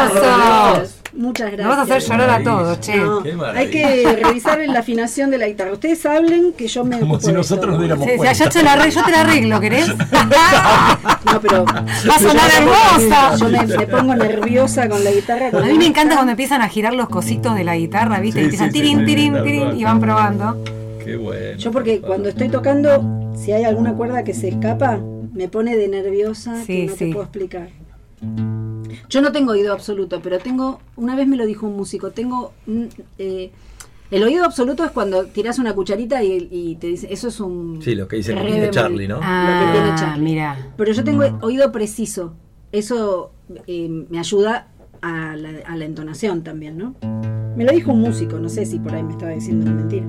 Muchas gracias. Nos vas a hacer llorar a todos, che. No, hay que revisar la afinación de la guitarra. Ustedes hablen que yo me Como si nosotros nos diéramos Sí, yo, te la arreglo, yo te la arreglo, ¿querés? No, pero Va a sonar hermosa. yo me, me pongo nerviosa con la guitarra. A mí me encanta cuando empiezan a girar los cositos de la guitarra, ¿viste? Sí, empiezan sí, sí, tirín, sí, tirín, tal tirín, cual. y van probando. Qué bueno. Yo porque cuando estoy tocando, si hay alguna cuerda que se escapa, me pone de nerviosa Sí, que no sí. te puedo explicar. Yo no tengo oído absoluto, pero tengo, una vez me lo dijo un músico, tengo, un, eh, el oído absoluto es cuando tiras una cucharita y, y te dice, eso es un... Sí, lo que dice el. Charlie, ¿no? Lo que tiene Ah, Charlie. mira. Pero yo tengo oído preciso, eso eh, me ayuda a la, a la entonación también, ¿no? Me lo dijo un músico, no sé si por ahí me estaba diciendo una mentira.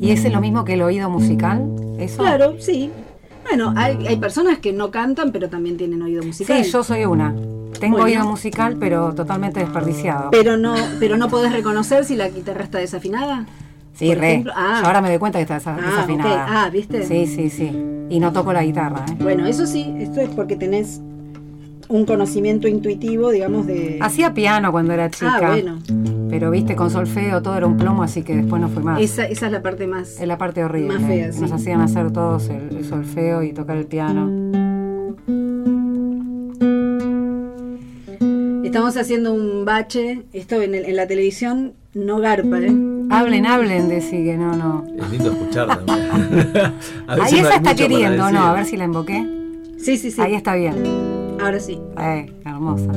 ¿Y es lo mismo que el oído musical? ¿Eso? Claro, sí. Bueno, hay, hay personas que no cantan, pero también tienen oído musical. Sí, yo soy una. Tengo Bueno. oído musical, pero totalmente desperdiciado. Pero no, pero no podés reconocer si la guitarra está desafinada. Sí, por re. Ah. Yo ahora me doy cuenta que está Ah, desafinada. Ah, ¿viste? Sí, sí, sí. Y no toco la guitarra, ¿eh? Bueno, eso sí, esto es porque tenés un conocimiento intuitivo, digamos, de. Hacía piano cuando era chica. Ah, bueno. Pero viste, con solfeo todo era un plomo, así que después no fui más. Esa, esa es la parte más. Es la parte horrible. Más fea, sí. Nos hacían hacer todos el, el solfeo y tocar el piano. Estamos haciendo un bache. Esto en, el- en la televisión no garpa, ¿eh? Hablen, hablen, decí que no, no. Es lindo escuchar también. Ahí esa está queriendo. ¿no? A ver si la invoqué. Sí, sí, sí. Ahí está bien. Ahora sí, Eh, hermosa.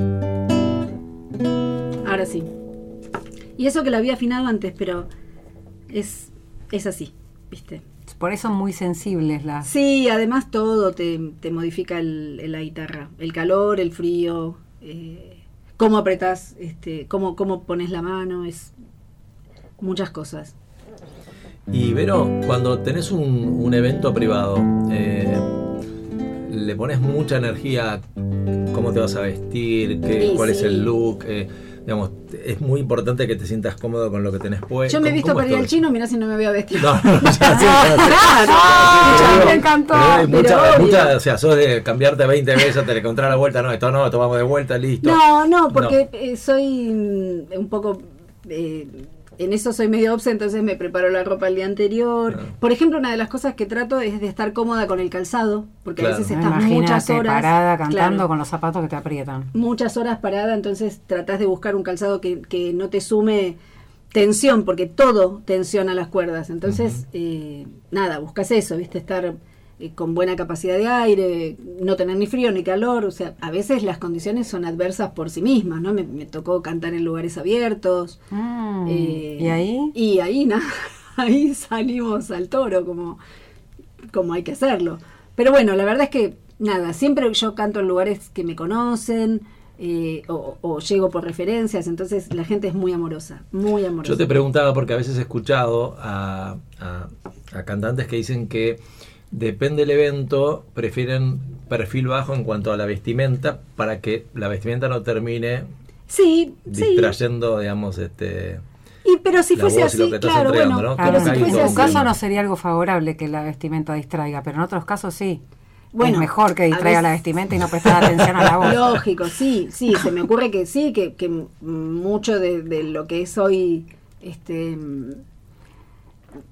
ahora sí. Y eso que la había afinado antes, pero es, es así, ¿viste? Por eso muy sensibles las. Sí, además todo te, te modifica el- la guitarra. El calor, el frío, eh, cómo apretás, este, cómo, cómo pones la mano, es muchas cosas. Y Vero, cuando tenés un, un evento privado, eh, le pones mucha energía, cómo te vas a vestir, qué, Sí, cuál es el look, eh, digamos, es muy importante que te sientas cómodo con lo que tenés puesto. Yo me he ¿Cómo- visto para ir al chino, mirá si no me voy a vestir. No, no, ya, sí. Claro, me encantó. o sea, sos de cambiarte 20 veces, te le encontrar la vuelta, no, esto no, tomamos de vuelta, listo. No, no, porque eh, soy un poco... eh, en eso soy medio obse, entonces me preparo la ropa el día anterior. Por ejemplo, una de las cosas que trato es de estar cómoda con el calzado, porque Claro. a veces estás muchas horas parada cantando claro, con los zapatos que te aprietan. muchas horas parada, entonces tratás de buscar un calzado que, que no te sume tensión, porque todo tensiona las cuerdas. Entonces, eh, nada, buscas eso, ¿viste? Estar con buena capacidad de aire, no tener ni frío ni calor. O sea, a veces las condiciones son adversas por sí mismas, ¿no? Me, me tocó cantar en lugares abiertos. Mm, eh, ¿Y ahí? Y ahí, nada, ahí salimos al toro, como, como hay que hacerlo. Pero bueno, la verdad es que, nada, siempre yo canto en lugares que me conocen. eh, o, o llego por referencias, entonces la gente es muy amorosa, muy amorosa. Yo te preguntaba porque a veces he escuchado a, a- a cantantes que dicen que depende del evento, prefieren perfil bajo en cuanto a la vestimenta para que la vestimenta no termine sí, sí. distrayendo, digamos, este... Y, pero si la fuese así, que estás claro, entregando, bueno, pero si en fuese así, caso no sería algo favorable que la vestimenta distraiga, pero en otros casos sí. Bueno, es mejor que distraiga la vestimenta y no prestar atención a la voz. Lógico, sí, sí, se me ocurre que sí, que, que mucho de, de lo que es hoy, este,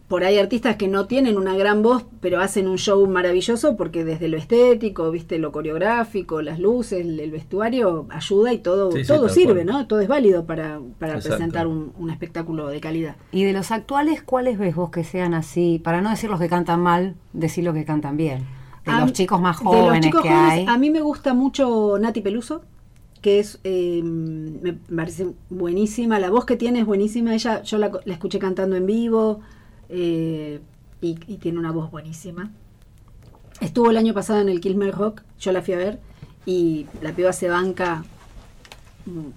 por ahí artistas que no tienen una gran voz, pero hacen un show maravilloso porque desde lo estético, viste, lo coreográfico, las luces, el, el vestuario ayuda y todo, Sí, todo sirve, cual. ¿no? Todo es válido para, para presentar un, un espectáculo de calidad. Y de los actuales, ¿cuáles ves vos que sean así? Para no decir los que cantan mal, decir los que cantan bien. De A- los chicos más de los jóvenes chicos que jóvenes, hay. A mí me gusta mucho Nati Peluso, que es, eh, me parece buenísima. La voz que tiene es buenísima. Ella, yo la, la escuché cantando en vivo eh, y, y tiene una voz buenísima. Estuvo el año pasado en el Kilmer Rock, yo la fui a ver y la piba se banca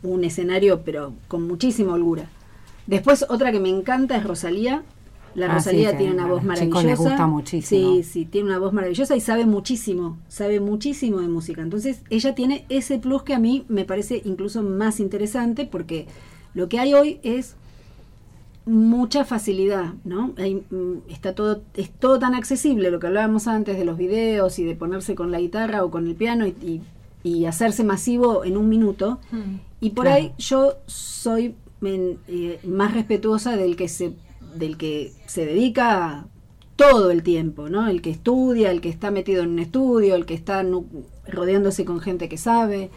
un- escenario, pero con muchísima holgura. Después, otra que me encanta es Rosalía. La Ah, Rosalía sí, tiene una voz maravillosa. les gusta muchísimo. Sí, sí, tiene una voz maravillosa y sabe muchísimo, sabe muchísimo de música. Entonces, ella tiene ese plus que a mí me parece incluso más interesante porque lo que hay hoy es mucha facilidad, ¿no? Hay, mm, está todo, es todo tan accesible, lo que hablábamos antes de los videos y de ponerse con la guitarra o con el piano y, y- y hacerse masivo en un minuto. Y por Claro. ahí yo soy eh, más respetuosa del que se del que se dedica todo el tiempo, ¿no? El que estudia, el que está metido en un estudio, el que está nu- rodeándose con gente que sabe.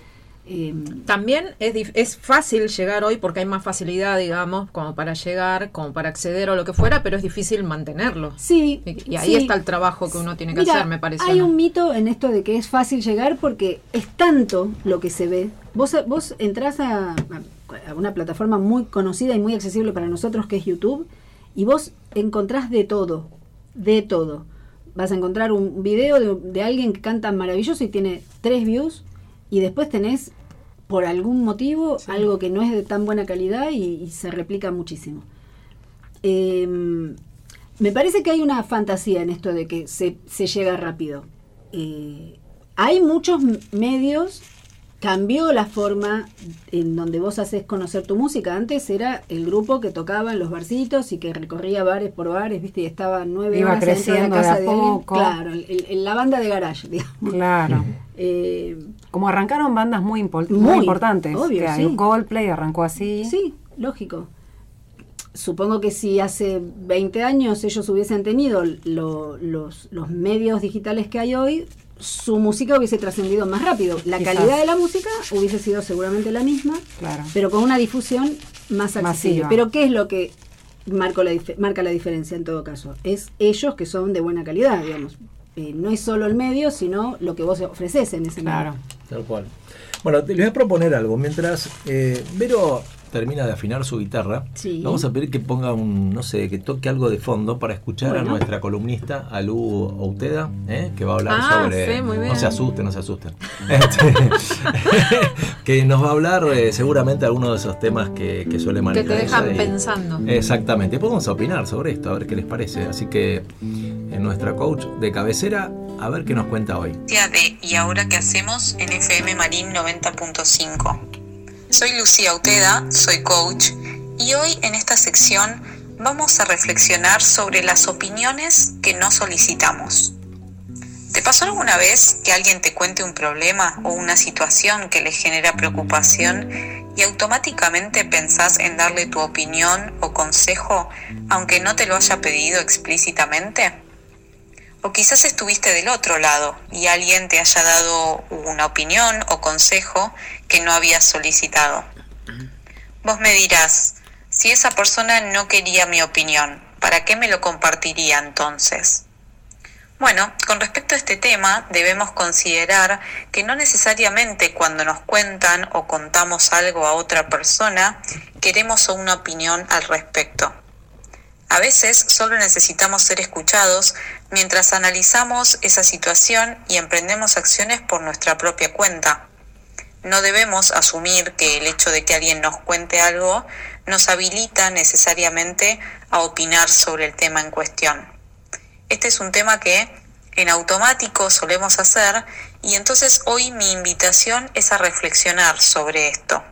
Eh, También es, es fácil llegar hoy porque hay más facilidad, digamos, como para llegar, como para acceder o lo que fuera, pero es difícil mantenerlo. sí. Y, y ahí sí. está el trabajo que uno tiene que Mira, hacer, me parece. Hay ¿no? un mito en esto de que es fácil llegar porque es tanto lo que se ve. Vos, vos entrás a, a una plataforma muy conocida y muy accesible para nosotros que es YouTube y vos encontrás de todo, de todo. Vas a encontrar un video de, de alguien que canta maravilloso y tiene tres views y después tenés por algún motivo algo que no es de tan buena calidad y, y se replica muchísimo. Eh, me parece que hay una fantasía en esto de que se, se llega rápido. Eh, hay muchos medios, cambió la forma en donde vos haces conocer tu música. Antes era el grupo que tocaba en los barcitos y que recorría bares por bares, viste, y estaba nueve Iba horas de la creciendo de casa a de, alguien. poco. Claro, el- el- la banda de garage, digamos. Claro. Eh, Como arrancaron bandas muy, muy Muy, importantes. obvio, que sí. Coldplay arrancó así. Sí, lógico. Supongo que si hace 20 años ellos hubiesen tenido lo- los, los medios digitales que hay hoy, su música hubiese trascendido más rápido. La Quizás. calidad de la música hubiese sido seguramente la misma, Claro. pero con una difusión más accesible. Masiva. Pero ¿qué es lo que marco la marca la diferencia en todo caso? Es ellos que son de buena calidad, digamos. Eh, no es solo el medio, sino lo que vos ofreces en ese Claro. medio. Tal cual. Bueno, te les voy a proponer algo. Mientras eh, Vero termina de afinar su guitarra, Sí. vamos a pedir que ponga un, no sé, que toque algo de fondo para escuchar a nuestra columnista, Alú Outeda, ¿eh? que va a hablar Ah, sobre... sí, muy bien. No se asusten, no se asusten. Este, que nos va a hablar eh, seguramente algunos de esos temas que, que suele Que manejar. te dejan y- pensando. Exactamente, vamos a opinar sobre esto, a ver qué les parece. Así que en nuestra coach de cabecera, a ver qué nos cuenta hoy. ¿Y ahora qué hacemos? en FM Marín 90.5. Soy Lucía Uteda, soy coach y hoy en esta sección vamos a reflexionar sobre las opiniones que no solicitamos. ¿Te pasó alguna vez que alguien te cuente un problema o una situación que le genera preocupación y automáticamente pensás en darle tu opinión o consejo aunque no te lo haya pedido explícitamente? O quizás estuviste del otro lado y alguien te haya dado una opinión o consejo que no habías solicitado. Vos me dirás, si esa persona no quería mi opinión, ¿para qué me lo compartiría entonces? Bueno, con respecto a este tema, debemos considerar que no necesariamente cuando nos cuentan o contamos algo a otra persona, queremos una opinión al respecto. A veces solo necesitamos ser escuchados mientras analizamos esa situación y emprendemos acciones por nuestra propia cuenta. No debemos asumir que el hecho de que alguien nos cuente algo nos habilita necesariamente a opinar sobre el tema en cuestión. Este es un tema que en automático solemos hacer y entonces hoy mi invitación es a reflexionar sobre esto.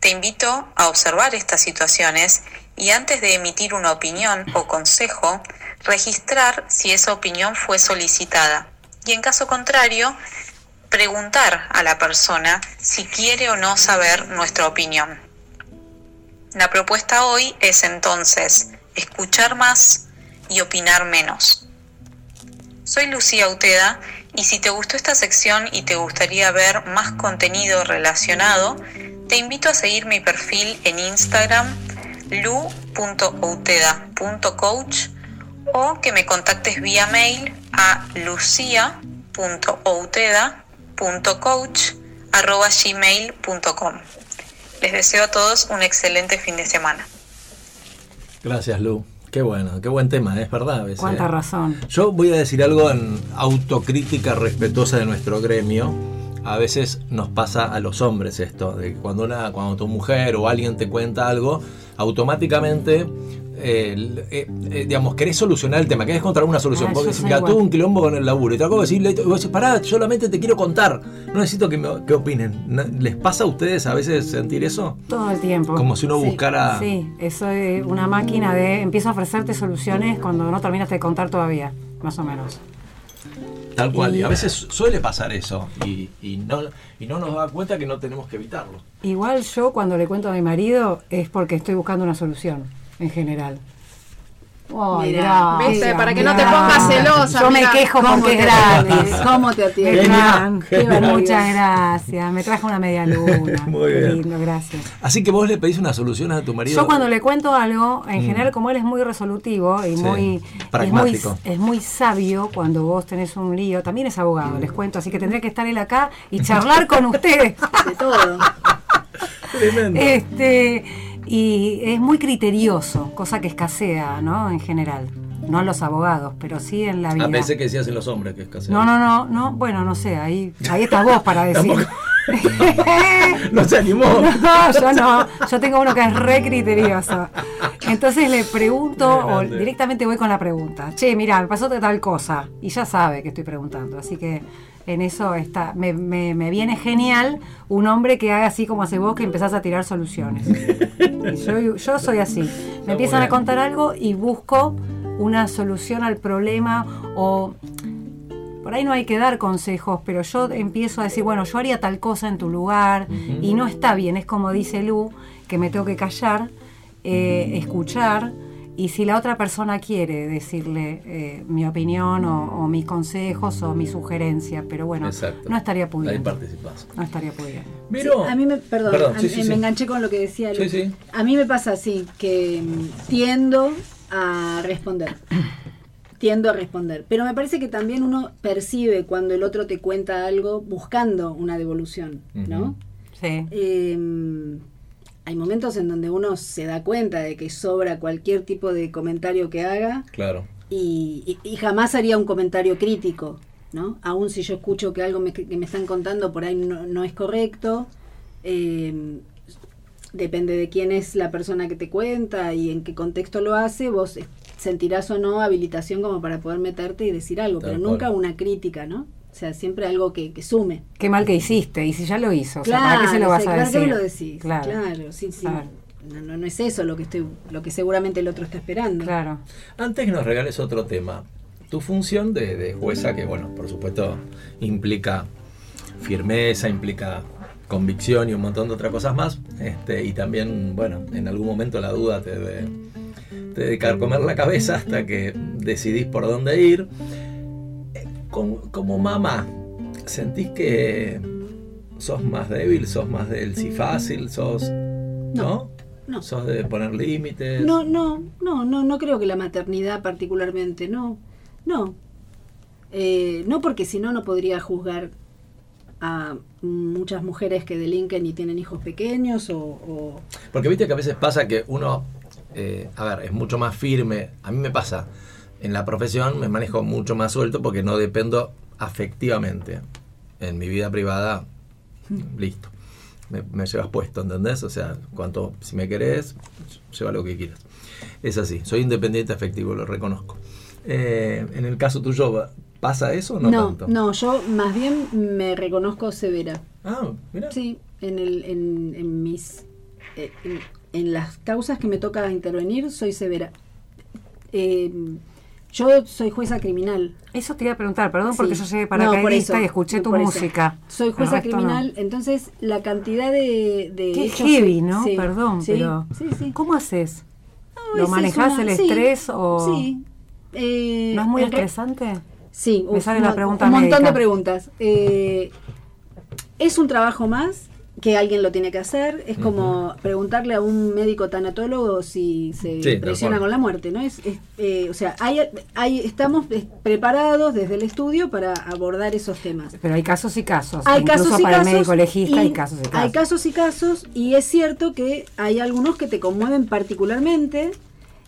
Te invito a observar estas situaciones y antes de emitir una opinión o consejo, registrar si esa opinión fue solicitada y en caso contrario, preguntar a la persona si quiere o no saber nuestra opinión. La propuesta hoy es entonces escuchar más y opinar menos. Soy Lucía Uteda y si te gustó esta sección y te gustaría ver más contenido relacionado, te invito a seguir mi perfil en Instagram lu.outeda.coach o que me contactes vía mail a lucia.outeda.coach.gmail.com. Les deseo a todos un excelente fin de semana. Gracias, Lu. Qué bueno, qué buen tema, es verdad. A veces. Cuánta razón. Yo voy a decir algo en autocrítica respetuosa de nuestro gremio. A veces nos pasa a los hombres esto, de que cuando, una, cuando tu mujer o alguien te cuenta algo, automáticamente eh, eh, eh, digamos, querés solucionar el tema, querés encontrar una solución. Ah, porque decís, mira, tuve un quilombo con el laburo y te acabo de decirle, y vos decís, pará, solamente te quiero contar, no necesito que, me, que opinen. ¿No- ¿Les pasa a ustedes a veces sentir eso? Todo el tiempo. Como si uno Sí, buscara- Sí, eso es una máquina de. Empiezo a ofrecerte soluciones cuando no terminaste de contar todavía, más o menos. Tal cual, y, Y- a veces suele pasar eso, y, y no, y no nos da cuenta que no tenemos que evitarlo. Igual yo cuando le cuento a mi marido es porque estoy buscando una solución, en general. Mirá, ¿viste? Para que no te pongas celosa, Yo mirá. me quejo ¿Cómo porque es gratis. ¿Cómo te Qué atiendes? Muchas gracias. Me trajo una media luna. Muy Qué bien. lindo, gracias. Así que vos le pedís una solución a tu marido. Yo cuando le cuento algo, en Mm. general como él es muy resolutivo y Sí, muy pragmático. Es, muy es muy sabio cuando vos tenés un lío, también es abogado, les cuento, así que tendría que estar él acá y charlar con ustedes. De todo. Tremendo. Este, y es muy criterioso, cosa que escasea, ¿no? En general. No en los abogados, pero sí en la vida. Ah, pensé que decías en los hombres que es casi. No, no, no, no, bueno, no sé, ahí, ahí estás vos para decir. no se animó. No, yo no. Yo tengo uno que es re criterioso. Entonces le pregunto o directamente voy con la pregunta. Che, mira, me pasó tal cosa. Y ya sabe que estoy preguntando. Así que en eso está. Me, me- me viene genial un hombre que haga así como hace vos, que empezás a tirar soluciones. Y yo, yo soy así. Me empiezan a contar algo y busco una solución al problema o por ahí no hay que dar consejos, pero yo empiezo a decir, bueno, yo haría tal cosa en tu lugar y no está bien, es como dice Lu, que me tengo que callar, eh, escuchar y si la otra persona quiere decirle eh, mi opinión o, o mis consejos o mi sugerencia, pero bueno, Exacto. no estaría Ahí pudiendo. participás. No estaría pudiendo. Miro. A mí me, perdón, Perdón, a sí, mí- sí, sí. me enganché con lo que decía Sí, Lu. sí. A mí me pasa así, que mm, tiendo a responder. Tiendo a responder. Pero me parece que también uno percibe cuando el otro te cuenta algo buscando una devolución, ¿no? Ujú. Sí. Eh, hay momentos en donde uno se da cuenta de que sobra cualquier tipo de comentario que haga Claro. y, y- y jamás haría un comentario crítico, ¿no? Aún si yo escucho que algo me, que me están contando por ahí no, no es correcto, eh, depende de quién es la persona que te cuenta y en qué contexto lo hace, vos sentirás o no habilitación como para poder meterte y decir algo, Tal pero cual. nunca una crítica, ¿no? O sea, siempre algo que, que sume. Qué mal que hiciste, y si ya lo hizo, o sea, ¿para qué se lo vas sí, a ¿para decir? qué me lo decís? Claro, Claro, sí, sí. Claro. No, no, no es eso lo que estoy, lo que seguramente el otro está esperando. claro. Antes que nos regales otro tema, tu función de, de jueza, que bueno, por supuesto implica firmeza, implica convicción y un montón de otras cosas más, este, y también, bueno, en algún momento la duda te debe, te debe carcomer la cabeza hasta que decidís por dónde ir. Como mamá, ¿sentís que sos más débil, sos más del sí fácil, sos... ¿No? no. ¿Sos de poner límites? No, no, no, no, no creo que la maternidad particularmente, no, no. Eh, no porque si no, no podría juzgar a muchas mujeres que delinquen y tienen hijos pequeños o... o- Porque viste que a veces pasa que uno, eh, a ver, es mucho más firme. A mí me pasa, en la profesión me manejo mucho más suelto porque no dependo afectivamente. En mi vida privada, listo. Me, me llevas puesto, ¿entendés? O sea, cuanto, si me querés, lleva lo que quieras. Es así, soy independiente afectivo, lo reconozco. Eh, en el caso tuyo, ¿pasa eso o no, no, tanto? no, yo más bien me reconozco severa. Ah, mira. Sí, en, el, en, en mis... eh, en, en las causas que me toca intervenir soy severa. Eh, yo soy jueza criminal. Eso te iba a preguntar, perdón, porque yo llegué No, para por eso, y escuché tu eso. música. Soy jueza no. criminal, entonces la cantidad de, de Qué hechos... heavy, ¿no? Sí, Perdón, sí, pero Sí, sí. ¿cómo haces? No, ¿Lo es una- el estrés o Sí. Eh, no es muy en re- estresante? Sí, Me uf, sale un la mon- pregunta un montón de preguntas. Eh, es un trabajo más que alguien lo tiene que hacer. Es como preguntarle a un médico tanatólogo si se Sí, presiona con la muerte, ¿no? Es, es, eh, o sea, hay, hay, estamos preparados desde el estudio para abordar esos temas. Pero hay casos y casos. Hay Incluso casos y para casos. el médico legista y hay casos y casos. Hay casos y casos, y es cierto que hay algunos que te conmueven particularmente,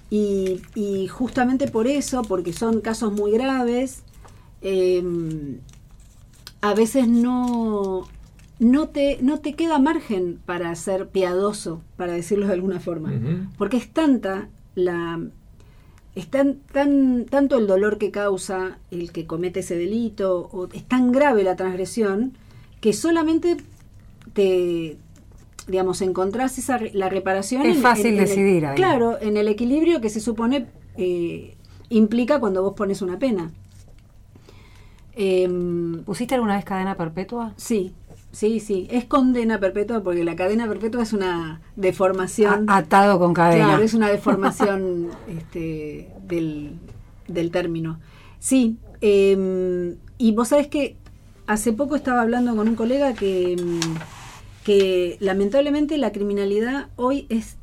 y, y justamente por eso, porque son casos muy graves, eh, a veces no, no, te, no te queda margen para ser piadoso, para decirlo de alguna forma. Porque es tanta la. Es tan, tan, tanto el dolor que causa el que comete ese delito, o es tan grave la transgresión, que solamente te, digamos, encontrás esa, re- la reparación. Es fácil el- decidir ahí. Claro, en el equilibrio que se supone eh, implica cuando vos pones una pena. Em, ¿Pusiste alguna vez cadena perpetua? sí, sí, sí. Es condena perpetua porque la cadena perpetua es una deformación. A- atado con cadena. Claro, es una deformación este, del, del término. Sí, eh, y vos sabés que hace poco estaba hablando con un colega que, mm, que lamentablemente la criminalidad hoy es,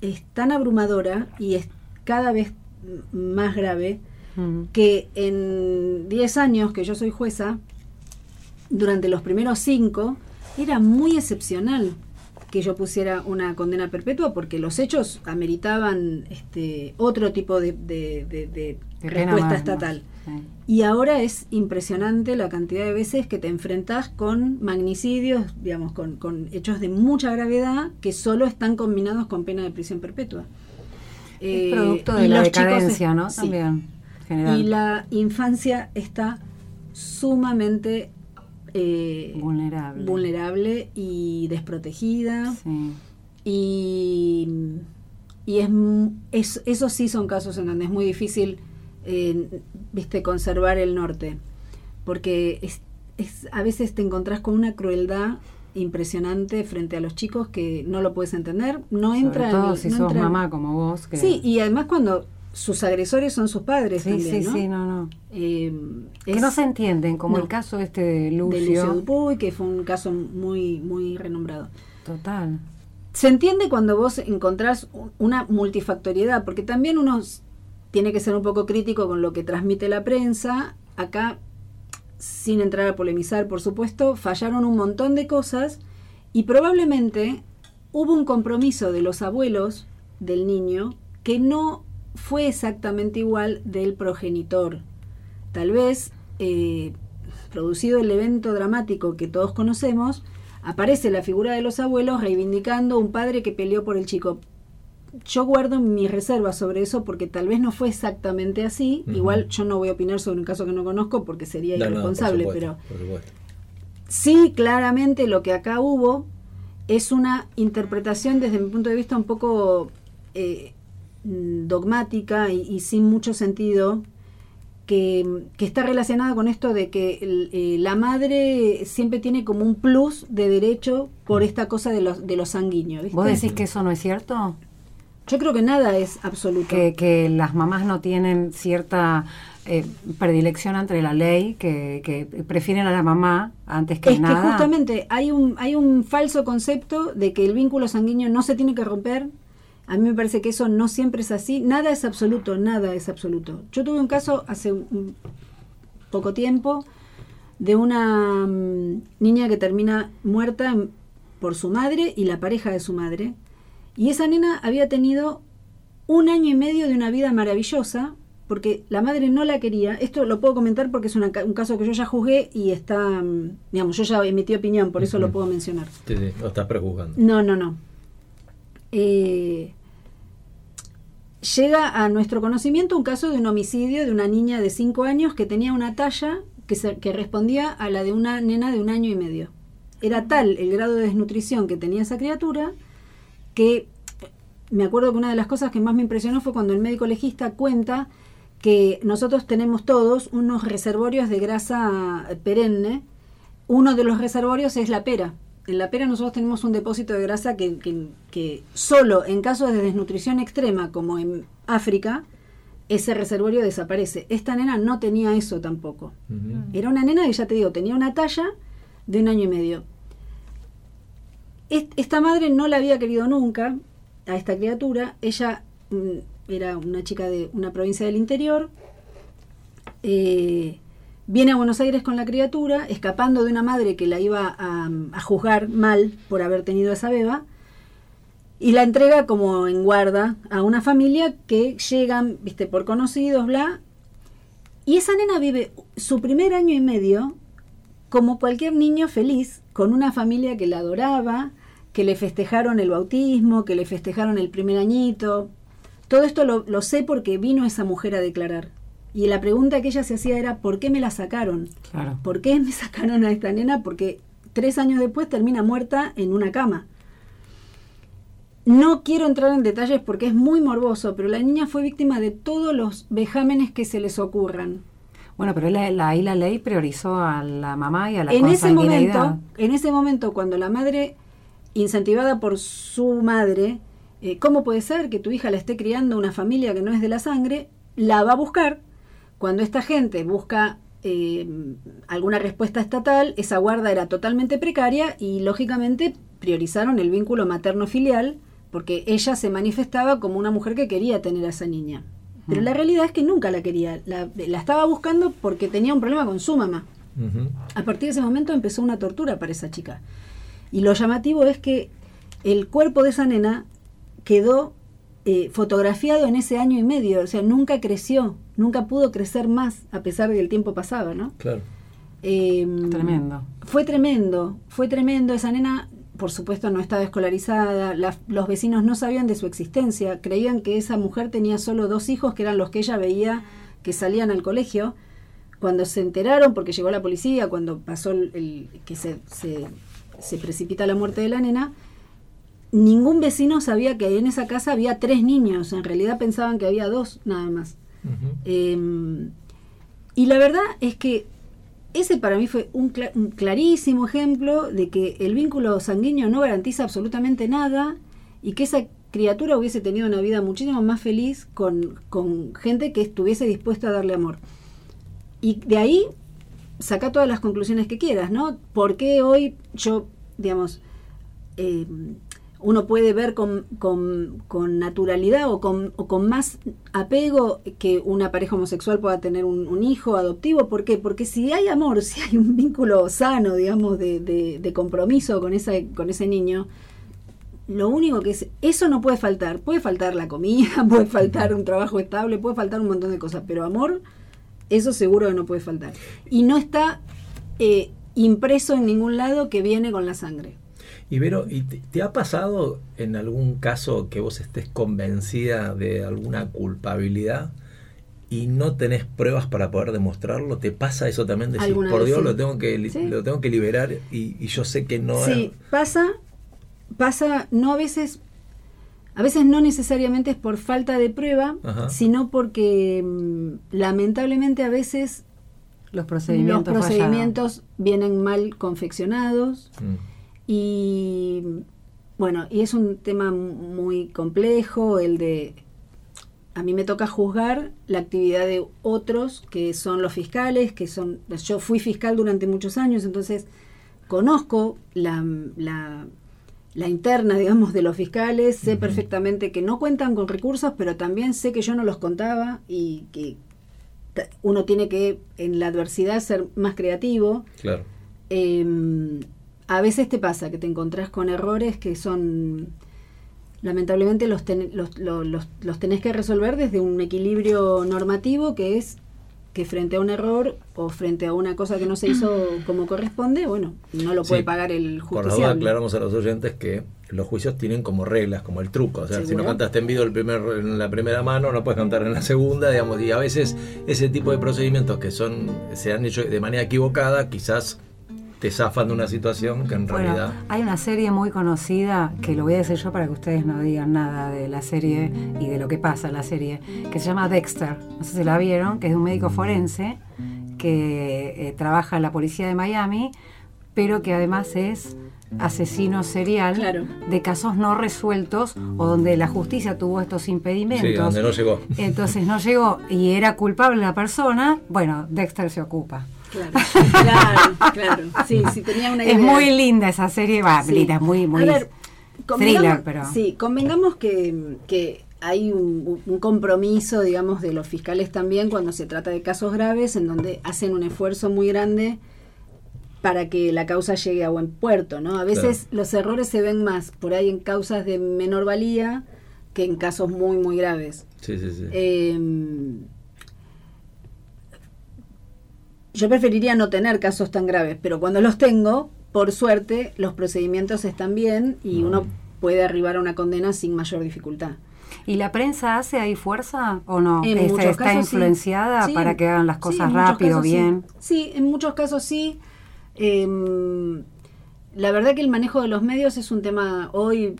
es tan abrumadora y es cada vez más grave que en 10 años que yo soy jueza, durante los primeros 5, era muy excepcional que yo pusiera una condena perpetua porque los hechos ameritaban este otro tipo de, de- de- de De pena respuesta más, estatal. más, sí. Y ahora es impresionante la cantidad de veces que te enfrentas con magnicidios, digamos, con, con hechos de mucha gravedad que solo están combinados con pena de prisión perpetua. Es Eh, producto y de la chicos decadencia, ¿no? sí. También, general. Y la infancia está sumamente eh, Vulnerable. vulnerable y desprotegida. Sí. Y, y es, es- esos sí son casos en donde es muy difícil eh, viste, conservar el norte. Porque es, es- a veces te encontrás con una crueldad impresionante frente a los chicos que no lo puedes entender. No entra Sobre todo en- si no sos entra mamá como vos. Que... Sí, y además cuando sus agresores son sus padres sí, también, sí, ¿no? sí, no, no. Eh, Que no se entienden, como no. el caso este de de Lucio. Lucio Dupuy, que fue un caso muy, muy renombrado. Total. Se entiende cuando vos encontrás una multifactoriedad, porque también uno tiene que ser un poco crítico con lo que transmite la prensa. Acá, sin entrar a polemizar, por supuesto, fallaron un montón de cosas y probablemente hubo un compromiso de los abuelos del niño que no fue exactamente igual del progenitor. Tal vez, eh, producido el evento dramático que todos conocemos, aparece la figura de los abuelos reivindicando un padre que peleó por el chico. yo guardo mis reservas sobre eso porque tal vez no fue exactamente así. Igual yo no voy a opinar sobre un caso que no conozco porque sería No, no, por irresponsable, supuesto, pero sí, claramente lo que acá hubo es una interpretación desde mi punto de vista un poco eh, dogmática y, y sin mucho sentido. Que, que está relacionada con esto de que el- eh, la madre siempre tiene como un plus de derecho por esta cosa de los, de los sanguíneos. ¿viste? ¿Vos decís que eso no es cierto? Yo creo que nada es absoluto. Que, que las mamás no tienen cierta eh, predilección ante la ley, que, que prefieren a la mamá antes que es nada. que justamente hay un, hay un falso concepto de que el vínculo sanguíneo no se tiene que romper. A mí me parece que eso no siempre es así. Nada es absoluto, nada es absoluto. Yo tuve un caso hace un- poco tiempo de una mm, niña que termina muerta por su madre y la pareja de su madre. Y esa nena había tenido un año y medio de una vida maravillosa, porque la madre no la quería. Esto lo puedo comentar porque es una un caso que yo ya juzgué y está, mm, digamos, yo ya emití opinión, por eso lo puedo mencionar. Sí, sí, lo estás prejuzgando. No, no, no. Eh, llega a nuestro conocimiento un caso de un homicidio de una niña de 5 años que tenía una talla que, se- que respondía a la de una nena de un año y medio. Era tal el grado de desnutrición que tenía esa criatura que me acuerdo que una de las cosas que más me impresionó fue cuando el médico legista cuenta que nosotros tenemos todos unos reservorios de grasa perenne. Uno de los reservorios es la pera. En la pera nosotros tenemos un depósito de grasa que, que- que solo en casos de desnutrición extrema, como en África, ese reservorio desaparece. Esta nena no tenía eso tampoco. Era una nena que ya te digo, tenía una talla de un año y medio. Est- Esta madre no la había querido nunca a esta criatura. Ella mm, era una chica de una provincia del interior. Eh, viene a Buenos Aires con la criatura, escapando de una madre que la iba a, juzgar mal por haber tenido esa beba. Y la entrega como en guarda a una familia que llegan, viste, por conocidos, bla. Y esa nena vive su primer año y medio como cualquier niño feliz, con una familia que la adoraba, que le festejaron el bautismo, que le festejaron el primer añito. Todo esto lo sé porque vino esa mujer a declarar. Y la pregunta que ella se hacía era, ¿por qué me la sacaron? Claro. ¿Por qué me sacaron a esta nena? Porque tres años después termina muerta en una cama. No quiero entrar en detalles porque es muy morboso, pero la niña fue víctima de todos los vejámenes que se les ocurran. Bueno, pero la, la- ahí la ley priorizó a la mamá y a la en ese momento, en ese momento, cuando la madre, incentivada por su madre, eh, ¿cómo puede ser que tu hija la esté criando una familia que no es de la sangre? La va a buscar. Cuando esta gente busca eh, alguna respuesta estatal, esa guarda era totalmente precaria y lógicamente priorizaron el vínculo materno-filial porque ella se manifestaba como una mujer que quería tener a esa niña. Pero la realidad es que nunca la quería. La, la estaba buscando porque tenía un problema con su mamá. A partir de ese momento empezó una tortura para esa chica. Y lo llamativo es que el cuerpo de esa nena quedó eh, fotografiado en ese año y medio, o sea, nunca creció, nunca pudo crecer más a pesar de que el tiempo pasaba, ¿no? Claro. Eh, Tremendo. Fue tremendo, fue tremendo. Esa nena, por supuesto, no estaba escolarizada. la- los vecinos no sabían de su existencia. Creían que esa mujer tenía solo dos hijos, que eran los que ella veía que salían al colegio. Cuando se enteraron, porque llegó la policía, cuando pasó el, el- que se, se, se precipita la muerte de la nena, ningún vecino sabía que en esa casa había tres niños. En realidad pensaban que había dos, nada más. Eh, y la verdad es que ese para mí fue un, cla- un clarísimo ejemplo de que el vínculo sanguíneo no garantiza absolutamente nada y que esa criatura hubiese tenido una vida muchísimo más feliz con, con gente que estuviese dispuesta a darle amor. Y de ahí saca todas las conclusiones que quieras, ¿no? ¿Por qué hoy yo, digamos, eh, uno puede ver con, con- con naturalidad o con, o con más apego que una pareja homosexual pueda tener un, un hijo adoptivo. ¿Por qué? Porque si hay amor, si hay un vínculo sano, digamos, de, de- de compromiso con, esa, con ese niño, lo único que es, eso no puede faltar. Puede faltar la comida, puede faltar un trabajo estable, puede faltar un montón de cosas, pero amor, eso seguro que no puede faltar. Y no está eh, impreso en ningún lado que viene con la sangre. Y Vero, ¿y te, te ha pasado en algún caso que vos estés convencida de alguna culpabilidad y no tenés pruebas para poder demostrarlo? ¿Te pasa eso también? Decís, Alguna por Dios, sí. lo, tengo que, li- Sí. lo tengo que liberar y, y yo sé que no Sí, pasa, pasa, no a veces, a veces no necesariamente es por falta de prueba, Ajá. sino porque mm, lamentablemente a veces Los los procedimientos. procedimientos vienen mal confeccionados Mm. Y bueno, y es un tema muy complejo el de a mí me toca juzgar la actividad de otros que son los fiscales, que son yo fui fiscal durante muchos años, entonces conozco la, la, la interna, digamos, de los fiscales, sé perfectamente que no cuentan con recursos, pero también sé que yo no los contaba y que uno tiene que en la adversidad ser más creativo. Claro. Eh, a veces te pasa que te encontrás con errores que son, lamentablemente los, ten- los, lo- los- los tenés que resolver desde un equilibrio normativo que es que frente a un error o frente a una cosa que no se hizo como corresponde, bueno, no lo puede Sí. pagar el Por la duda justiciable. aclaramos a los oyentes que los juicios tienen como reglas, como el truco. O sea, si no cantaste en vivo el primer, en la primera mano, no puedes cantar en la segunda, digamos. Y a veces ese tipo de procedimientos que son se han hecho de manera equivocada, quizás te zafan de una situación que en Bueno, realidad... hay una serie muy conocida, que lo voy a decir yo para que ustedes no digan nada de la serie y de lo que pasa en la serie, que se llama Dexter. No sé si la vieron, que es de un médico forense que eh, trabaja en la policía de Miami, pero que además es asesino serial Claro. de casos no resueltos o donde la justicia tuvo estos impedimentos. Sí, donde no llegó. Entonces no llegó y era culpable la persona, bueno, Dexter se ocupa. Claro, claro, claro. Sí, sí, tenía una idea. Es muy linda esa serie, va, Sí. linda, muy, muy A ver, thriller, pero... Sí, convengamos que, que hay un, un compromiso, digamos, de los fiscales también cuando se trata de casos graves en donde hacen un esfuerzo muy grande para que la causa llegue a buen puerto, ¿no? A veces los errores se ven más por ahí en causas de menor valía que en casos muy, muy graves. Sí, sí, sí. Eh, yo preferiría no tener casos tan graves, pero cuando los tengo, por suerte, los procedimientos están bien y Mm. uno puede arribar a una condena sin mayor dificultad. ¿Y la prensa hace ahí fuerza o no? En Este, muchos ¿Está casos influenciada Sí, para que hagan las cosas rápido, casos bien? Sí. en muchos casos sí. Em, la verdad que el manejo de los medios es un tema hoy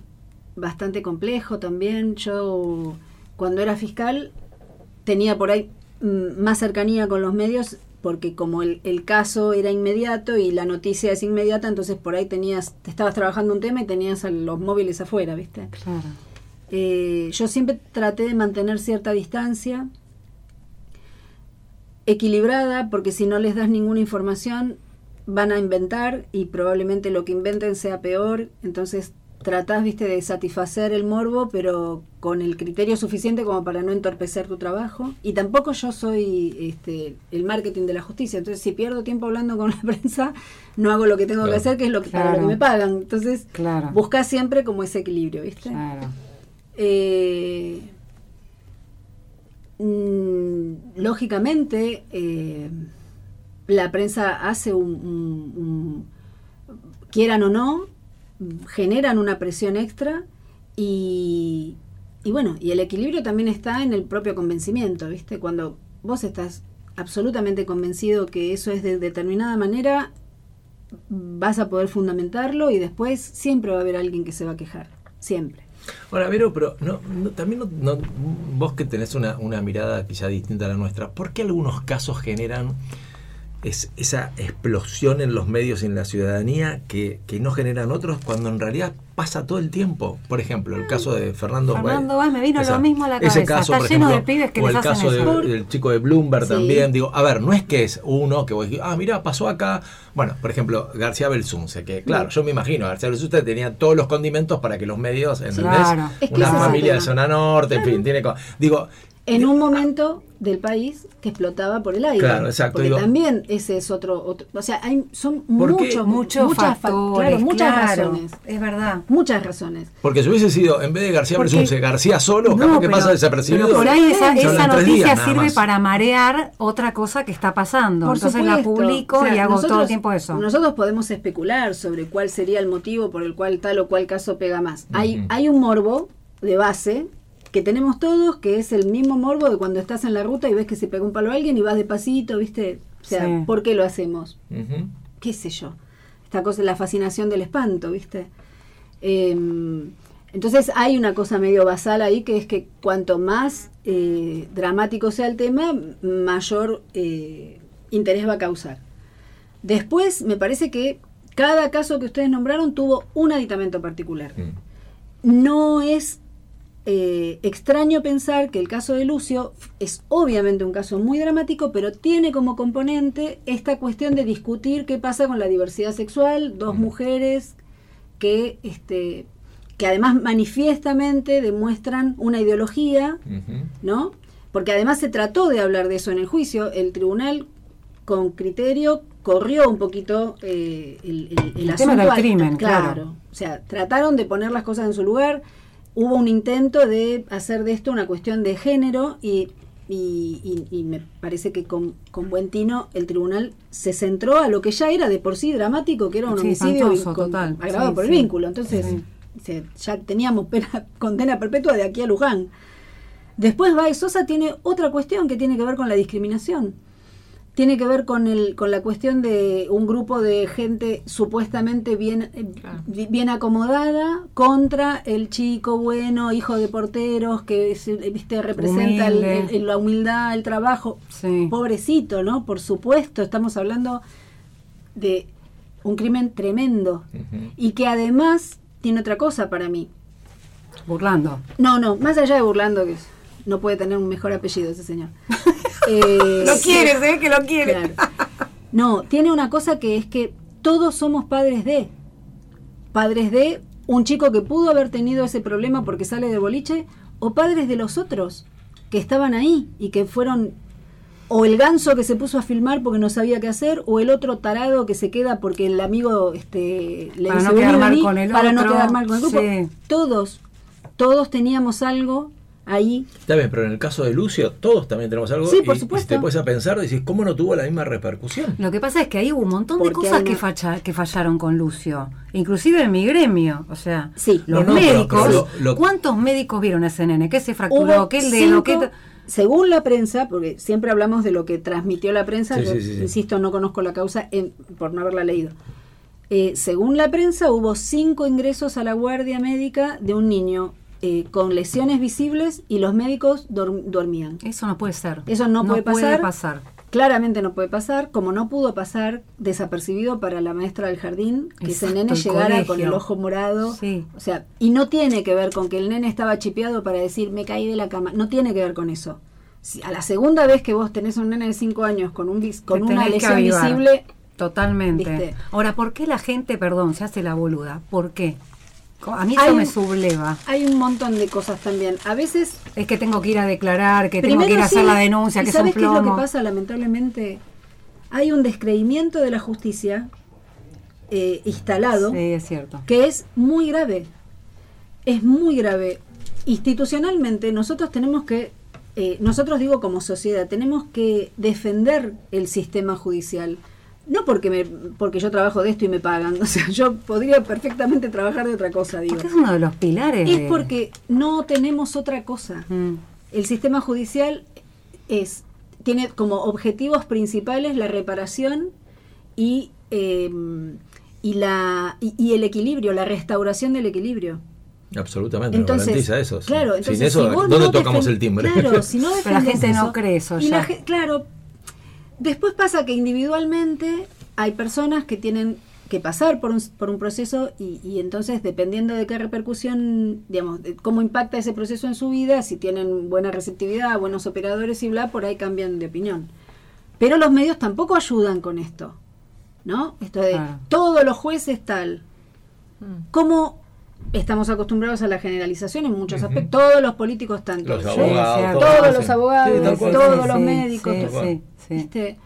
bastante complejo también. Yo, cuando era fiscal, tenía por ahí mm, más cercanía con los medios porque como el, el caso era inmediato y la noticia es inmediata, entonces por ahí tenías, te estabas trabajando un tema y tenías a los móviles afuera, ¿viste? Claro. Eh, yo siempre traté de mantener cierta distancia, equilibrada, porque si no les das ninguna información van a inventar y probablemente lo que inventen sea peor, entonces tratás, viste, de satisfacer el morbo, pero con el criterio suficiente como para no entorpecer tu trabajo. Y tampoco yo soy este, el marketing de la justicia, entonces si pierdo tiempo hablando con la prensa, no hago lo que tengo Claro. que hacer, que es lo que, para lo que me pagan. Entonces, Claro. buscás siempre como ese equilibrio, ¿viste? Claro. Eh, mm, lógicamente, eh, la prensa hace un, un- un- quieran o no, generan una presión extra y, y bueno, y el equilibrio también está en el propio convencimiento, ¿viste? Cuando vos estás absolutamente convencido que eso es de determinada manera, vas a poder fundamentarlo y después siempre va a haber alguien que se va a quejar, siempre. Ahora, Vero, pero no, también no- vos que tenés una, una mirada quizá distinta a la nuestra, ¿por qué algunos casos generan es, esa explosión en los medios y en la ciudadanía que, que no generan otros cuando en realidad pasa todo el tiempo? Por ejemplo, el caso de Fernando Fernando Báez, me vino lo mismo a la ese cabeza. caso, Está por lleno ejemplo, de pibes que o les el hacen caso de- eso. del chico de Bloomberg Sí. también. Digo, a ver, no es que es uno que vos decís, ah, mira, pasó acá. Bueno, por ejemplo, García Belsunce, que claro, yo me imagino, García Belsunce tenía todos los condimentos para que los medios, ¿entendés? Claro. Es que Una ese familia de zona norte, en fin, tiene Digo, en un momento del país que explotaba por el aire. Claro, exacto, Porque digo- también ese es otro, otro- o sea, hay, son muchos, Muchos muchas, fa- factores, claro, muchas claro, razones, Es verdad. muchas razones. Porque si hubiese sido, en vez de García Porque- García solo, No, capaz que pasa desapercibido. pero por ahí esa, esa noticia sirve más. para marear otra cosa que está pasando. Por Entonces la publico O sea, y hago todo el tiempo eso. Nosotros podemos especular sobre cuál sería el motivo por el cual tal o cual caso pega más. Hay, hay un morbo de base que tenemos todos, que es el mismo morbo de cuando estás en la ruta y ves que se pega un palo a alguien y vas despacito, ¿viste? O sea, Sí. ¿por qué lo hacemos? Qué sé yo, esta cosa, la fascinación del espanto, ¿viste? Eh, entonces hay una cosa medio basal ahí que es que cuanto más eh, dramático sea el tema, mayor eh, interés va a causar. Después, me parece que cada caso que ustedes nombraron tuvo un aditamento particular. Mm. No es eh, extraño pensar que el caso de Lucio es obviamente un caso muy dramático, pero tiene como componente esta cuestión de discutir qué pasa con la diversidad sexual, dos Mm. mujeres que, este, que además manifiestamente demuestran una ideología. ¿no? Porque además se trató de hablar de eso en el juicio. El tribunal, con criterio, corrió un poquito eh, el, el- el El tema asunto. del al- crimen, claro. O sea, trataron de poner las cosas en su lugar. Hubo un intento de hacer de esto una cuestión de género y, y- y- y me parece que con, con buen tino el tribunal se centró a lo que ya era de por sí dramático, que era un Sí, homicidio espantoso, con- total. agravado Sí, por el vínculo. Entonces, se- ya teníamos pena, condena perpetua de aquí a Luján. Después Baez Sosa tiene otra cuestión que tiene que ver con la discriminación. Tiene que ver con el con la cuestión de un grupo de gente supuestamente bien eh, Claro. bien acomodada contra el chico bueno, hijo de porteros que se- viste representa el- la humildad, el trabajo. Sí. Pobrecito, ¿no? Por supuesto, estamos hablando de un crimen tremendo y que además tiene otra cosa para mí. Burlando. No, no, más allá de burlando, que no puede tener un mejor apellido ese señor. Eh, Lo quiere, se ve que lo quiere. claro. No, tiene una cosa que es que todos somos padres de. Padres de un chico que pudo haber tenido ese problema porque sale de boliche, o padres de los otros que estaban ahí y que fueron. O el ganso que se puso a filmar porque no sabía qué hacer, o el otro tarado que se queda porque el amigo este, le Para dice no quedar "Vení, mal vení", con el para no quedar mal con el grupo. Sí. Todos, todos teníamos algo ahí Está bien, pero en el caso de Lucio, todos también tenemos algo. Sí, por y- y supuesto. si te puedes a pensar, decís, ¿cómo no tuvo la misma repercusión? Lo que pasa es que ahí hubo un montón de cosas que, una- falla- que fallaron con Lucio, inclusive en mi gremio, o sea, Sí. los No, no, pero- médicos, pero lo- lo- ¿cuántos médicos vieron a ese nene? ¿Qué se fracturó? Hubo ¿Qué el dedo? cinco- ¿Qué según la prensa, porque siempre hablamos de lo que transmitió la prensa, Sí, yo sí, sí, sí. insisto, no conozco la causa en- por no haberla leído. Eh, según la prensa, hubo cinco ingresos a la guardia médica de un niño eh, con lesiones visibles y los médicos dorm- dormían. Eso no puede ser. Eso no puede pasar. pasar. Claramente no puede pasar, como no pudo pasar desapercibido para la maestra del jardín, que ese Exacto, nene el llegara con el ojo morado. Sí. O sea, y no tiene que ver con que el nene estaba chipeado para decir me caí de la cama. No tiene que ver con eso. Si a la segunda vez que vos tenés un nene de 5 años con, un, con Te una lesión visible, Totalmente. ¿Viste? Ahora, ¿por qué la gente, perdón, se hace la boluda? ¿Por qué? A mí Hay eso un- me subleva. hay un montón de cosas también. A veces Es que tengo que ir a declarar, que tengo que ir a hacer la denuncia, ¿y que es un ¿Sabes qué es lo plomo. que pasa? Lamentablemente, hay un descreimiento de la justicia eh, instalado Sí, es cierto. que es muy grave. Es muy grave. Institucionalmente, nosotros tenemos que, eh, nosotros digo como sociedad, tenemos que defender el sistema judicial. No porque, me, porque yo trabajo de esto y me pagan. O sea, yo podría perfectamente trabajar de otra cosa, digo. Porque es uno de los pilares. Es de- porque no tenemos otra cosa. Mm. El sistema judicial es tiene como objetivos principales la reparación y, eh, y, la, y, y el equilibrio, la restauración del equilibrio. Absolutamente, Entonces, no garantiza eso. claro, entonces, Sin eso, si vos ¿dónde no tocamos el timbre? Claro, si no Pero la gente no cree eso y ya. la claro, después pasa que individualmente hay personas que tienen que pasar por un, por un proceso y, y entonces dependiendo de qué repercusión, digamos, de cómo impacta ese proceso en su vida, si tienen buena receptividad, buenos operadores y bla, por ahí cambian de opinión. Pero los medios tampoco ayudan con esto, ¿no? Esto de todos los jueces tal. Mm. ¿Cómo estamos acostumbrados a la generalización en muchos aspectos. Todos los políticos, Los abogados, cierto. todos, todos los abogados, Sí, todos Sí, los sí, médicos, sí, todo- sí, sí. este,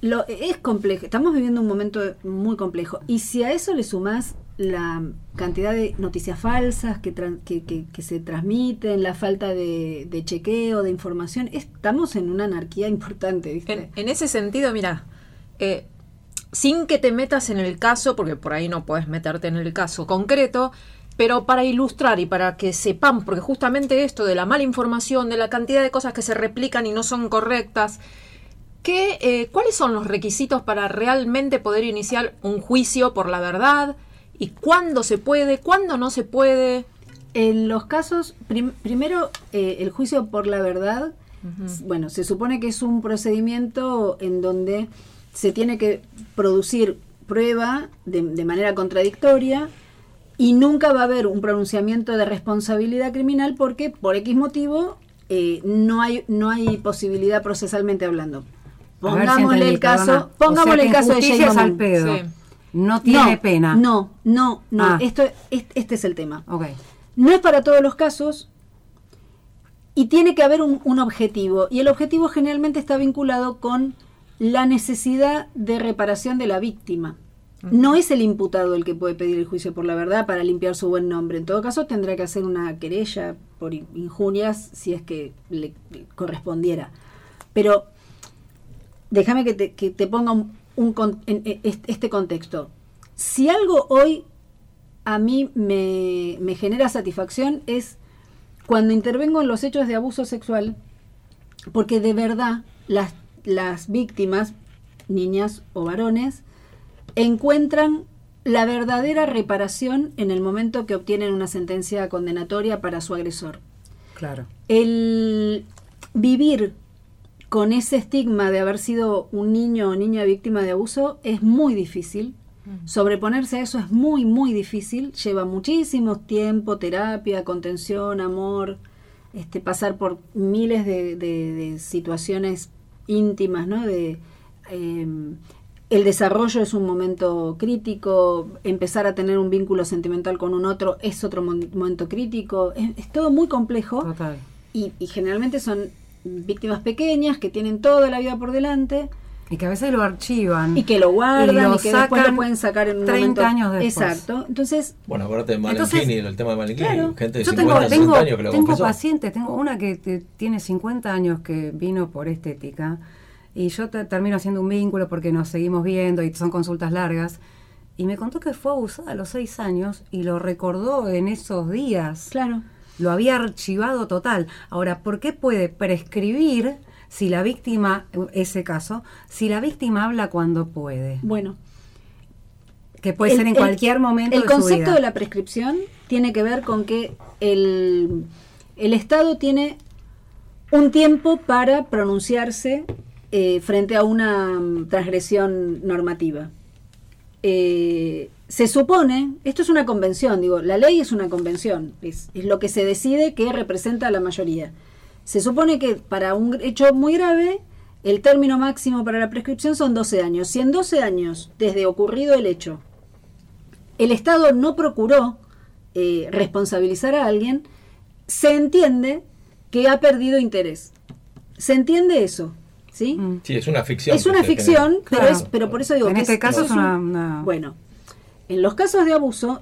lo, es complejo. Estamos viviendo un momento muy complejo. Y si a eso le sumás la cantidad de noticias falsas que, que, que- que se transmiten, la falta de, de chequeo, de información, estamos en una anarquía importante, ¿viste? En, en ese sentido, mira, eh, sin que te metas en el caso, porque por ahí no puedes meterte en el caso concreto, pero para ilustrar y para que sepan, porque justamente esto de la mala información, de la cantidad de cosas que se replican y no son correctas, ¿qué, eh, ¿cuáles son los requisitos para realmente poder iniciar un juicio por la verdad? ¿Y cuándo se puede? ¿Cuándo no se puede? En los casos, prim- primero, eh, el juicio por la verdad, bueno, se supone que es un procedimiento en donde se tiene que producir prueba de, de manera contradictoria y nunca va a haber un pronunciamiento de responsabilidad criminal porque por X motivo eh, no hay no hay posibilidad procesalmente hablando. Si Pongámosle el caso. O pongámosle sea el caso de al pedo. Sí. No tiene no, pena. No, no, no. Ah. Esto, es- este es el tema. No es para todos los casos y tiene que haber un, un objetivo. Y el objetivo generalmente está vinculado con la necesidad de reparación de la víctima. No es el imputado el que puede pedir el juicio por la verdad para limpiar su buen nombre. En todo caso, tendrá que hacer una querella por in- injurias si es que le correspondiera. Pero déjame que te, que te ponga un, en- en este este contexto. Si algo hoy a mí me, me genera satisfacción es cuando intervengo en los hechos de abuso sexual, porque de verdad las, las víctimas, niñas o varones, encuentran la verdadera reparación en el momento que obtienen una sentencia condenatoria para su agresor. Claro. El vivir con ese estigma de haber sido un niño o niña víctima de abuso es muy difícil. Sobreponerse a eso es muy, muy difícil. Lleva muchísimo tiempo, terapia, contención, amor, este, pasar por miles de, de- de situaciones íntimas, ¿no? De, em, el desarrollo es un momento crítico, empezar a tener un vínculo sentimental con un otro es otro momento crítico, es, es todo muy complejo Total. y, y generalmente son víctimas pequeñas que tienen toda la vida por delante Y que a veces lo archivan. y que lo guardan y, lo que después lo pueden sacar en un 30 momento años después. exacto entonces Bueno, acuérdate de Entonces, Malenchini, el tema de Malenchini. claro, gente de Yo 50, tengo, 60 tengo, años que lo tengo confesó. pacientes, tengo una que te- tiene 50 años que vino por estética y yo te- termino haciendo un vínculo porque nos seguimos viendo y son consultas largas y me contó que fue abusada a los 6 años y lo recordó en esos días. claro Lo había archivado total. Ahora, ¿por qué puede prescribir si la víctima, ese caso, si la víctima habla cuando puede? bueno Que puede El- ser en el- cualquier momento el de su concepto vida. de la prescripción tiene que ver con que el, el Estado tiene un tiempo para pronunciarse eh, frente a una mm, transgresión normativa. Eh, se supone, esto es una convención, digo, la ley es una convención, es, es lo que se decide que representa a la mayoría. Se supone que para un hecho muy grave, el término máximo para la prescripción son 12 años. Si en 12 años, desde ocurrido el hecho, el Estado no procuró eh, responsabilizar a alguien, se entiende que ha perdido interés. ¿Se entiende eso? ¿Sí? Mm. Sí, es una ficción. Es una se ficción, pero, Claro. es, pero por eso digo En que este es- caso es es una- un- una- Bueno, en los casos de abuso,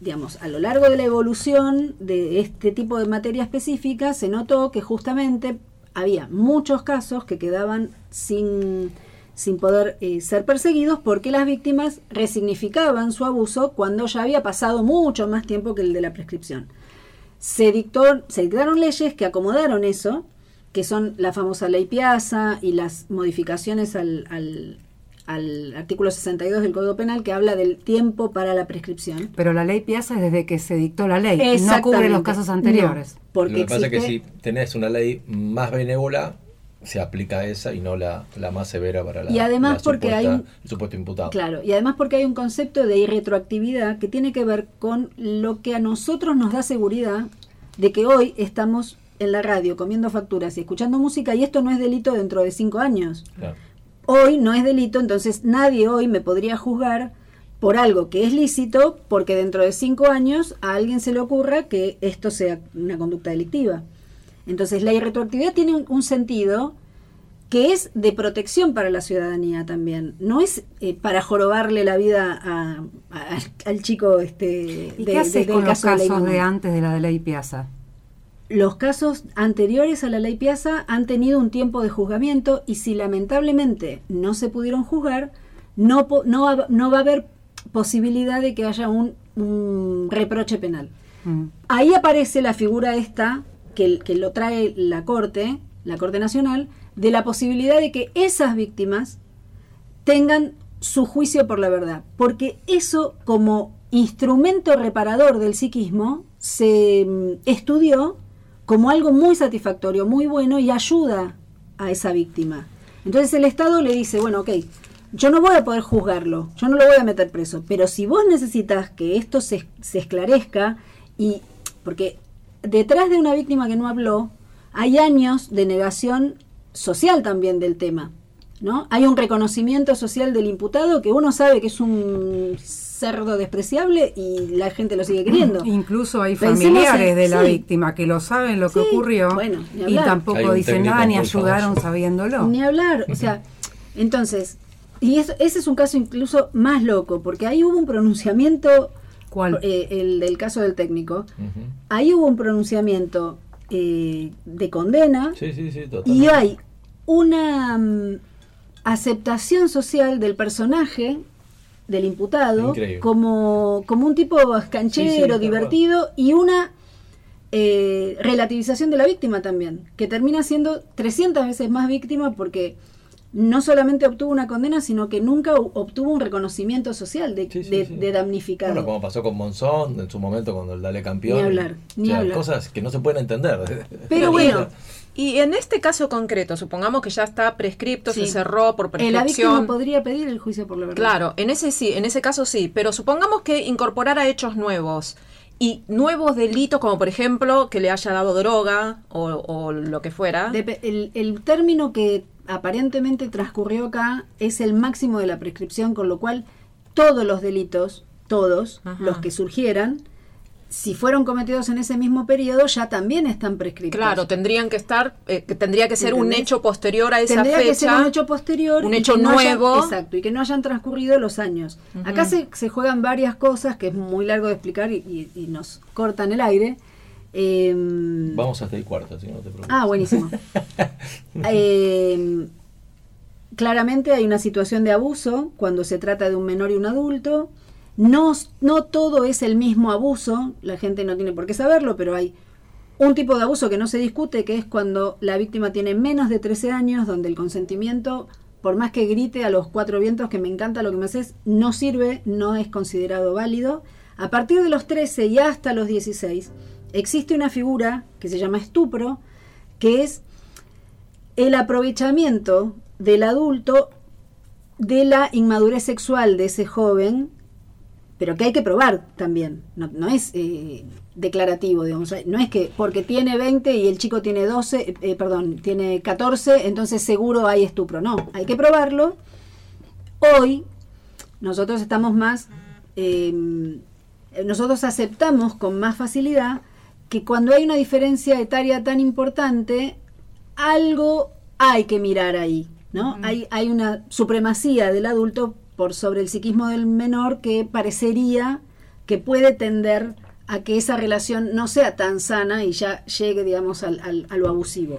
digamos, a lo largo de la evolución de este tipo de materia específica, se notó que justamente había muchos casos que quedaban sin, sin poder eh, ser perseguidos porque las víctimas resignificaban su abuso cuando ya había pasado mucho más tiempo que el de la prescripción. Se, dictó, se dictaron leyes que acomodaron eso, que son la famosa ley Piazza y las modificaciones al, al artículo 62 del Código Penal que habla del tiempo para la prescripción. Pero la ley Piazza es desde que se dictó la ley, no cubre los casos anteriores. No, porque Lo que pasa es que si tenés una ley más benévola, se aplica esa y no la, la más severa para la, Y además la porque hay un- el supuesto imputado. Claro, y además porque hay un concepto de irretroactividad que tiene que ver con lo que a nosotros nos da seguridad de que hoy estamos en la radio comiendo facturas y escuchando música y esto no es delito dentro de cinco años. Claro. Hoy no es delito, entonces nadie hoy me podría juzgar por algo que es lícito, porque dentro de cinco años a alguien se le ocurra que esto sea una conducta delictiva. Entonces la irretroactividad tiene un, un sentido que es de protección para la ciudadanía también. No es eh, para jorobarle la vida a- a- al chico este, ¿Y de- qué haces del con los de casos de antes de la ley Piazza? Los casos anteriores a la ley Piazza han tenido un tiempo de juzgamiento y si lamentablemente no se pudieron juzgar, no, no, va- no va a haber posibilidad de que haya un, un reproche penal. Mm. Ahí aparece la figura esta, que, que lo trae la Corte, la Corte Nacional, de la posibilidad de que esas víctimas tengan su juicio por la verdad. Porque eso como instrumento reparador del psiquismo se mm, estudió como algo muy satisfactorio, muy bueno y ayuda a esa víctima. Entonces el Estado le dice, bueno, ok, yo no voy a poder juzgarlo, yo no lo voy a meter preso, pero si vos necesitas que esto se, se esclarezca y porque detrás de una víctima que no habló hay años de negación social también del tema, ¿no? Hay un reconocimiento social del imputado que uno sabe que es un cerdo despreciable y la gente lo sigue queriendo. Incluso hay familiares en- de la sí. víctima que lo saben lo que Sí, ocurrió bueno, y tampoco dicen nada ni ayudaron famoso. sabiéndolo. Ni hablar, o sea, entonces, y eso- ese es un caso incluso más loco, porque ahí hubo un pronunciamiento, ¿Cuál? eh, el del caso del técnico, ahí hubo un pronunciamiento eh, de condena Sí, sí, sí, y hay una mm, aceptación social del personaje del imputado Increíble. como, como un tipo canchero, Sí, sí, tal divertido y una eh, relativización de la víctima también, que termina siendo 300 veces más víctima porque no solamente obtuvo una condena, sino que nunca obtuvo un reconocimiento social de, Sí, sí, de- sí. de damnificado. Bueno, como pasó con Monzón en su momento cuando el Dale Campeón. Ni hablar, ni O sea, hablar. Cosas que no se pueden entender. Pero bueno, Y en este caso concreto, supongamos que ya está prescripto, Sí. se cerró por eh, la víctima prescripción. podría pedir el juicio por la verdad. Claro, en ese sí, en ese caso sí, pero supongamos que incorporara hechos nuevos y nuevos delitos como por ejemplo que le haya dado droga o, o lo que fuera. Dep- el, el término que aparentemente transcurrió acá es el máximo de la prescripción, con lo cual todos los delitos, todos Ajá. los que surgieran, si fueron cometidos en ese mismo periodo, ya también están prescritos. Claro, tendrían que estar, eh, que tendría que ser un hecho posterior a esa Tendría fecha. que ser un hecho posterior. un hecho haya- nuevo. exacto, y que no hayan transcurrido los años. Acá se, se juegan varias cosas que es muy largo de explicar y, y- y nos cortan el aire. Em, Vamos hasta el cuarto, que no te preocupes. Ah, buenísimo. Eh, claramente hay una situación de abuso cuando se trata de un menor y un adulto. No, no todo es el mismo abuso, la gente no tiene por qué saberlo, pero hay un tipo de abuso que no se discute, que es cuando la víctima tiene menos de 13 años, donde el consentimiento, por más que grite a los cuatro vientos que me encanta lo que me haces, no sirve, no es considerado válido. A partir de los 13 y hasta los 16, existe una figura que se llama estupro, que es el aprovechamiento del adulto de la inmadurez sexual de ese joven, pero que hay que probar también, no, no es eh, declarativo, digamos, no es que porque tiene 20 y el chico tiene 12, eh, perdón, tiene 14, entonces seguro hay estupro, no, hay que probarlo. Hoy nosotros estamos más, eh, nosotros aceptamos con más facilidad que cuando hay una diferencia etaria tan importante, algo hay que mirar ahí, ¿no? hay, hay una supremacía del adulto por sobre el psiquismo del menor que parecería que puede tender a que esa relación no sea tan sana y ya llegue, digamos, al, al- a lo abusivo.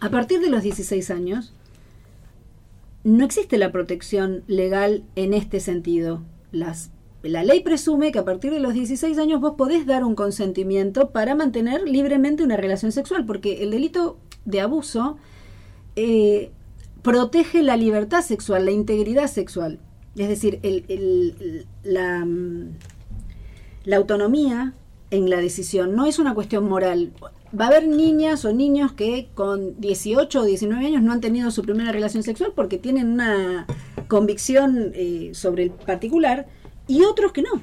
A partir de los 16 años, no existe la protección legal en este sentido. Las, la ley presume que a partir de los 16 años vos podés dar un consentimiento para mantener libremente una relación sexual, porque el delito de abuso eh, protege la libertad sexual, la integridad sexual. Es decir, mm, la autonomía en la decisión no es una cuestión moral. Va a haber niñas o niños que con 18 o 19 años no han tenido su primera relación sexual porque tienen una convicción eh, sobre el particular y otros que no.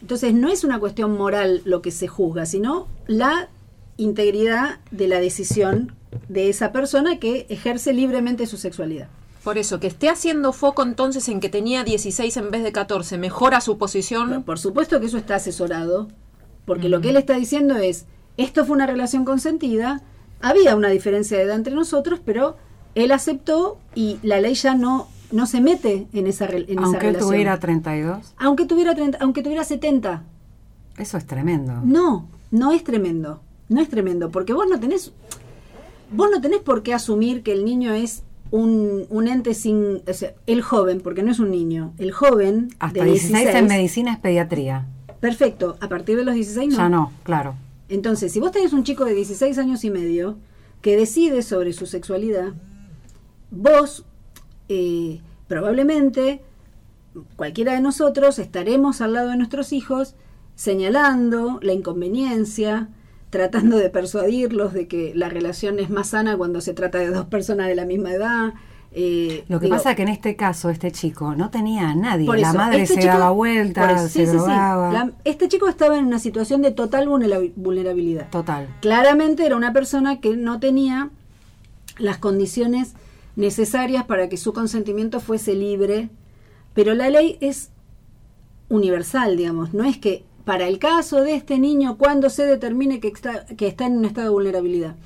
Entonces no es una cuestión moral lo que se juzga, sino la integridad de la decisión de esa persona que ejerce libremente su sexualidad. Por eso, que esté haciendo foco entonces en que tenía 16 en vez de 14, mejora su posición. Por supuesto que eso está asesorado, porque lo que él está diciendo es, esto fue una relación consentida, había una diferencia de edad entre nosotros, pero él aceptó y la ley ya no, no se mete en esa, re- en esa Aunque relación. tuviera 32. Aunque tuviera 30, aunque tuviera 70. Eso es tremendo. No, no es tremendo. No es tremendo, porque vos no tenés vos no tenés por qué asumir que el niño es un, un ente sin, o sea, el joven, porque no es un niño, el joven Hasta de 16, 16, en medicina es pediatría. perfecto, a partir de los 16 no. Ya no, claro. Entonces, si vos tenés un chico de 16 años y medio que decide sobre su sexualidad, vos eh, probablemente, cualquiera de nosotros, estaremos al lado de nuestros hijos señalando la inconveniencia, tratando de persuadirlos de que la relación es más sana cuando se trata de dos personas de la misma edad. eh, Lo que digo, pasa es que en este caso, este chico no tenía a nadie. por la eso, madre este se chico- daba vueltas, se sí. La- este chico estaba en una situación de total vulnerabi- vulnerabilidad. Total. Claramente era una persona que no tenía las condiciones necesarias para que su consentimiento fuese libre, pero la ley es universal, digamos, no es que para el caso de este niño, cuando se determine que está, que está en un estado de vulnerabilidad.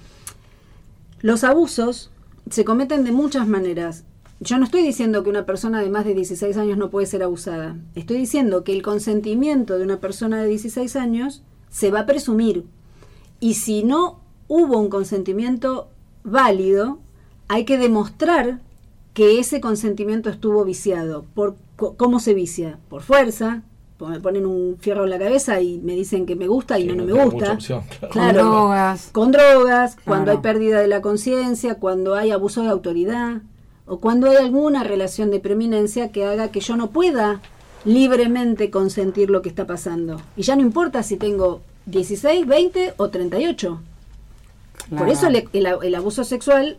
Los abusos se cometen de muchas maneras. Yo no estoy diciendo que una persona de más de 16 años no puede ser abusada. Estoy diciendo que el consentimiento de una persona de 16 años se va a presumir. Y si no hubo un consentimiento válido, hay que demostrar que ese consentimiento estuvo viciado. Por, ¿Cómo se vicia? Por fuerza. Pues Me ponen un fierro en la cabeza y me dicen que me gusta y Sí, no, no me gusta. mucha opción, claro. Con drogas. Con drogas, cuando hay pérdida de la conciencia, cuando hay abuso de autoridad o cuando hay alguna relación de preeminencia que haga que yo no pueda libremente consentir lo que está pasando. Y ya no importa si tengo 16, 20 o 38. Por Claro. eso le- el, el abuso sexual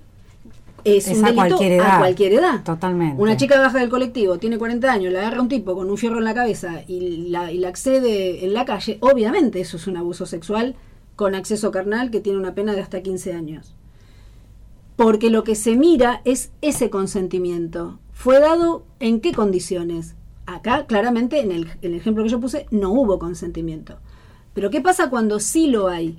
es, Es un a cualquier edad. a cualquier edad. Totalmente. Una chica baja del colectivo, tiene 40 años, la agarra un tipo con un fierro en la cabeza y la, y la accede en la calle, obviamente eso es un abuso sexual con acceso carnal que tiene una pena de hasta 15 años. Porque lo que se mira es ese consentimiento. ¿Fue dado en qué condiciones? Acá, claramente, en el, en el ejemplo que yo puse, no hubo consentimiento. Pero ¿qué pasa cuando sí lo hay?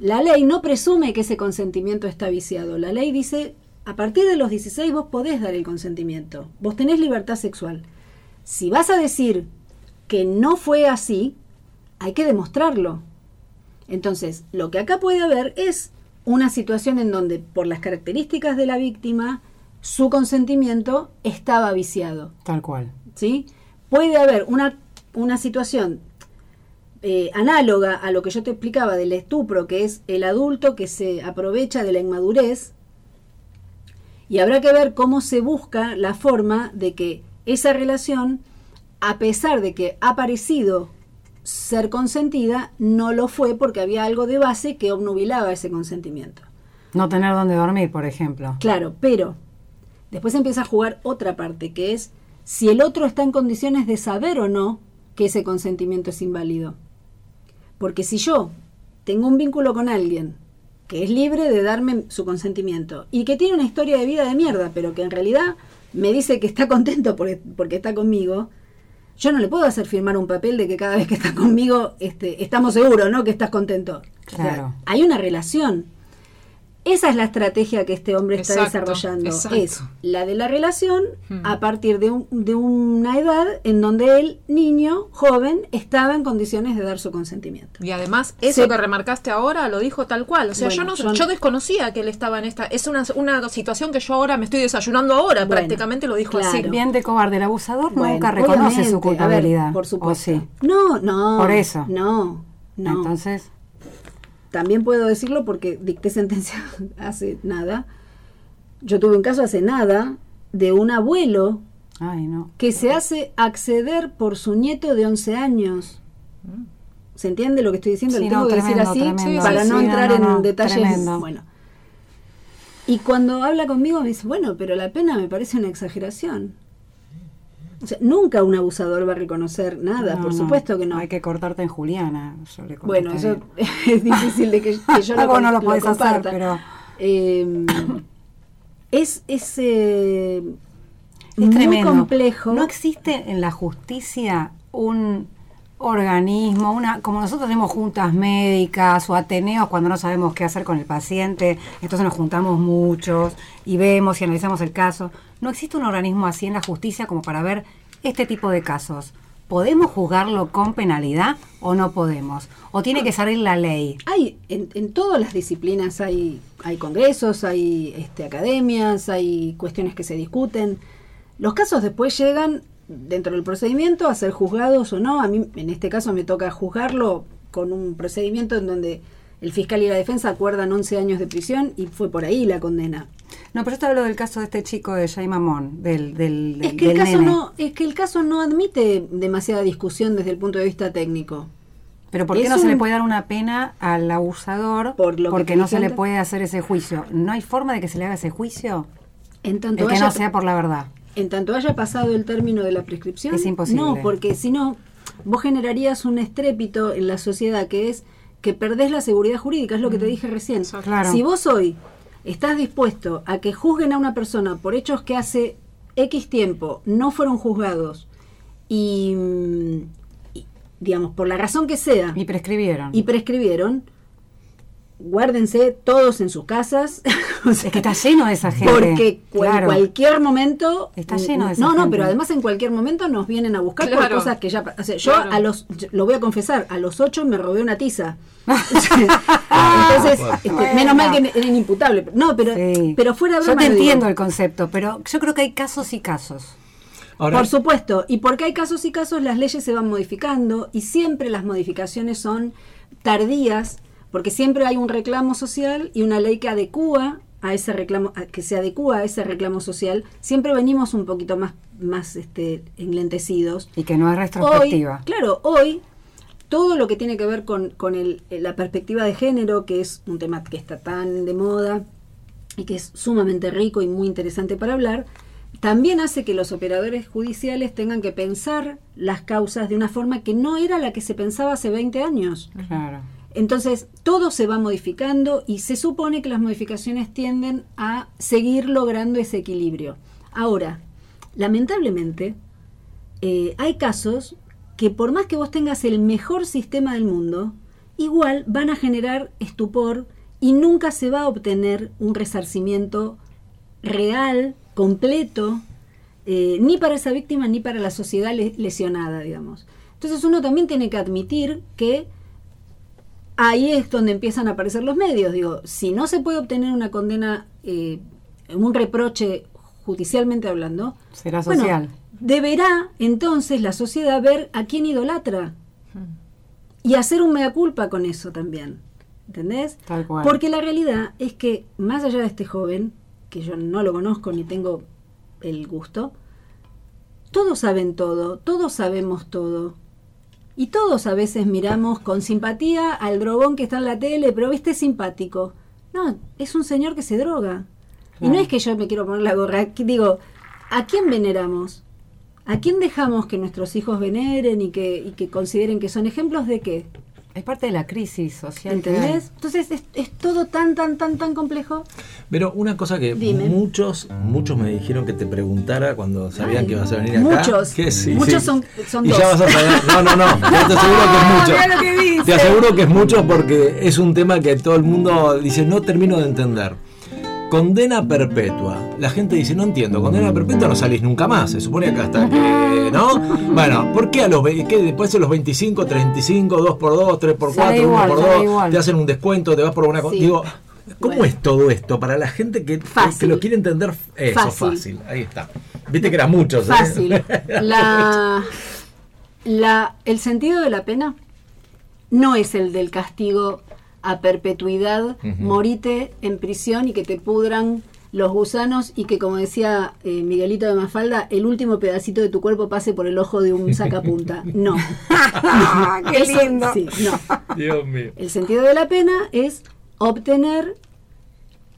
La ley no presume que ese consentimiento está viciado. La ley dice, a partir de los 16 vos podés dar el consentimiento. Vos tenés libertad sexual. Si vas a decir que no fue así, hay que demostrarlo. Entonces, lo que acá puede haber es una situación en donde, por las características de la víctima, su consentimiento estaba viciado. Tal cual. ¿sí? Puede haber una, una situación eh, análoga a lo que yo te explicaba del estupro, que es el adulto que se aprovecha de la inmadurez, y habrá que ver cómo se busca la forma de que esa relación, a pesar de que ha parecido ser consentida, no lo fue porque había algo de base que obnubilaba ese consentimiento. No tener dónde dormir, por ejemplo. Claro, pero después empieza a jugar otra parte, que es si el otro está en condiciones de saber o no que ese consentimiento es inválido. Porque si yo tengo un vínculo con alguien que es libre de darme su consentimiento y que tiene una historia de vida de mierda, pero que en realidad me dice que está contento porque, porque está conmigo, yo no le puedo hacer firmar un papel de que cada vez que está conmigo este, estamos seguros, ¿no? Que estás contento. O sea, Claro. hay una relación. Esa es la estrategia que este hombre está Exacto, desarrollando. exacto. Es la de la relación Hmm. a partir de, un- de una edad en donde el niño joven estaba en condiciones de dar su consentimiento. Y además, eso Sí. que remarcaste ahora lo dijo tal cual. O sea, Bueno, yo no yo- yo desconocía que él estaba en esta. Es una, una situación que yo ahora me estoy desayunando ahora. Bueno, prácticamente lo dijo así. claro. Bien de cobarde, el abusador Bueno, nunca reconoce su ver, culpabilidad. por supuesto. ¿O sí? No, no. Por eso. No, no. Entonces, También puedo decirlo porque dicté sentencia hace nada. Yo tuve un caso hace nada de un abuelo ay, no. que se hace acceder por su nieto de 11 años. ¿Se entiende lo que estoy diciendo? Sí, ¿Le tengo no, que decir así tremendo. para Sí, no sí, entrar no, en detalles. tremendo. Bueno. Y cuando habla conmigo me dice, bueno, pero la pena me parece una exageración. O sea, nunca un abusador va a reconocer nada, No, por no. supuesto que no. Hay que cortarte en Juliana. yo le Bueno, eso es difícil de que, que yo lo, no lo hacer, pero- Eh, es, es, eh, Es muy tremendo. complejo. No existe en la justicia un organismo, una como nosotros tenemos juntas médicas o ateneos cuando no sabemos qué hacer con el paciente, entonces nos juntamos muchos y vemos y analizamos el caso. No existe un organismo así en la justicia como para ver este tipo de casos. ¿Podemos juzgarlo con penalidad o no podemos? ¿O tiene que salir la ley? Hay, en, todas las disciplinas hay, hay congresos, hay este, academias, hay cuestiones que se discuten. Los casos después llegan dentro del procedimiento a ser juzgados o no. A mí, en este caso, me toca juzgarlo con un procedimiento en donde el fiscal y la defensa acuerdan 11 años de prisión y fue por ahí la condena. No, pero yo te hablo del caso de este chico de Jay Mamón, del, del, Es del- que, el caso nene. no, es que el caso no admite demasiada discusión desde el punto de vista técnico. Pero ¿por qué Es no se le puede dar una pena al abusador Por lo que porque no se le puede hacer ese juicio? ¿No hay forma de que se le haga ese juicio? En tanto El que haya- no sea por la verdad. En tanto haya pasado el término de la prescripción, Es imposible. No, porque si no, vos generarías un estrépito en la sociedad que es que perdés la seguridad jurídica, es lo que te dije recién. Claro. Si vos hoy estás dispuesto a que juzguen a una persona por hechos que hace X tiempo no fueron juzgados y, mm, y, digamos, por la razón que sea, Y prescribieron. y prescribieron, guárdense todos en sus casas. O sea, es que está lleno de esa gente. porque en cualquier momento. Está lleno de esa No, no, gente. pero además en cualquier momento nos vienen a buscar por Claro. cosas que ya. o sea, yo Claro. a los. lo voy a confesar, a los ocho me robé una tiza. Entonces, Bueno. este, Bueno. menos mal que era inimputable. No, pero, Sí. pero fuera de Yo te digo. entiendo el concepto, pero yo creo que hay casos y casos. Ahora, Por supuesto, y porque hay casos y casos, las leyes se van modificando y siempre las modificaciones son tardías, porque siempre hay un reclamo social y una ley que adecúa a ese reclamo, a- que se adecúa a ese reclamo social. Siempre venimos un poquito más, más este, enlentecidos. Y que no es Hoy, retrospectiva. claro, hoy todo lo que tiene que ver con, con el- la perspectiva de género, que es un tema que está tan de moda y que es sumamente rico y muy interesante para hablar, también hace que los operadores judiciales tengan que pensar las causas de una forma que no era la que se pensaba hace 20 años. Claro. Entonces, todo se va modificando y se supone que las modificaciones tienden a seguir logrando ese equilibrio. Ahora, lamentablemente, eh, hay casos que por más que vos tengas el mejor sistema del mundo, igual van a generar estupor y nunca se va a obtener un resarcimiento real, completo, eh, ni para esa víctima ni para la sociedad le- lesionada, digamos. Entonces uno también tiene que admitir que ahí es donde empiezan a aparecer los medios. Digo, si no se puede obtener una condena, eh, un reproche judicialmente hablando, Será bueno, social. deberá entonces la sociedad ver a quién idolatra y hacer un mea culpa con eso también. ¿Entendés? Tal cual. Porque la realidad es que, más allá de este joven, que yo no lo conozco ni tengo el gusto, todos saben todo, todos sabemos todo. Y todos a veces miramos con simpatía al drogón que está en la tele, pero viste es simpático. No, es un señor que se droga. Y no es que yo me quiero poner la gorra, digo, ¿a quién veneramos? ¿A quién dejamos que nuestros hijos veneren y que, y que consideren que son ejemplos de qué? Es parte de la crisis social. ¿Entendés? Entonces es, es todo tan, tan, tan, tan complejo. pero una cosa que Dime. muchos, muchos me dijeron que te preguntara cuando sabían Ay, que ibas a venir acá. muchos. que sí, Muchos sí. son- son y dos. ya vas a saber. No, no, no. Yo te aseguro que es mucho. Que dice. Te aseguro que es mucho porque es un tema que todo el mundo dice, no termino de entender. Condena perpetua. La gente dice, no entiendo, condena perpetua no salís nunca más. Se supone que hasta que. ¿No? Bueno, ¿por qué a los qué después de los 25, 35, 2x2, 3x4, Sale igual, 1x2, sale igual. te hacen un descuento, te vas por una. co- Sí. Digo, ¿cómo Bueno. es todo esto? Para la gente que, que lo quiere entender, eso, Fácil. fácil. Ahí está. Viste que eran muchos. ¿eh? Fácil. La, la, el sentido de la pena no es el del castigo a perpetuidad, morite en prisión y que te pudran los gusanos y que, como decía eh, Miguelito de Mafalda, el último pedacito de tu cuerpo pase por el ojo de un sacapunta. No. ¡Qué Eso- lindo! sí, no. Dios mío. El sentido de la pena es obtener,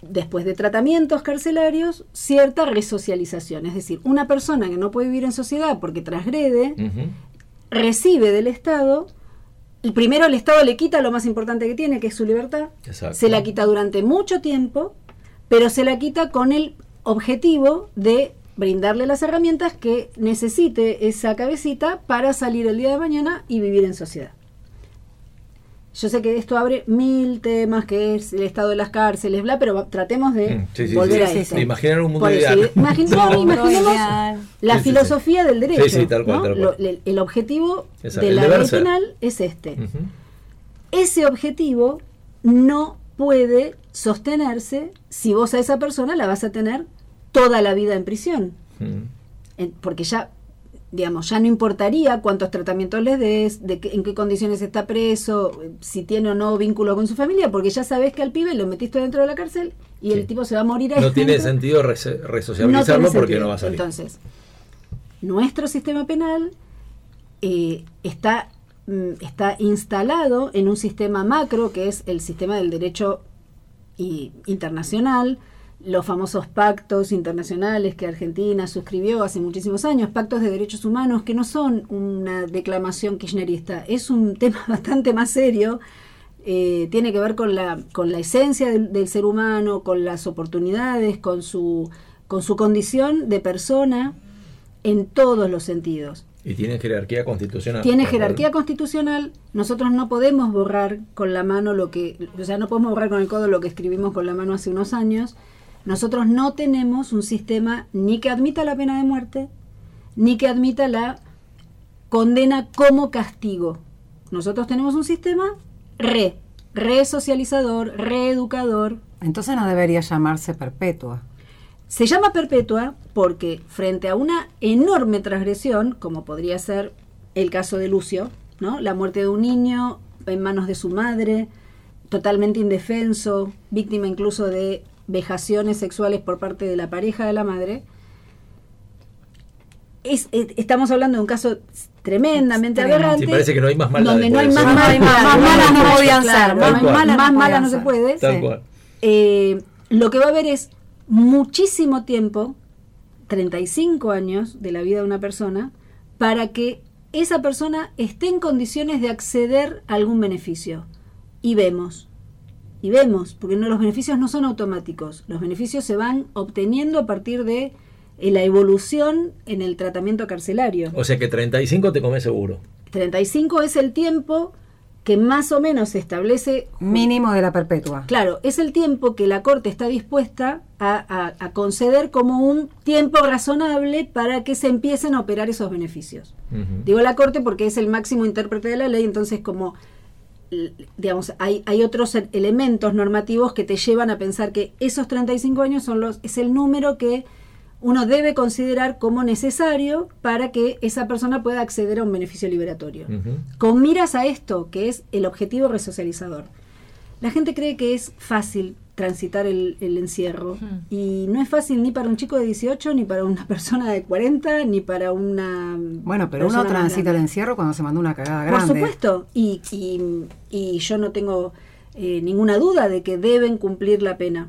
después de tratamientos carcelarios, cierta resocialización. Es decir, una persona que no puede vivir en sociedad porque transgrede, recibe del Estado, primero el Estado le quita lo más importante que tiene, que es su libertad, Exacto. se la quita durante mucho tiempo, pero se la quita con el objetivo de brindarle las herramientas que necesite esa cabecita para salir el día de mañana y vivir en sociedad. Yo sé que esto abre mil temas, que es el estado de las cárceles, bla, pero tratemos de Mm, sí, sí, volver sí, a sí. Imaginar un mundo eso, ideal. imagin- no, imaginemos ideal. la Sí, sí, sí. filosofía del derecho. Sí, sí, tal cual, ¿no? tal cual. Lo- el, el objetivo Esa- de el la ley penal es este. Ese objetivo no puede sostenerse si vos a esa persona la vas a tener toda la vida en prisión. Mm. En- porque ya, digamos, ya no importaría cuántos tratamientos les des, de qué- en qué condiciones está preso, si tiene o no vínculo con su familia, porque ya sabes que al pibe lo metiste dentro de la cárcel y Sí. el tipo se va a morir ahí. No tiene sentido resociabilizarlo No porque sentido. no va a salir. Entonces, nuestro sistema penal eh, está, mm, está instalado en un sistema macro que es el sistema del derecho internacional, los famosos pactos internacionales que Argentina suscribió hace muchísimos años, pactos de derechos humanos que no son una declamación kirchnerista, es un tema bastante más serio, eh, tiene que ver con la, con la esencia del, del ser humano, con las oportunidades, con su, con su condición de persona en todos los sentidos. Y tiene jerarquía constitucional. Tiene jerarquía constitucional. Nosotros no podemos borrar con la mano lo que, o sea, no podemos borrar con el codo lo que escribimos con la mano hace unos años. Nosotros no tenemos un sistema ni que admita la pena de muerte, ni que admita la condena como castigo. Nosotros tenemos un sistema re, resocializador, reeducador, Entonces no debería llamarse perpetua. se llama perpetua porque frente a una enorme transgresión, como podría ser el caso de Lucio, ¿no? La muerte de un niño en manos de su madre, totalmente indefenso, víctima incluso de vejaciones sexuales por parte de la pareja de la madre. Es- es- estamos hablando de un caso tremendamente aberrante. Sí, parece que no hay más maldad donde no hay más, más, malas no podían ser, más más No se puede. Tal cual. Eh, lo que va a haber es muchísimo tiempo, 35 años de la vida de una persona, para que esa persona esté en condiciones de acceder a algún beneficio. Y vemos, y vemos, porque no, los beneficios no son automáticos, los beneficios se van obteniendo a partir de eh, la evolución en el tratamiento carcelario. O sea que 35 te comes seguro. 35 es el tiempo que más o menos se establece Mínimo de la perpetua. Claro, es el tiempo que la Corte está dispuesta a, a- a conceder como un tiempo razonable para que se empiecen a operar esos beneficios. Digo la Corte porque es el máximo intérprete de la ley, entonces como digamos, hay, hay otros e- elementos normativos que te llevan a pensar que esos 35 años son los, es el número que uno debe considerar como necesario para que esa persona pueda acceder a un beneficio liberatorio con miras a esto, que es el objetivo resocializador. La gente cree que es fácil transitar el, el encierro y no es fácil ni para un chico de 18, ni para una persona de 40, ni para una... Bueno, pero uno transita el encierro cuando se mandó una cagada Por grande. supuesto, y, y- y yo no tengo eh, ninguna duda de que deben cumplir la pena.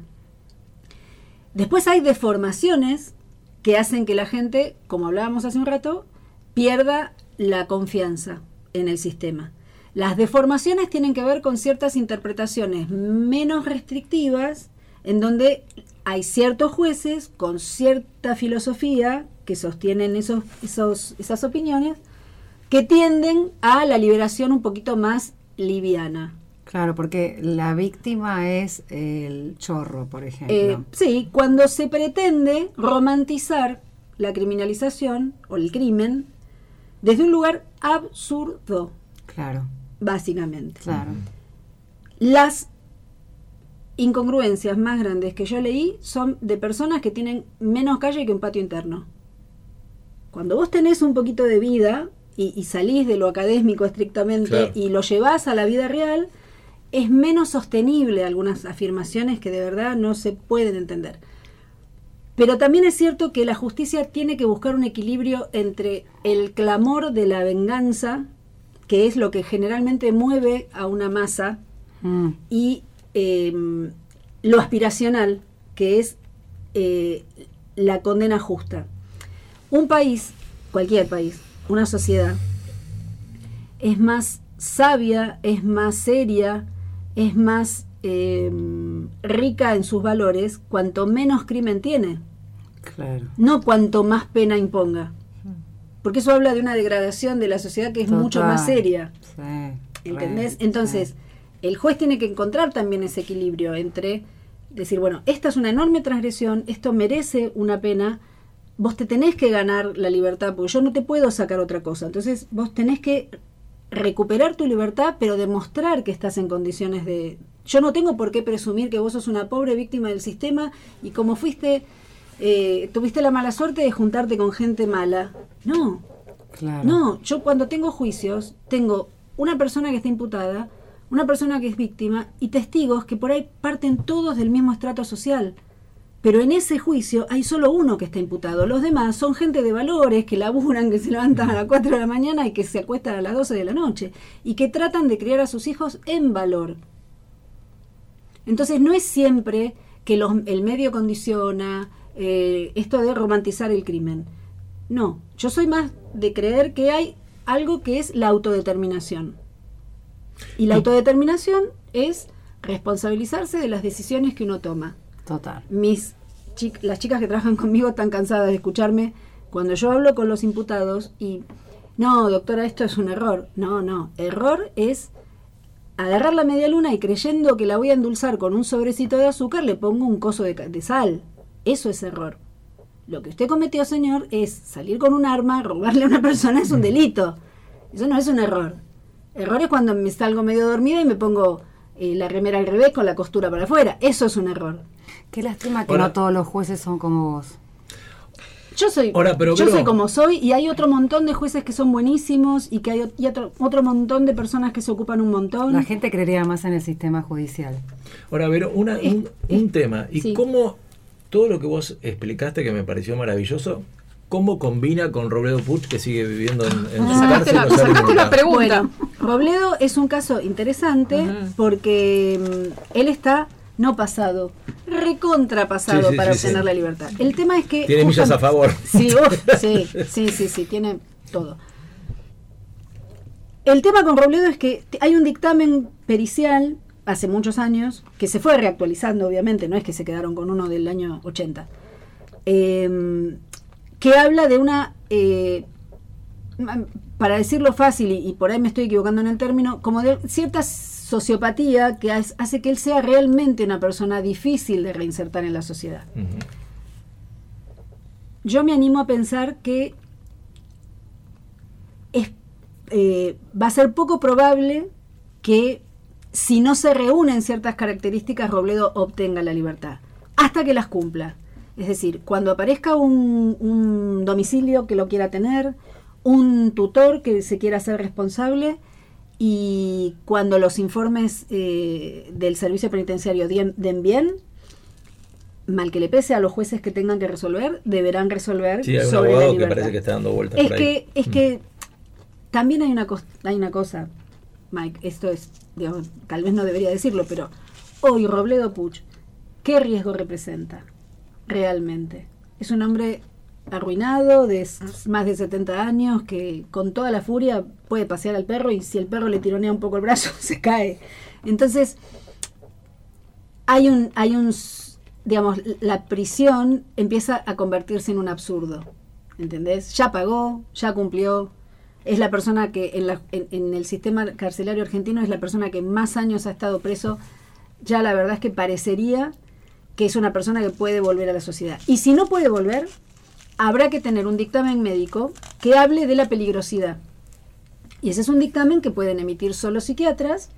Después hay deformaciones que hacen que la gente, como hablábamos hace un rato, pierda la confianza en el sistema. Las deformaciones tienen que ver con ciertas interpretaciones menos restrictivas, en donde hay ciertos jueces con cierta filosofía que sostienen esos, esos, esas opiniones, que tienden a la liberación un poquito más liviana. Claro, porque la víctima es el chorro, por ejemplo. Eh, sí, cuando se pretende romantizar la criminalización o el crimen desde un lugar absurdo, claro, básicamente. claro. Las incongruencias más grandes que yo leí son de personas que tienen menos calle que un patio interno. Cuando vos tenés un poquito de vida y, y salís de lo académico estrictamente Claro. y lo llevás a la vida real, es menos sostenible algunas afirmaciones que de verdad no se pueden entender. Pero también es cierto que la justicia tiene que buscar un equilibrio entre el clamor de la venganza, que es lo que generalmente mueve a una masa, Mm. y eh, lo aspiracional, que es eh, la condena justa. Un país, cualquier país, una sociedad, es más sabia, es más seria, es más eh, rica en sus valores cuanto menos crimen tiene. Claro. no cuanto más pena imponga. Porque eso habla de una degradación de la sociedad que es mucho más seria. Sí, ¿Entendés? re, Entonces, sí. el juez tiene que encontrar también ese equilibrio entre decir, bueno, esta es una enorme transgresión, esto merece una pena, vos te tenés que ganar la libertad, porque yo no te puedo sacar otra cosa. Entonces, vos tenés que recuperar tu libertad, pero demostrar que estás en condiciones de... Yo no tengo por qué presumir que vos sos una pobre víctima del sistema y como fuiste, eh, tuviste la mala suerte de juntarte con gente mala. No, Claro. no, yo cuando tengo juicios, tengo una persona que está imputada, una persona que es víctima y testigos que por ahí parten todos del mismo estrato social. Pero en ese juicio hay solo uno que está imputado. Los demás son gente de valores, que laburan, que se levantan a las 4 de la mañana y que se acuestan a las 12 de la noche. Y que tratan de criar a sus hijos en valor. Entonces no es siempre que los- el medio condiciona eh, esto de romantizar el crimen. No, yo soy más de creer que hay algo que es la autodeterminación. Y la autodeterminación es responsabilizarse de las decisiones que uno toma. Total. Mis las chicas que trabajan conmigo están cansadas de escucharme cuando yo hablo con los imputados y no, doctora, esto es un error. No, no, error es agarrar la media luna y creyendo que la voy a endulzar con un sobrecito de azúcar le pongo un coso de, de sal. Eso es error. Lo que usted cometió, señor, es salir con un arma, robarle a una persona, es un delito. Eso no es un error. Error es cuando me salgo medio dormida y me pongo eh, la remera al revés con la costura para afuera. Eso es un error. Qué lástima que Ahora- no todos los jueces son como vos. Yo soy, Ahora, pero yo soy como soy y hay otro montón de jueces que son buenísimos y que hay y otro, otro montón de personas que se ocupan un montón. La gente creería más en el sistema judicial. Ahora, Vero, una, un, un tema. ¿Y sí. cómo todo lo que vos explicaste, que me pareció maravilloso, cómo combina con Robledo Puch, que sigue viviendo en, en su Sacaste cárcel? la, no sacaste la pregunta. Bueno, Robledo es un caso interesante porque mm, él está no pasado, recontrapasado Sí, sí, para sí, obtener sí. la libertad. El tema es que... Tiene millas a favor. Sí, sí, sí, sí, sí, tiene todo. El tema con Robledo es que hay un dictamen pericial hace muchos años, que se fue reactualizando, obviamente, no es que se quedaron con uno del año 80, eh, que habla de una, eh, para decirlo fácil, y, y por ahí me estoy equivocando en el término, como de cierta sociopatía que hace que él sea realmente una persona difícil de reinsertar en la sociedad. Yo me animo a pensar que es, eh, va a ser poco probable que si no se reúnen ciertas características, Robledo obtenga la libertad, hasta que las cumpla. Es decir, cuando aparezca un, un domicilio que lo quiera tener, un tutor que se quiera hacer responsable y cuando los informes eh, del servicio penitenciario den, den bien, mal que le pese a los jueces que tengan que resolver, deberán resolver Sí, hay un sobre la abogado que libertad. parece que está dando vueltas Es por ahí. que, es Mm. que también hay una, hay una cosa, Mike, esto es, digamos, tal vez no debería decirlo, pero hoy Robledo Puch, ¿qué riesgo representa realmente? Es un hombre arruinado de más de 70 años que con toda la furia puede pasear al perro y si el perro le tironea un poco el brazo se cae. Entonces, hay un, hay un, digamos, la prisión empieza a convertirse en un absurdo, ¿entendés? Ya pagó, ya cumplió, es la persona que en, la- en- el sistema carcelario argentino es la persona que más años ha estado preso, ya la verdad es que parecería que es una persona que puede volver a la sociedad. Y si no puede volver, habrá que tener un dictamen médico que hable de la peligrosidad. Y ese es un dictamen que pueden emitir solo psiquiatras,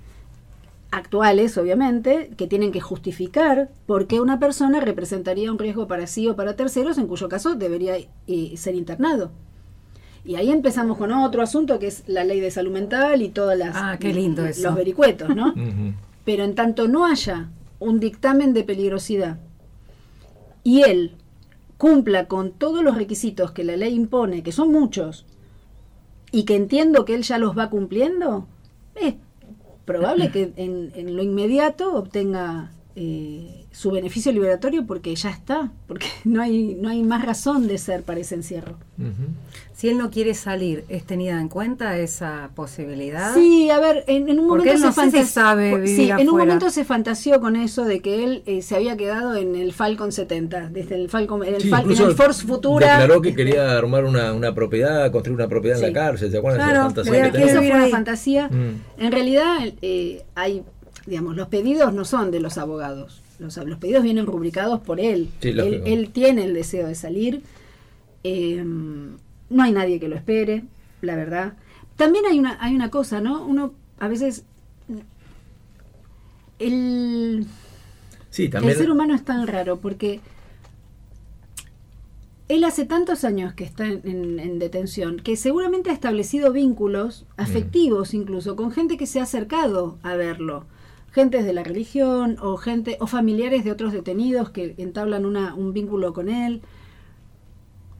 actuales obviamente, que tienen que justificar por qué una persona representaría un riesgo para sí o para terceros, en cuyo caso debería eh, ser internado. Y ahí empezamos con otro asunto que es la ley de salud mental y todas las Ah, qué lindo eso. los vericuetos, ¿no? Pero en tanto no haya un dictamen de peligrosidad y él cumpla con todos los requisitos que la ley impone, que son muchos, y que entiendo que él ya los va cumpliendo, es probable que en, en lo inmediato obtenga eh, su beneficio liberatorio porque ya está, porque no hay, no hay más razón de ser para ese encierro. Ujú. Si él no quiere salir, ¿es tenida en cuenta esa posibilidad? Sí, a ver, en, en un Porque momento él no se sé si fantas- sabe sí, vivir en un momento se fantaseó con eso de que él eh, se había quedado en el Falcon 70, desde el Falcon, en el, Sí, Fal- en el Force Futura. Declaró que quería armar una, una propiedad, construir una propiedad en Sí. la cárcel. ¿Se acuerdan de Claro, esa fantasía que? Esa fue una fantasía. Mm. En realidad, eh, hay, digamos, los pedidos no son de los abogados. Los, los pedidos vienen rubricados por él. Sí, él. tiene el deseo de salir. Eh, no hay nadie que lo espere, la verdad. También hay una, hay una cosa, ¿no? Uno a veces. El, Sí, también. el ser humano es tan raro porque él hace tantos años que está en, en- en detención que seguramente ha establecido vínculos afectivos incluso con gente que se ha acercado a verlo. Gentes de la religión o gente o familiares de otros detenidos que entablan una, un vínculo con él.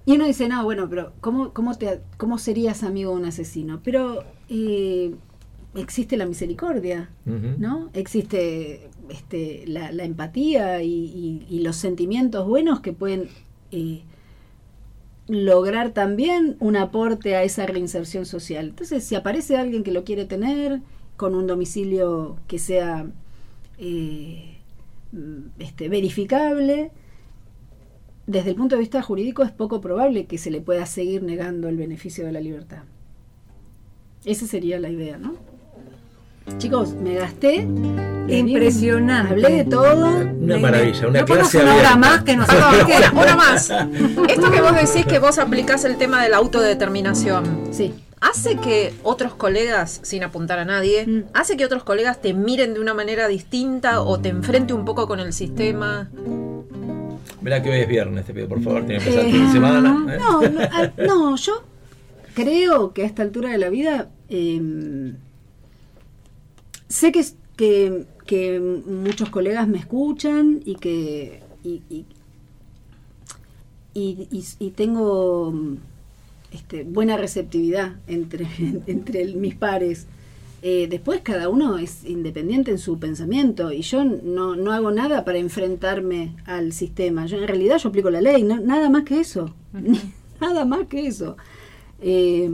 Y uno dice, no, bueno, pero ¿cómo, cómo, te, cómo serías amigo de un asesino? Pero eh, existe la misericordia. ¿no? Existe este, la, la empatía y, y- y los sentimientos buenos que pueden eh, lograr también un aporte a esa reinserción social. Entonces, si aparece alguien que lo quiere tener con un domicilio que sea eh, este, verificable, desde el punto de vista jurídico es poco probable que se le pueda seguir negando el beneficio de la libertad. Esa sería la idea, ¿no? Chicos, me gasté. Impresionante. Hablé de todo. Una maravilla, una ¿No clase una hora más que nos una más. Esto que vos decís que vos aplicás el tema de la autodeterminación. Sí. ¿Hace que otros colegas, sin apuntar a nadie, Mm. hace que otros colegas te miren de una manera distinta o te enfrente un poco con el sistema? Mirá que hoy es viernes, te pido por favor, tiene que empezar Eh, el fin de semana. ¿eh? No, no, a- no, yo creo que a esta altura de la vida eh, sé que, que, que muchos colegas me escuchan y que y, y- y- y- y tengo este, buena receptividad entre, entre el- mis pares. Eh, después cada uno es independiente en su pensamiento y yo no, no hago nada para enfrentarme al sistema. Yo en realidad yo aplico la ley, no- nada más que eso. nada más que eso. Eh,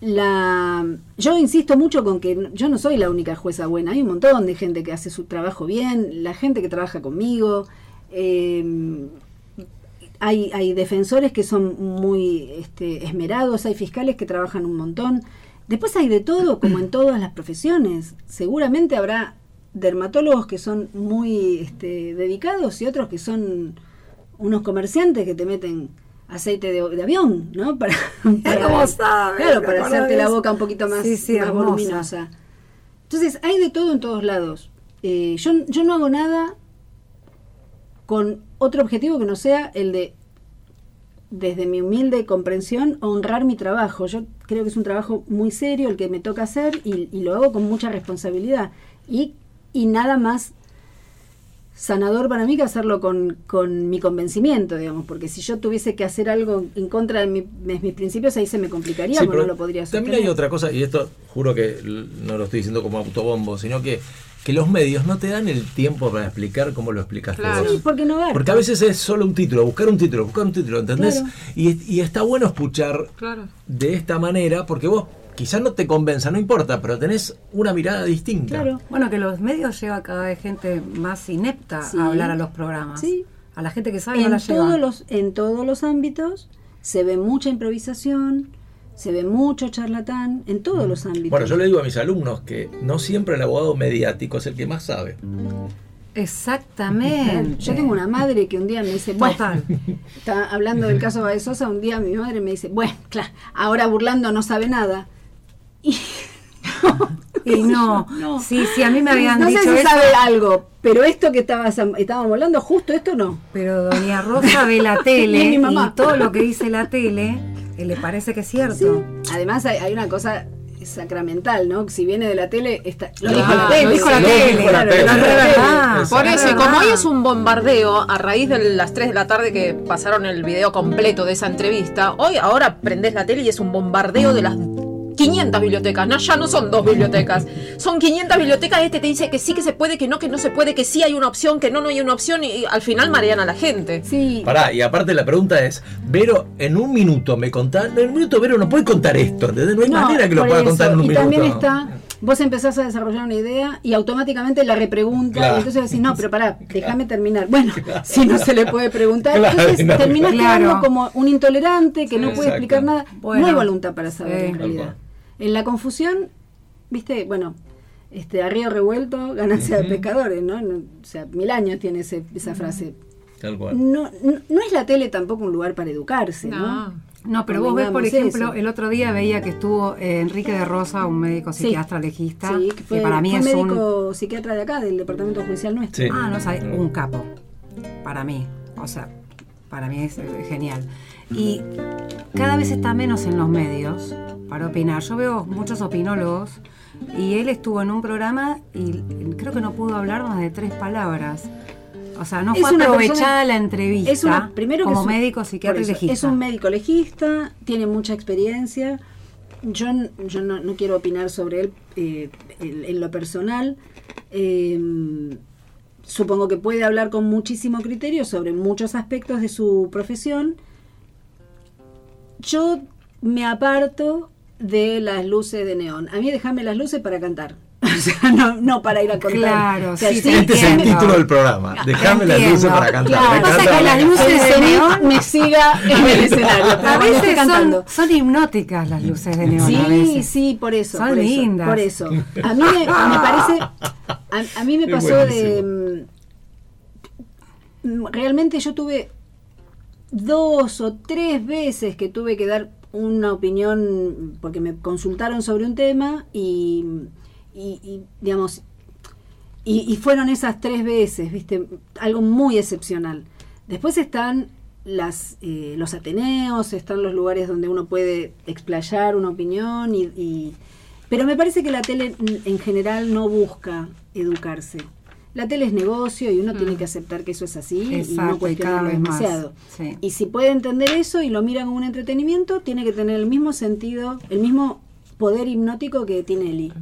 la, yo insisto mucho con que yo no soy la única jueza buena, hay un montón de gente que hace su trabajo bien, la gente que trabaja conmigo, eh, hay, hay defensores que son muy este, esmerados, hay fiscales que trabajan un montón. Después hay de todo, como en todas las profesiones. Seguramente habrá dermatólogos que son muy este, dedicados y otros que son unos comerciantes que te meten aceite de, de avión, ¿no? Para, para- ¿Cómo sabe? Claro, para hacerte la boca un poquito más, Sí, sí, más hermosa. voluminosa. Entonces, hay de todo en todos lados. Eh, yo, yo no hago nada con otro objetivo que no sea el de, desde mi humilde comprensión, honrar mi trabajo. Yo creo que es un trabajo muy serio el que me toca hacer y, y lo hago con mucha responsabilidad. Y, y nada más sanador para mí que hacerlo con, con mi convencimiento, digamos, porque si yo tuviese que hacer algo en contra de, mi- de mis principios, ahí se me complicaría, Sí, porque pero no lo podría hacer. También hay otra cosa, y esto juro que no lo estoy diciendo como autobombo, sino que, que los medios no te dan el tiempo para explicar cómo lo explicaste Claro. vos. Sí, porque no. Porque a veces es solo un título, buscar un título, buscar un título, ¿entendés? Claro. Y, y está bueno escuchar Claro. de esta manera, porque vos quizás no te convenza, no importa, pero tenés una mirada distinta. Claro. Bueno, que los medios lleva cada vez gente más inepta Sí. a hablar a los programas. Sí. A la gente que sabe no en la lleva. todos los en todos los ámbitos se ve mucha improvisación se ve mucho charlatán en todos los ámbitos Bueno, yo le digo a mis alumnos que no siempre el abogado mediático es el que más sabe. Exactamente. yo tengo una madre que un día me dice bueno, está hablando del caso de Sosa un día mi madre me dice bueno claro ahora burlando no sabe nada y Y no, No. sí, sí, a mí me habían no dicho sé si eso. sabe algo pero esto que estabas estábamos hablando justo esto no Pero doña Rosa ve la tele mi mamá. y todo lo que dice la tele le parece que es cierto. Sí. Además hay, hay una cosa sacramental, ¿no? Si viene de la tele, está, lo dijo la lo tele. dijo la tele, dijo la claro, tele. lo dijo Es la verdad. tele. Por Es eso, y como hoy es un bombardeo, a raíz de las 3 de la tarde que pasaron el video completo de esa entrevista, hoy ahora prendés la tele y es un bombardeo de las 500 bibliotecas, no, ya no son dos bibliotecas, son 500 bibliotecas, este te dice que sí que se puede, que no, que no se puede, que sí hay una opción, que no, no hay una opción, y al final marean a la gente. Sí, Pará, y aparte la pregunta es, Vero, en un minuto me contás, en un minuto Vero no puede contar esto, ¿entendés? No hay manera que lo pueda eso. contar en un y minuto. también está, vos empezás a desarrollar una idea y automáticamente la repregunta. Claro. Y entonces decís, no, pero pará, déjame terminar. Bueno, si no se le puede preguntar, Claro, entonces no, terminás quedando como un intolerante que no puede exacto. explicar nada. Bueno. no hay voluntad para saber Sí. en Tal realidad. En la confusión, viste, bueno. Este, a río revuelto, ganancia de pescadores, ¿no? No, O sea, mil años tiene ese- esa frase. Tal cual. No, no, no es la tele tampoco un lugar para educarse, ¿no? No. No, pero vos ves, por ejemplo, eso. el otro día veía que estuvo eh, Enrique de Rosa, un médico Sí. psiquiatra legista, Sí, que, que fue, para mí fue es un... médico psiquiatra de acá, del departamento judicial nuestro. Sí. Ah, no sabes, un capo. Para mí. O sea, para mí es eh, genial. Y cada vez está menos en los medios para opinar. Yo veo muchos opinólogos y él estuvo en un programa y creo que no pudo hablar más de tres palabras. O sea, no Es fue aprovechada persona- la entrevista Es una, primero que como es un- médico psiquiatra eso, legista. Es un médico legista, tiene mucha experiencia. Yo, yo no, no quiero opinar sobre él eh, en, en lo personal. Eh, supongo que puede hablar con muchísimo criterio sobre muchos aspectos de su profesión. Yo me aparto de las luces de neón. A mí déjame las luces para cantar. O sea, no, no para ir a contar. Claro, O sea, sí, sí, te Este es el título del programa. Déjame las luces para cantar. Claro, Me pasa encanta que las la- luces de neón- me siga en el escenario. A veces cantando. son, son hipnóticas las luces de neón. a Sí, veces. sí, por eso. Son por eso, lindas. por eso. A mí me, me parece. A, a mí me pasó de. mm, Realmente yo tuve dos o tres veces que tuve que dar una opinión porque me consultaron sobre un tema y, y- digamos y, y fueron esas tres veces, viste, algo muy excepcional. Después están las, eh, los Ateneos, están los lugares donde uno puede explayar una opinión, y, y- pero me parece que la tele en general no busca educarse. La tele es negocio y uno tiene que aceptar que eso es así y Exacto, no y cuestionarlo demasiado. Sí. Y si puede entender eso y lo mira como un entretenimiento, tiene que tener el mismo sentido, el mismo poder hipnótico que tiene Eli.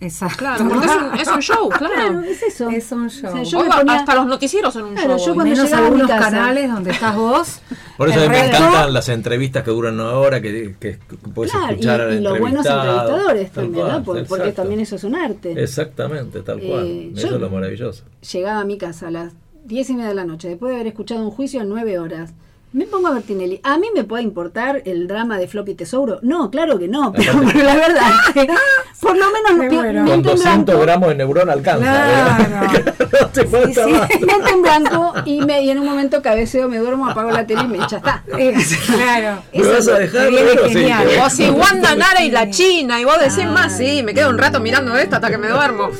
Exacto. Claro, porque es un, es un show, claro. Claro, es eso. Es un show. O sea, yo me va- ponía- hasta los noticieros son un Claro, show. yo cuando Menos llegaba a mi algunos casa- canales donde estás vos. Por eso el me resto- encantan las entrevistas que duran una hora, que, que puedes Claro, escuchar y, y los buenos entrevistado. entrevistadores Tal también, cual, ¿no? Por- porque también eso es un arte. Exactamente, tal cual. Eh, Eso es lo maravilloso. Llegaba a mi casa a las diez y media de la noche, después de haber escuchado un juicio en nueve horas. Me pongo a ver Tinelli. ¿A mí me puede importar el drama de Floppy Tesouro? No, claro que no, pero, Aparte- pero la verdad es que por lo menos pi- bueno. Con en 200 blanco, gramos de neurona alcanza. Claro. ¿verdad? no te sí. mente en blanco y, me, y en un momento cabeceo, me duermo, apago la tele y me está. Eh, claro. ¿Me vas a dejar? sí, genial. O si Wanda Nara y la China, y vos decís más, sí, me quedo un rato mirando esto hasta que me duermo.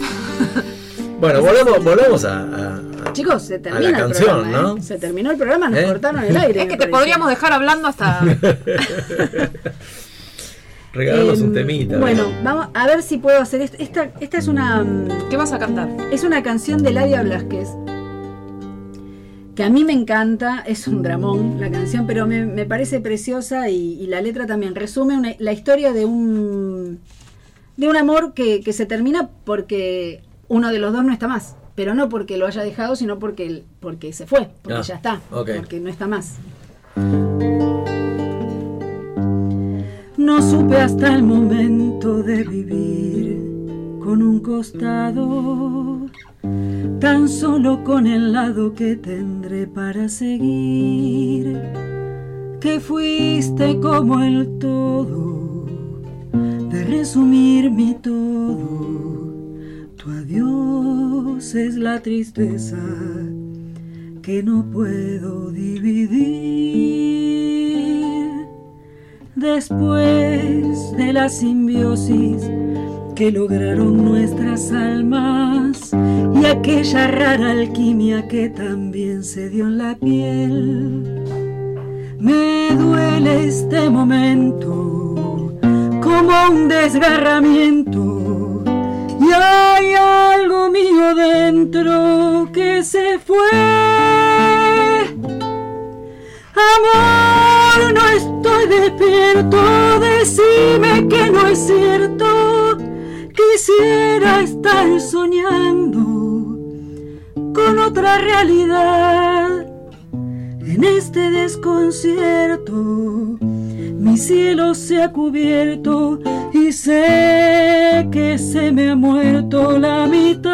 Bueno, volvemos, volvemos a- Chicos, se a termina la el canción, programa, ¿no? ¿eh? Se terminó el programa, nos ¿Eh? cortaron el aire. Es que te parece. podríamos dejar hablando hasta. Regalarnos Eh, un temita. Bueno, ¿verdad? vamos a ver si puedo hacer esto. Esta, esta es una mm, ¿Qué vas a cantar? es una canción de Ladia Blasquez que a mí me encanta, es un dramón la canción, pero me, me parece preciosa y, y la letra también resume una- la historia de un de un amor que, que se termina porque uno de los dos no está más, pero no porque lo haya dejado, sino porque porque se fue, porque Ah, ya está, porque no está más. No supe hasta el momento de vivir con un costado, tan solo con el lado que tendré para seguir, que fuiste como el todo, de resumir mi todo, adiós es la tristeza que no puedo dividir. Después de la simbiosis que lograron nuestras almas y aquella rara alquimia que también se dio en la piel, me duele este momento como un desgarramiento y hay algo mío dentro que se fue. Amor, no estoy despierto, decime que no es cierto. Quisiera estar soñando con otra realidad. En este desconcierto, mi cielo se ha cubierto y sé que se me ha muerto la mitad.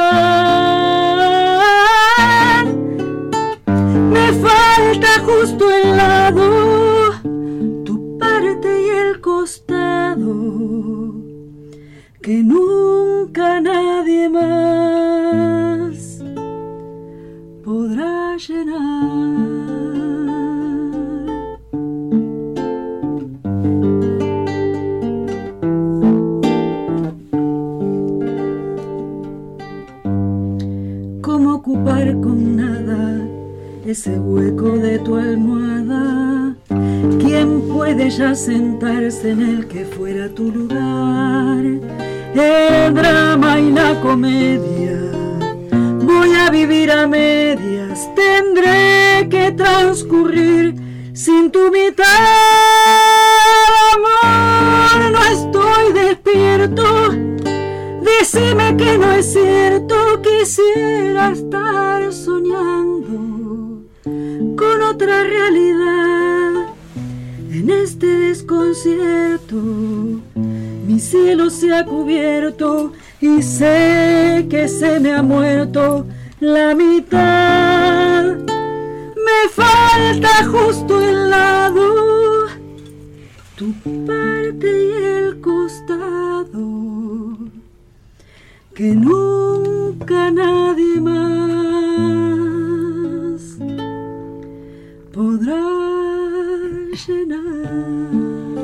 Me falta justo el lado, tu parte y el costado, que nunca nadie más podrá llenar. Ese hueco de tu almohada? ¿Quién puede ya sentarse en el que fuera tu lugar? El drama y la comedia. Voy a vivir a medias, tendré que transcurrir sin tu mitad. Amor, no estoy despierto. Decime que no es cierto, quisiera estar soñando con otra realidad. En este desconcierto, mi cielo se ha cubierto y sé que se me ha muerto la mitad. Me falta justo el lado, tu parte y el costado que nunca nadie más podrá llenar.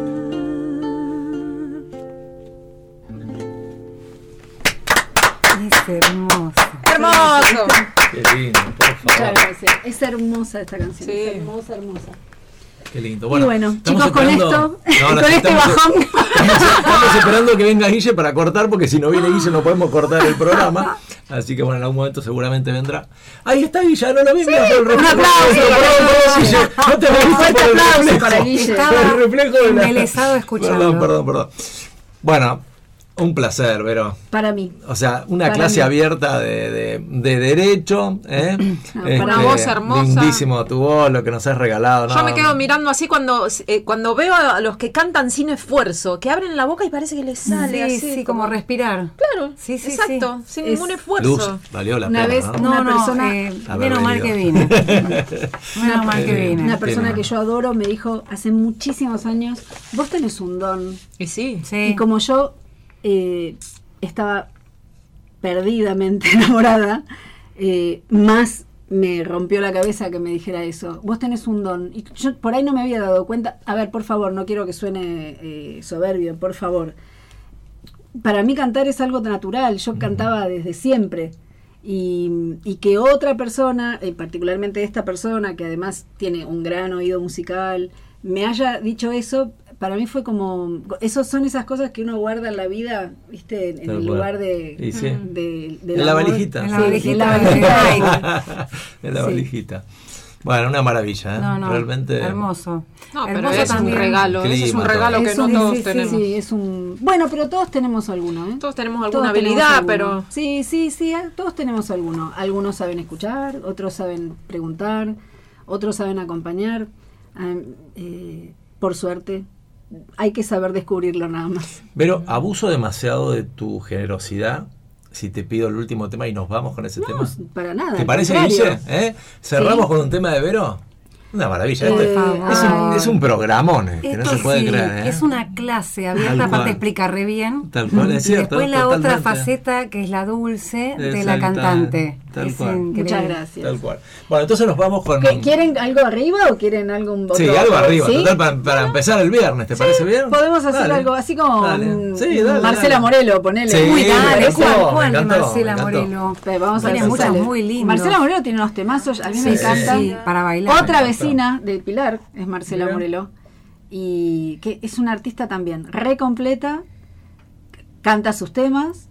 Es hermoso. ¡Hermoso! Qué lindo, por Muchas favor. gracias. Es hermosa esta canción. Sí. Es hermosa, hermosa. Qué lindo. y Bueno, bueno, estamos chicos, con esto, No, no, con este estamos- bajón. Estamos esperando que venga Guille para cortar, porque si no viene Guille no podemos cortar el programa. Así que bueno, en algún momento seguramente vendrá. Ahí está Guille, no lo por el reflejo. aplauso perdón, Guille, no te por el aplauso reflejo. para Guille. Estaba El reflejo de la- embelesado escuchando. Perdón, perdón, perdón. Bueno, un placer, Vero. Para mí. O sea, una Para clase mí. abierta de, de- de derecho. ¿eh? para Una voz hermosa. Lindísimo tu voz, lo que nos has regalado. Yo ¿no? me quedo mirando así cuando, eh, cuando veo a los que cantan sin esfuerzo, que abren la boca y parece que les sale Sí, así. sí, como respirar. Claro, Sí, sí, exacto, sin Es ningún esfuerzo. Luz, valió la Una pena, vez- ¿no? No, Una no, persona- eh, menos mal que vine. menos mal que vine. Una persona que yo adoro me dijo hace muchísimos años, vos tenés un don. Y sí. Sí. Y como yo eh, estaba perdidamente enamorada, eh, más me rompió la cabeza que me dijera eso. Vos tenés un don. Y yo por ahí no me había dado cuenta. A ver, por favor, no quiero que suene eh, soberbio, por favor. Para mí cantar es algo natural. Yo cantaba desde siempre. Y, y que otra persona, eh, particularmente esta persona, que además tiene un gran oído musical, me haya dicho eso, para mí fue como, esos son esas cosas que uno guarda en la vida, viste, en, el lugar de, sí. de- En la valijita. En la de valijita la de valijita. en la valijita. Bueno, una maravilla, ¿eh? No, no, Realmente. hermoso. No, pero Hermoso es un regalo. Ese es un Clima, regalo que no todos sí, sí, tenemos. sí, es un bueno, pero todos tenemos alguno, ¿eh? Todos tenemos alguna habilidad, pero Sí, sí, sí, eh, todos tenemos alguno. Algunos saben escuchar, otros saben preguntar, otros saben acompañar. Ah, eh, por suerte, hay que saber descubrirlo nada más. Pero abuso demasiado de tu generosidad si te pido el último tema y nos vamos con ese No, tema. para nada. ¿Te parece. Guille? ¿Eh? ¿Cerramos Sí. con un tema de Vero? Una maravilla. Eh, Este- favor. es, un, es un programón, eh, que no Esto se puede sí, creer. ¿eh? es una clase abierta, aparte explica re bien. Tal cual, es y cierto. después la otra faceta que es la dulce de la cantante. Tal Es cual. increíble. Muchas gracias. Tal cual. Bueno, entonces nos vamos con. ¿Qué- ¿Quieren algo arriba o quieren algo un Sí, algo arriba, ¿Sí? total, para, para empezar el viernes, ¿te parece bien? Podemos hacer Dale. algo así como Dale. Sí, dale, Marcela dale. Morelo, ponele. Sí, Uy, me dale, encantó, ¿cuál, me cuál de Marcela. Morelo? Pero vamos a ver, muchos sale. muy lindos. Marcela Morelo tiene unos temazos, a mí me Sí, encanta. Sí, para bailar. Otra vecina de Pilar es Marcela Mira. Morelo. Y que es una artista también re completa, canta sus temas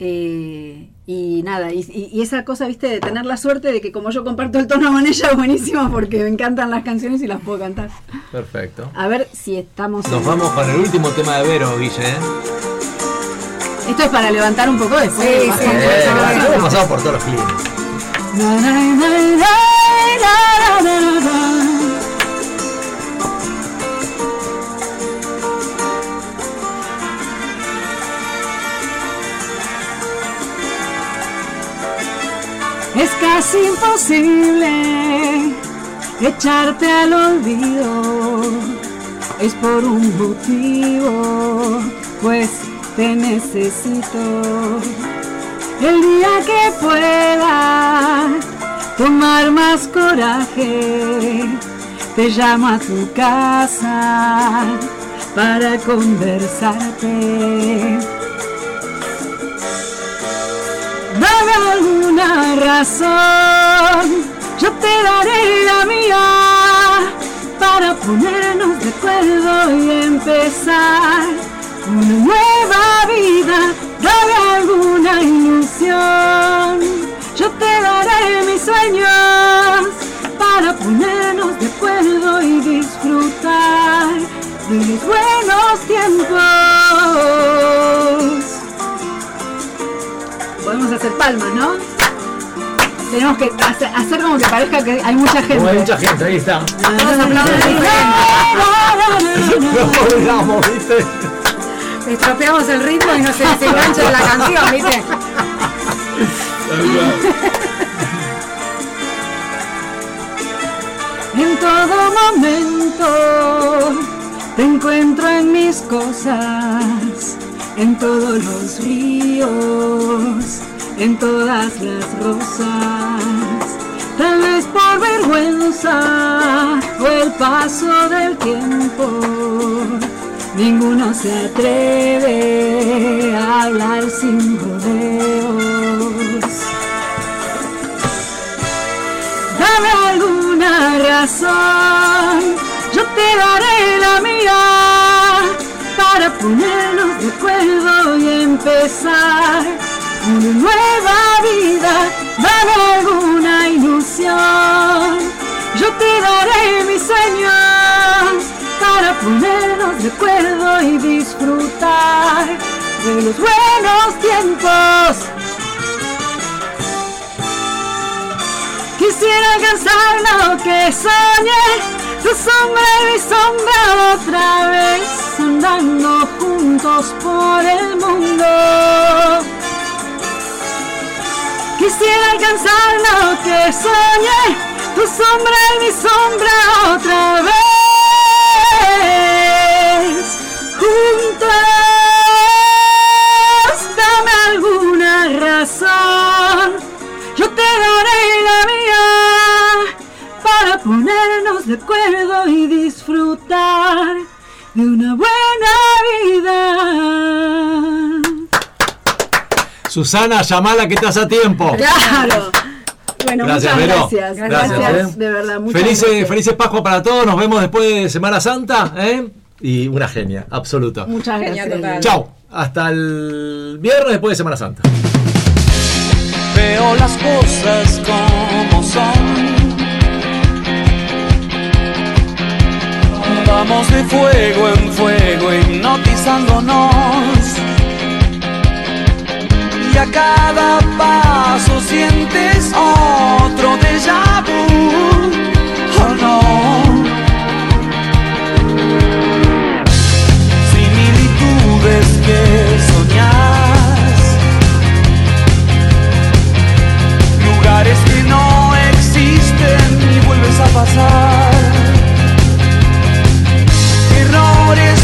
Eh, y nada, y, y- y esa cosa, viste, de tener la suerte de que como yo comparto el tono con ella, es buenísimo porque me encantan las canciones y las puedo cantar. Perfecto. A ver si estamos... Nos vamos con el último tema de Vero, Guille. ¿eh? Esto es para levantar un poco después. Sí, de sí, Eh, trabajo. hemos pasado por todos los climas. Es casi imposible echarte al olvido. Es por un motivo, pues te necesito. El día que pueda tomar más coraje, te llamo a tu casa para conversarte. Dame alguna razón, yo te daré la mía para ponernos de acuerdo y empezar una nueva vida. Dame alguna ilusión, yo te daré mis sueños para ponernos de acuerdo y disfrutar de los buenos tiempos. Podemos hacer palmas, ¿no? Tenemos que hacer, hacer como que parezca que hay mucha gente. Como hay mucha gente, ahí está. Nos. Estropeamos el ritmo y no se de la canción, ¿viste? En todo momento te encuentro en mis cosas, en todos los ríos, en todas las rosas. Tal vez por vergüenza o el paso del tiempo, ninguno se atreve a hablar sin rodeos. Dame alguna razón, yo te daré la mía para ponernos de acuerdo y empezar una nueva vida. Dame alguna ilusión, yo te daré mis sueños para ponernos de acuerdo y disfrutar de los buenos tiempos. Quisiera alcanzar lo que soñé, tu sombra y mi sombra otra vez, andando juntos por el mundo. Quisiera alcanzar lo que soñé, tu sombra y mi sombra otra vez, juntos. Dame alguna razón yo te daré la mía para ponernos de acuerdo y disfrutar de una buena vida. Susana, llamala que estás a tiempo. Claro. Bueno, Gracias, muchas gracias. Gracias, Gracias, ¿eh? de verdad. Muchas Felices, gracias. felices Pascua para todos. Nos vemos después de Semana Santa. ¿eh? Y una genia, absoluta. Muchas gracias. total. Chao. Hasta el viernes después de Semana Santa. Veo las cosas como son. Vamos de fuego en fuego hipnotizándonos a cada paso sientes otro déjà vu. Oh no. Similitudes que soñas, lugares que no existen y vuelves a pasar. Errores.